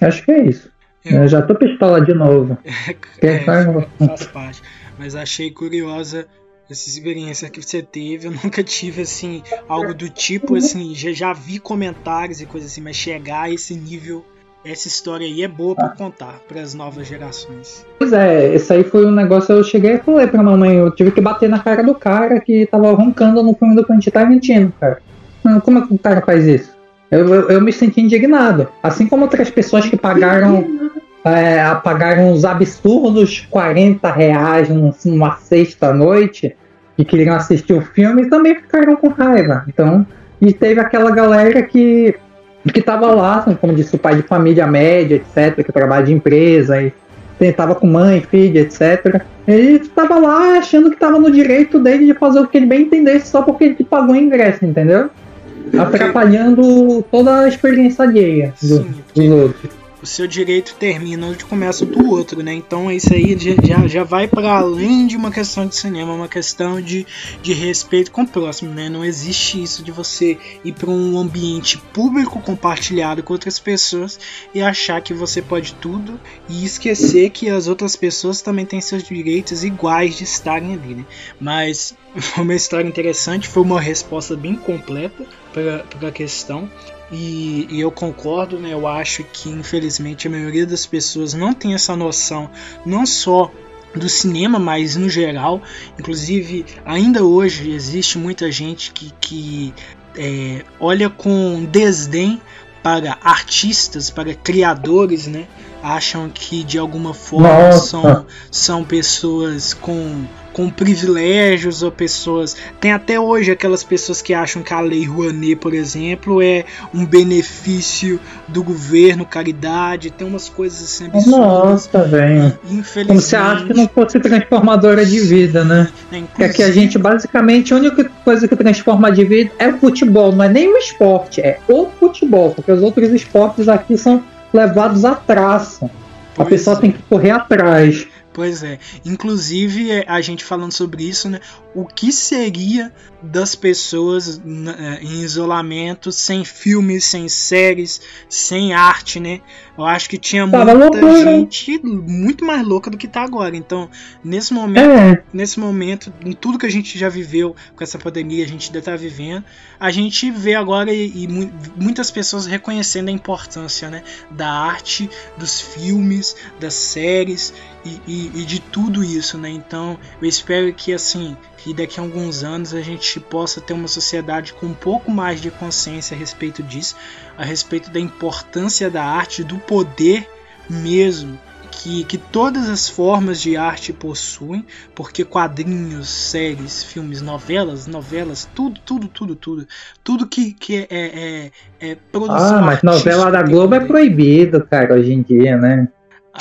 Acho que é isso. Eu, Eu já tô pistola de novo. é, faz parte. Mas achei curiosa essa experiência que você teve. Eu nunca tive assim algo do tipo assim. Já, já vi comentários e coisas assim, mas chegar a esse nível essa história aí é boa para contar para as novas gerações. Pois é, esse aí foi um negócio. Eu cheguei e falei pra mamãe, eu tive que bater na cara do cara que tava roncando no filme do Quentin Tarantino, cara. Como é que o cara faz isso? Eu, eu, eu me senti indignado. Assim como outras pessoas que pagaram. É, pagaram uns absurdos 40 reais numa sexta-noite e queriam assistir o filme e também ficaram com raiva. Então, e teve aquela galera que que estava lá, como disse, o pai de família média, etc., que trabalha de empresa e tentava com mãe, filha, etc. Ele estava lá achando que estava no direito dele de fazer o que ele bem entendesse só porque ele pagou o ingresso, entendeu? Atrapalhando toda a experiência alheia do, dos outros o seu direito termina onde começa o do outro, né? Então isso aí já, já vai para além de uma questão de cinema, uma questão de, de respeito com o próximo, né? Não existe isso de você ir para um ambiente público compartilhado com outras pessoas e achar que você pode tudo e esquecer que as outras pessoas também têm seus direitos iguais de estarem ali, né? Mas foi uma história interessante, foi uma resposta bem completa para a questão. E, e, eu concordo, né? Eu acho que infelizmente a maioria das pessoas não tem essa noção, não só do cinema, mas no geral. Inclusive, ainda hoje existe muita gente que, que é, olha com desdém para artistas, para criadores, né? Acham que de alguma forma são, são pessoas com com privilégios ou pessoas. Tem até hoje aquelas pessoas que acham que a Lei Rouanet, por exemplo, é um benefício do governo, caridade. Tem umas coisas assim absurdas. Nossa, velho. Infelizmente. Como você acha que não fosse transformadora de vida, né? É, é que a gente, basicamente, a única coisa que transforma de vida é o futebol. Não é nem o esporte, é o futebol. Porque os outros esportes aqui são levados a traça. A pessoa é. tem que correr atrás. Pois é. Inclusive, é, a gente falando sobre isso, né? O que seria das pessoas é, em isolamento, sem filmes, sem séries, sem arte, né? Eu acho que tinha Tava muita loucura. gente muito mais louca do que tá agora. Então, nesse momento, é. nesse momento, em tudo que a gente já viveu com essa pandemia, a gente ainda tá vivendo, a gente vê agora e, e muitas pessoas reconhecendo a importância, né, da arte, dos filmes, das séries e, e, e de tudo isso, né? Então, eu espero que assim, que daqui a alguns anos a gente possa ter uma sociedade com um pouco mais de consciência a respeito disso, a respeito da importância da arte, do poder mesmo que, que todas as formas de arte possuem, porque quadrinhos, séries, filmes, novelas, novelas, tudo, tudo, tudo, tudo, tudo que, que é, é, é produção. Ah, mas novela da Globo é proibido, cara, hoje em dia, né? Ah,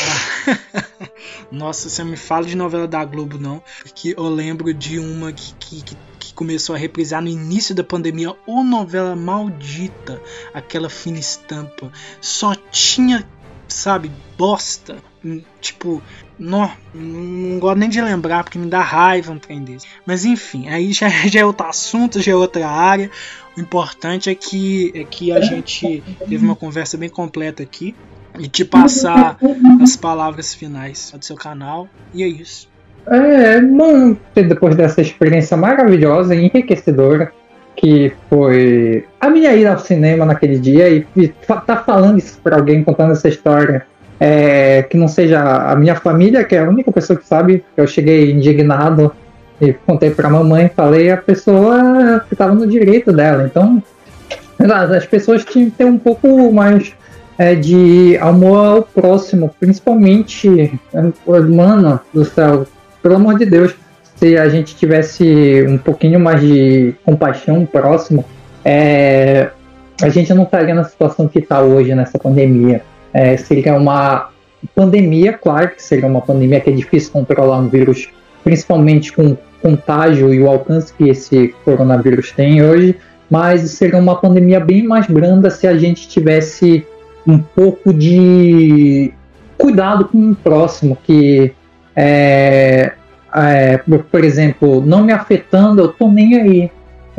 nossa, você me fala de novela da Globo, não. Porque eu lembro de uma que, que, que começou a reprisar no início da pandemia, ou novela maldita, aquela fina estampa. Só tinha, sabe, bosta. Hum, tipo, não, não gosto nem de lembrar porque me dá raiva um trem desse. Mas enfim, aí já, já é outro assunto, já é outra área. O importante é que, é que a gente teve uma conversa bem completa aqui e te passar as palavras finais do seu canal. E é isso. É bom depois dessa experiência maravilhosa e enriquecedora que foi a minha ida ao cinema naquele dia e, e tá falando isso para alguém contando essa história é, que não seja a minha família, que é a única pessoa que sabe eu cheguei indignado e contei para a mamãe, falei a pessoa que estava no direito dela. Então, as pessoas tinham que ter um pouco mais é, de amor ao próximo, principalmente, mano do céu, pelo amor de Deus, se a gente tivesse um pouquinho mais de compaixão próximo, é, a gente não estaria na situação que está hoje nessa pandemia. É, seria uma pandemia, claro que seria uma pandemia que é difícil controlar um vírus, principalmente com o contágio e o alcance que esse coronavírus tem hoje, mas seria uma pandemia bem mais branda se a gente tivesse um pouco de cuidado com o próximo, que é, é, por exemplo, não me afetando, eu tô nem aí.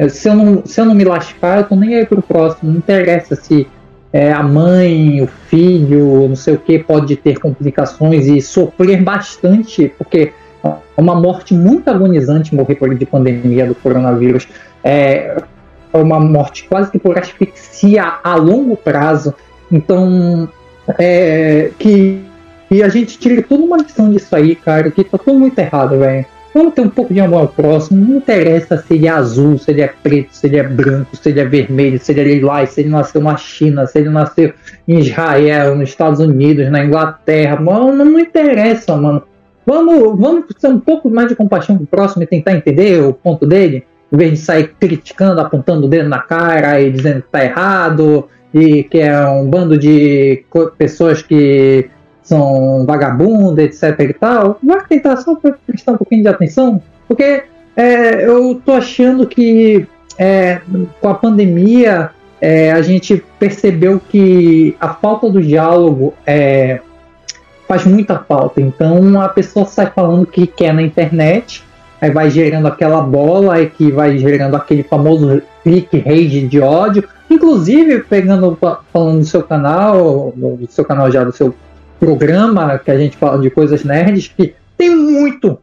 se eu não, se eu não me lascar, eu tô nem aí pro próximo. Não interessa se é, a mãe, o filho, não sei o que, pode ter complicações e sofrer bastante, porque é uma morte muito agonizante morrer por de pandemia do coronavírus. É, é uma morte quase que por asfixia a longo prazo. Então, é, que e a gente tira toda uma lição disso aí, cara, que tá tudo muito errado, velho. Vamos ter um pouco de amor ao próximo. Não interessa se ele é azul, se ele é preto, se ele é branco, se ele é vermelho, se ele é lilás, se ele nasceu na China, se ele nasceu em Israel, nos Estados Unidos, na Inglaterra. Mano, não interessa, mano. Vamos, vamos ter um pouco mais de compaixão com o próximo e tentar entender o ponto dele, em vez de sair criticando, apontando o dedo na cara e dizendo que tá errado e que é um bando de pessoas que são vagabundas, etc e tal, vai tentar só prestar um pouquinho de atenção, porque é, eu tô achando que é, com a pandemia é, a gente percebeu que a falta do diálogo é, faz muita falta. Então a pessoa sai falando o que quer na internet, aí vai gerando aquela bola, aí que vai gerando aquele famoso clique rage de ódio. Inclusive, pegando falando do seu canal, do seu canal já do seu programa que a gente fala de coisas nerds, que tem muito.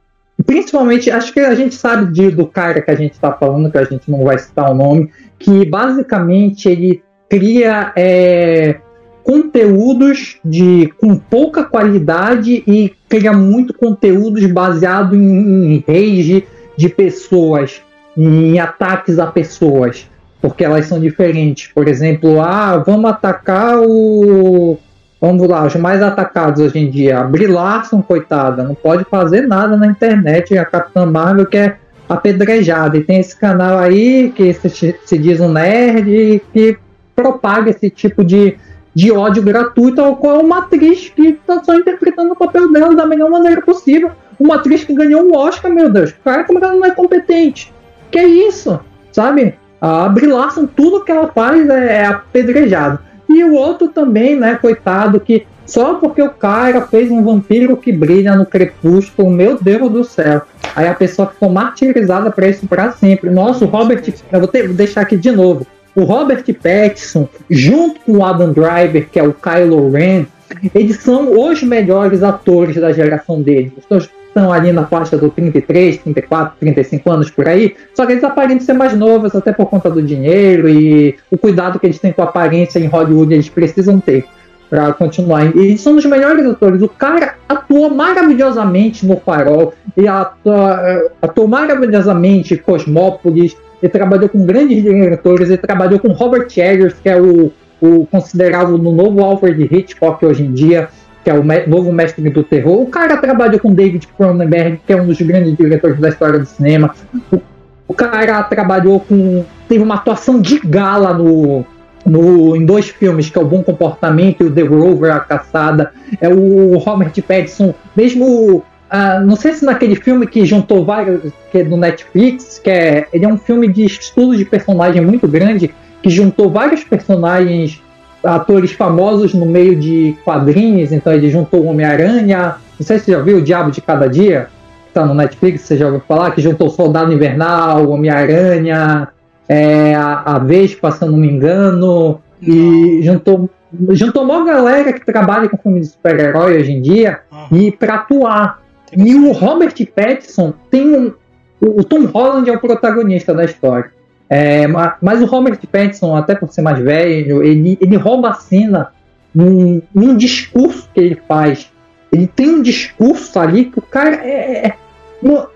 Principalmente, acho que a gente sabe de, do cara que a gente está falando, que a gente não vai citar o nome, que basicamente ele cria é, conteúdos de com pouca qualidade e cria muito conteúdos baseado em, em rage de pessoas, em ataques a pessoas, porque elas são diferentes. Por exemplo, ah, vamos atacar o Vamos lá, os mais atacados hoje em dia. A Brie Larson, coitada, não pode fazer nada na internet. A Capitã Marvel que é apedrejada. E tem esse canal aí que se, se diz um nerd que propaga esse tipo de, de ódio gratuito ao qual uma atriz que está só interpretando o papel dela da melhor maneira possível. Uma atriz que ganhou um Oscar, meu Deus. Cara, como ela não é competente? Que é isso? Sabe? A Brie Larson, tudo que ela faz é, é apedrejado. E o outro também, né, coitado, que só porque o cara fez um vampiro que brilha no crepúsculo, meu Deus do céu. Aí a pessoa ficou martirizada para isso para sempre. Nossa, o Robert, eu vou, ter, vou deixar aqui de novo. O Robert Pattinson, junto com o Adam Driver, que é o Kylo Ren, eles são os melhores atores da geração deles. Estão ali na faixa do 33, 34, 35 anos por aí, só que eles aparentam ser mais novos, até por conta do dinheiro e o cuidado que eles têm com a aparência em Hollywood, eles precisam ter para continuar. E eles são os melhores atores. O cara atuou maravilhosamente no Farol, e atua, maravilhosamente em Cosmópolis, ele trabalhou com grandes diretores, ele trabalhou com Robert Eggers, que é o, o considerado no novo Alfred Hitchcock hoje em dia que é o novo mestre do terror. O cara trabalhou com David Cronenberg, que é um dos grandes diretores da história do cinema. O, o cara trabalhou com. teve uma atuação de gala no, no, em dois filmes, que é o Bom Comportamento e o The Rover, A Caçada. É o Robert Pattinson, mesmo. Uh, não sei se naquele filme que juntou vários, que é do Netflix, que é, ele é um filme de estudo de personagem muito grande, que juntou vários personagens atores famosos no meio de quadrinhos, então ele juntou o Homem-Aranha, não sei se você já viu o Diabo de Cada Dia, que tá no Netflix, você já ouviu falar, que juntou o Soldado Invernal, o Homem-Aranha, é, a, a Vespa, se eu não me engano, não. e juntou, juntou uma galera que trabalha com filmes de super-herói hoje em dia, uhum. e para atuar. E o Robert Pattinson tem um. O Tom Holland é o protagonista da história. É, mas o Robert Pattinson, até por ser mais velho, ele, ele rouba a cena num, num discurso que ele faz. Ele tem um discurso ali que o cara é, é,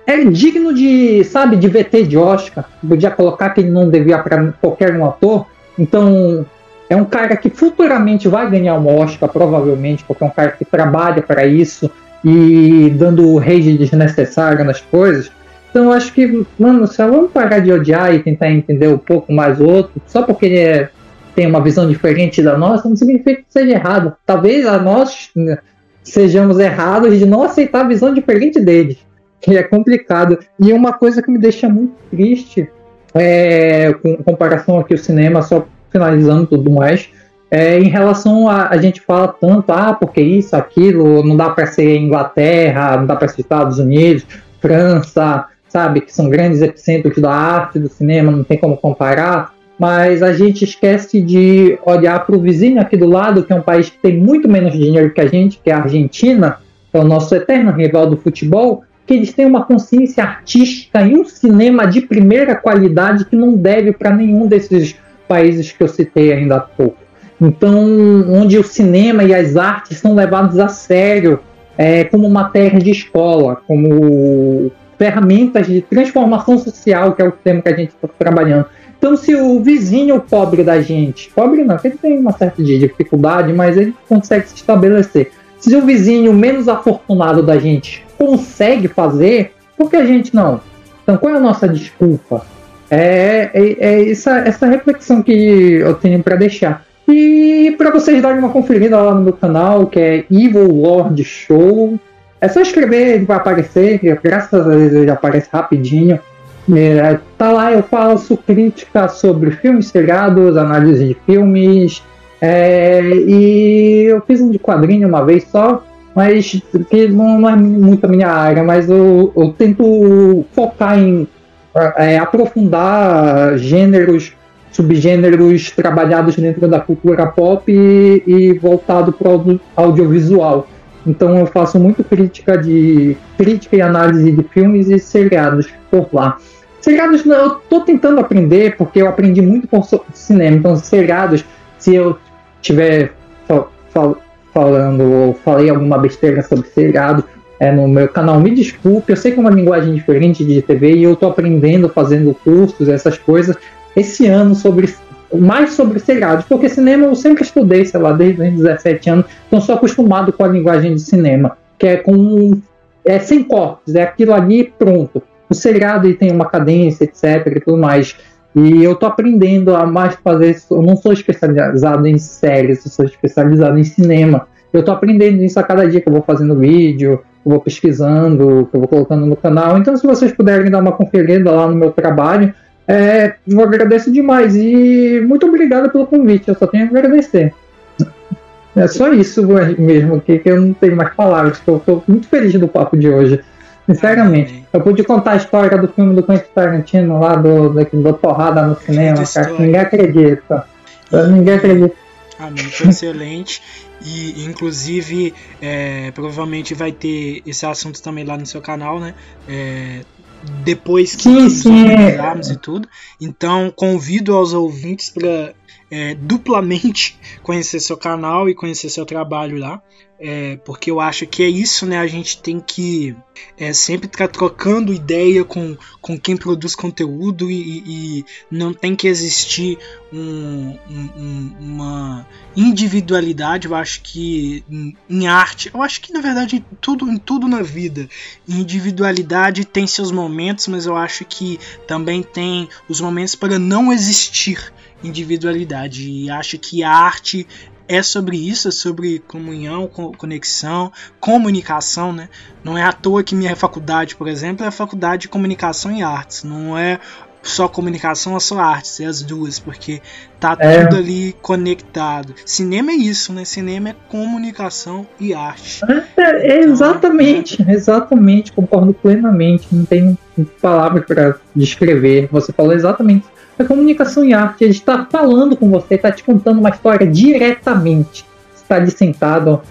é digno de, sabe, de VT de Oscar. Podia colocar que ele não devia para qualquer um ator. Então, é um cara que futuramente vai ganhar um Oscar, provavelmente, porque é um cara que trabalha para isso e dando rage desnecessário nas coisas. Então acho que, mano, só vamos parar de odiar e tentar entender um pouco mais o outro, só porque ele é, tem uma visão diferente da nossa, não significa que seja errado. Talvez a nós né, sejamos errados de não aceitar a visão diferente deles, que é complicado. E uma coisa que me deixa muito triste, é, com comparação aqui ao cinema, só finalizando tudo mais, é, em relação a a gente fala tanto, ah, porque isso, aquilo, não dá para ser Inglaterra, não dá para ser Estados Unidos, França, sabe, que são grandes epicentros da arte, do cinema, não tem como comparar, mas a gente esquece de olhar para o vizinho aqui do lado, que é um país que tem muito menos dinheiro que a gente, que é a Argentina, que é o nosso eterno rival do futebol, que eles têm uma consciência artística e um cinema de primeira qualidade que não deve para nenhum desses países que eu citei ainda há pouco. Então, onde o cinema e as artes são levados a sério é, como matéria de escola, como ferramentas de transformação social, que é o tema que a gente está trabalhando. Então, se o vizinho pobre da gente, pobre não, ele tem uma certa dificuldade, mas ele consegue se estabelecer. Se o vizinho menos afortunado da gente consegue fazer, por que a gente não? Então, qual é a nossa desculpa? É, é, é essa, essa reflexão que eu tenho para deixar. E para vocês darem uma conferida lá no meu canal, que é Evil Lord Show, é só escrever, ele vai aparecer, graças a Deus ele aparece rapidinho. É, tá lá, eu faço crítica sobre filmes seriados, análise de filmes, é, e eu fiz um de quadrinho uma vez só, mas que não é muito a minha área, mas eu, eu tento focar em é, aprofundar gêneros subgêneros trabalhados dentro da cultura pop e, e voltado para o audiovisual. Então eu faço muito crítica de crítica e análise de filmes e seriados por lá. Seriados eu estou tentando aprender porque eu aprendi muito por cinema. Então seriados, se eu tiver fal falando ou falei alguma besteira sobre seriado é, no meu canal, me desculpe. Eu sei que é uma linguagem diferente de TV e eu estou aprendendo, fazendo cursos, essas coisas esse ano sobre mais sobre seriados, porque cinema eu sempre estudei, sei lá, desde os 17 anos, então sou acostumado com a linguagem de cinema, que é com é sem cortes, é aquilo ali pronto. O seriado tem uma cadência, etc, e tudo mais. E eu tô aprendendo a mais fazer isso. Eu não sou especializado em séries, eu sou especializado em cinema. Eu tô aprendendo isso a cada dia que eu vou fazendo vídeo, eu vou pesquisando, eu vou colocando no canal. Então, se vocês puderem dar uma conferida lá no meu trabalho, é, eu agradeço demais e muito obrigado pelo convite. Eu só tenho a agradecer. É só isso mesmo, que, que eu não tenho mais palavras. Eu estou muito feliz do papo de hoje. Sinceramente. Eu pude contar a história do filme do Quentin Tarantino lá, do, do, do Porrada no cinema, cara, ninguém acredita. Ninguém acredita. Amém, foi excelente. E inclusive é, provavelmente vai ter esse assunto também lá no seu canal, né? É, depois que sim, sim. organizarmos e tudo. Então convido aos ouvintes para é, duplamente conhecer seu canal e conhecer seu trabalho lá. É, porque eu acho que é isso, né? A gente tem que é, sempre estar tá trocando ideia com, com quem produz conteúdo e, e não tem que existir um, um, uma individualidade. Eu acho que em, em, arte, eu acho que na verdade tudo, em tudo na vida, individualidade tem seus momentos, mas eu acho que também tem os momentos para não existir individualidade. E acho que a arte é sobre isso, é sobre comunhão, conexão, comunicação, né? Não é à toa que minha faculdade, por exemplo, é a faculdade de comunicação e artes. Não é só comunicação ou só artes, é as duas, porque tá é. tudo ali conectado. Cinema é isso, né? Cinema é comunicação e arte. É, é exatamente, então, exatamente, concordo plenamente. Não tem palavras para descrever. Você falou exatamente a comunicação em arte, ele está falando com você, está te contando uma história diretamente. Está ali sentado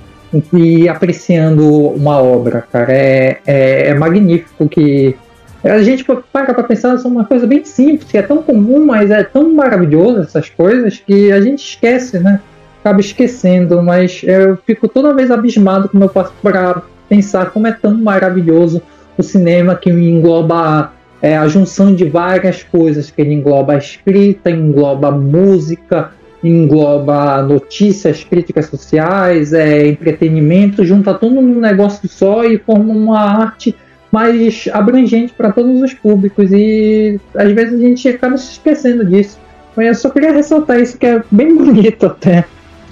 e apreciando uma obra, cara. É, é, é magnífico que a gente para para pensar, é uma coisa bem simples, é tão comum, mas é tão maravilhoso essas coisas que a gente esquece, né? Acaba esquecendo, mas eu fico toda vez abismado como eu passo para pensar como é tão maravilhoso o cinema que engloba é a junção de várias coisas, que ele engloba a escrita, engloba a música, engloba notícias, críticas sociais, é, entretenimento, junta tudo num negócio só e forma uma arte mais abrangente para todos os públicos. E às vezes a gente acaba se esquecendo disso. Mas eu só queria ressaltar isso que é bem bonito até.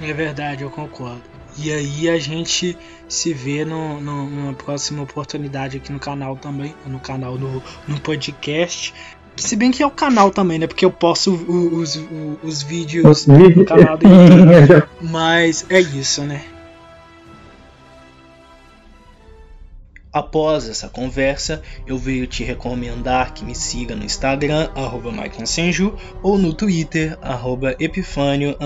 É verdade, eu concordo. E aí a gente se vê no, no, numa próxima oportunidade aqui no canal também, no canal no, no podcast. Se bem que é o canal também, né? Porque eu posto os, os, os vídeos no canal do YouTube. Mas é isso, né? Após essa conversa, eu venho te recomendar que me siga no Instagram, arroba ou no Twitter, arroba Epifânio,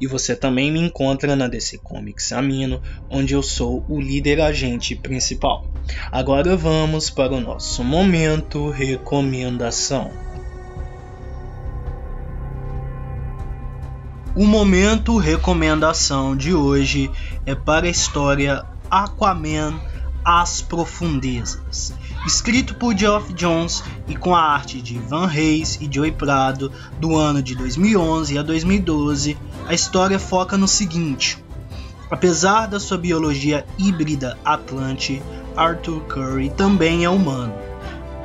E você também me encontra na DC Comics Amino, onde eu sou o líder agente principal. Agora vamos para o nosso momento recomendação. O momento recomendação de hoje é para a história Aquaman As Profundezas, escrito por Geoff Jones e com a arte de Van Reis e Joey Prado do ano de 2011 a 2012. A história foca no seguinte: apesar da sua biologia híbrida Atlante, Arthur Curry também é humano.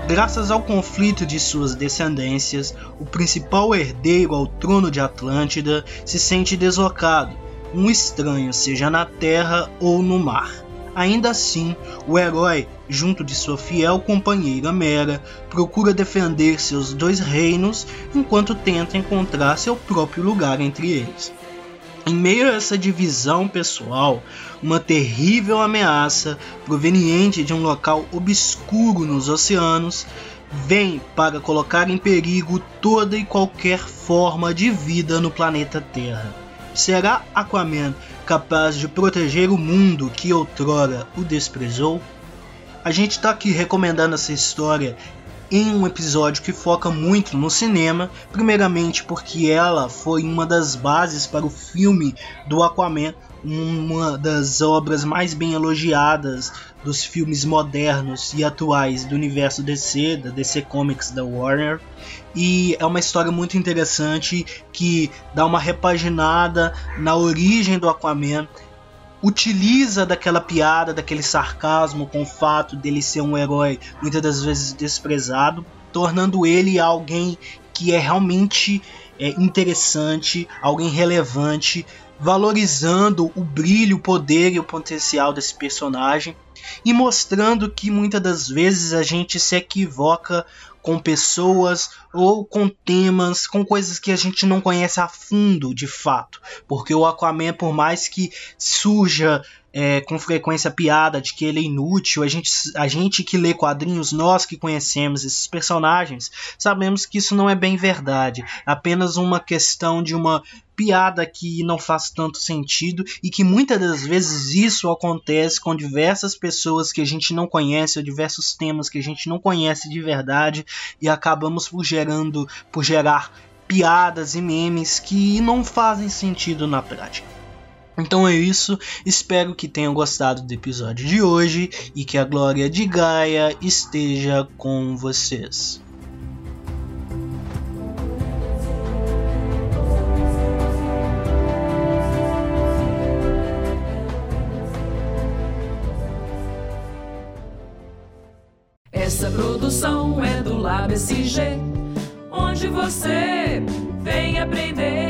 Graças ao conflito de suas descendências, o principal herdeiro ao trono de Atlântida se sente deslocado um estranho, seja na terra ou no mar. Ainda assim, o herói, junto de sua fiel companheira Mera, procura defender seus dois reinos enquanto tenta encontrar seu próprio lugar entre eles. Em meio a essa divisão pessoal, uma terrível ameaça proveniente de um local obscuro nos oceanos vem para colocar em perigo toda e qualquer forma de vida no planeta Terra. Será Aquaman capaz de proteger o mundo que outrora o desprezou? A gente está aqui recomendando essa história em um episódio que foca muito no cinema, primeiramente porque ela foi uma das bases para o filme do Aquaman, uma das obras mais bem elogiadas dos filmes modernos e atuais do universo DC, da DC Comics da Warner. E é uma história muito interessante que dá uma repaginada na origem do Aquaman, utiliza daquela piada, daquele sarcasmo com o fato dele ser um herói muitas das vezes desprezado, tornando ele alguém que é realmente é, interessante, alguém relevante, valorizando o brilho, o poder e o potencial desse personagem e mostrando que muitas das vezes a gente se equivoca com pessoas ou com temas, com coisas que a gente não conhece a fundo de fato. Porque o Aquaman, por mais que surja é, com frequência piada de que ele é inútil, a gente, a gente que lê quadrinhos, nós que conhecemos esses personagens, sabemos que isso não é bem verdade. Apenas uma questão de uma piada que não faz tanto sentido e que muitas das vezes isso acontece com diversas pessoas que a gente não conhece, ou diversos temas que a gente não conhece de verdade e acabamos por gerando, por gerar piadas e memes que não fazem sentido na prática. Então é isso, espero que tenham gostado do episódio de hoje e que a glória de Gaia esteja com vocês. Essa produção é do Lab SG, onde você vem aprender.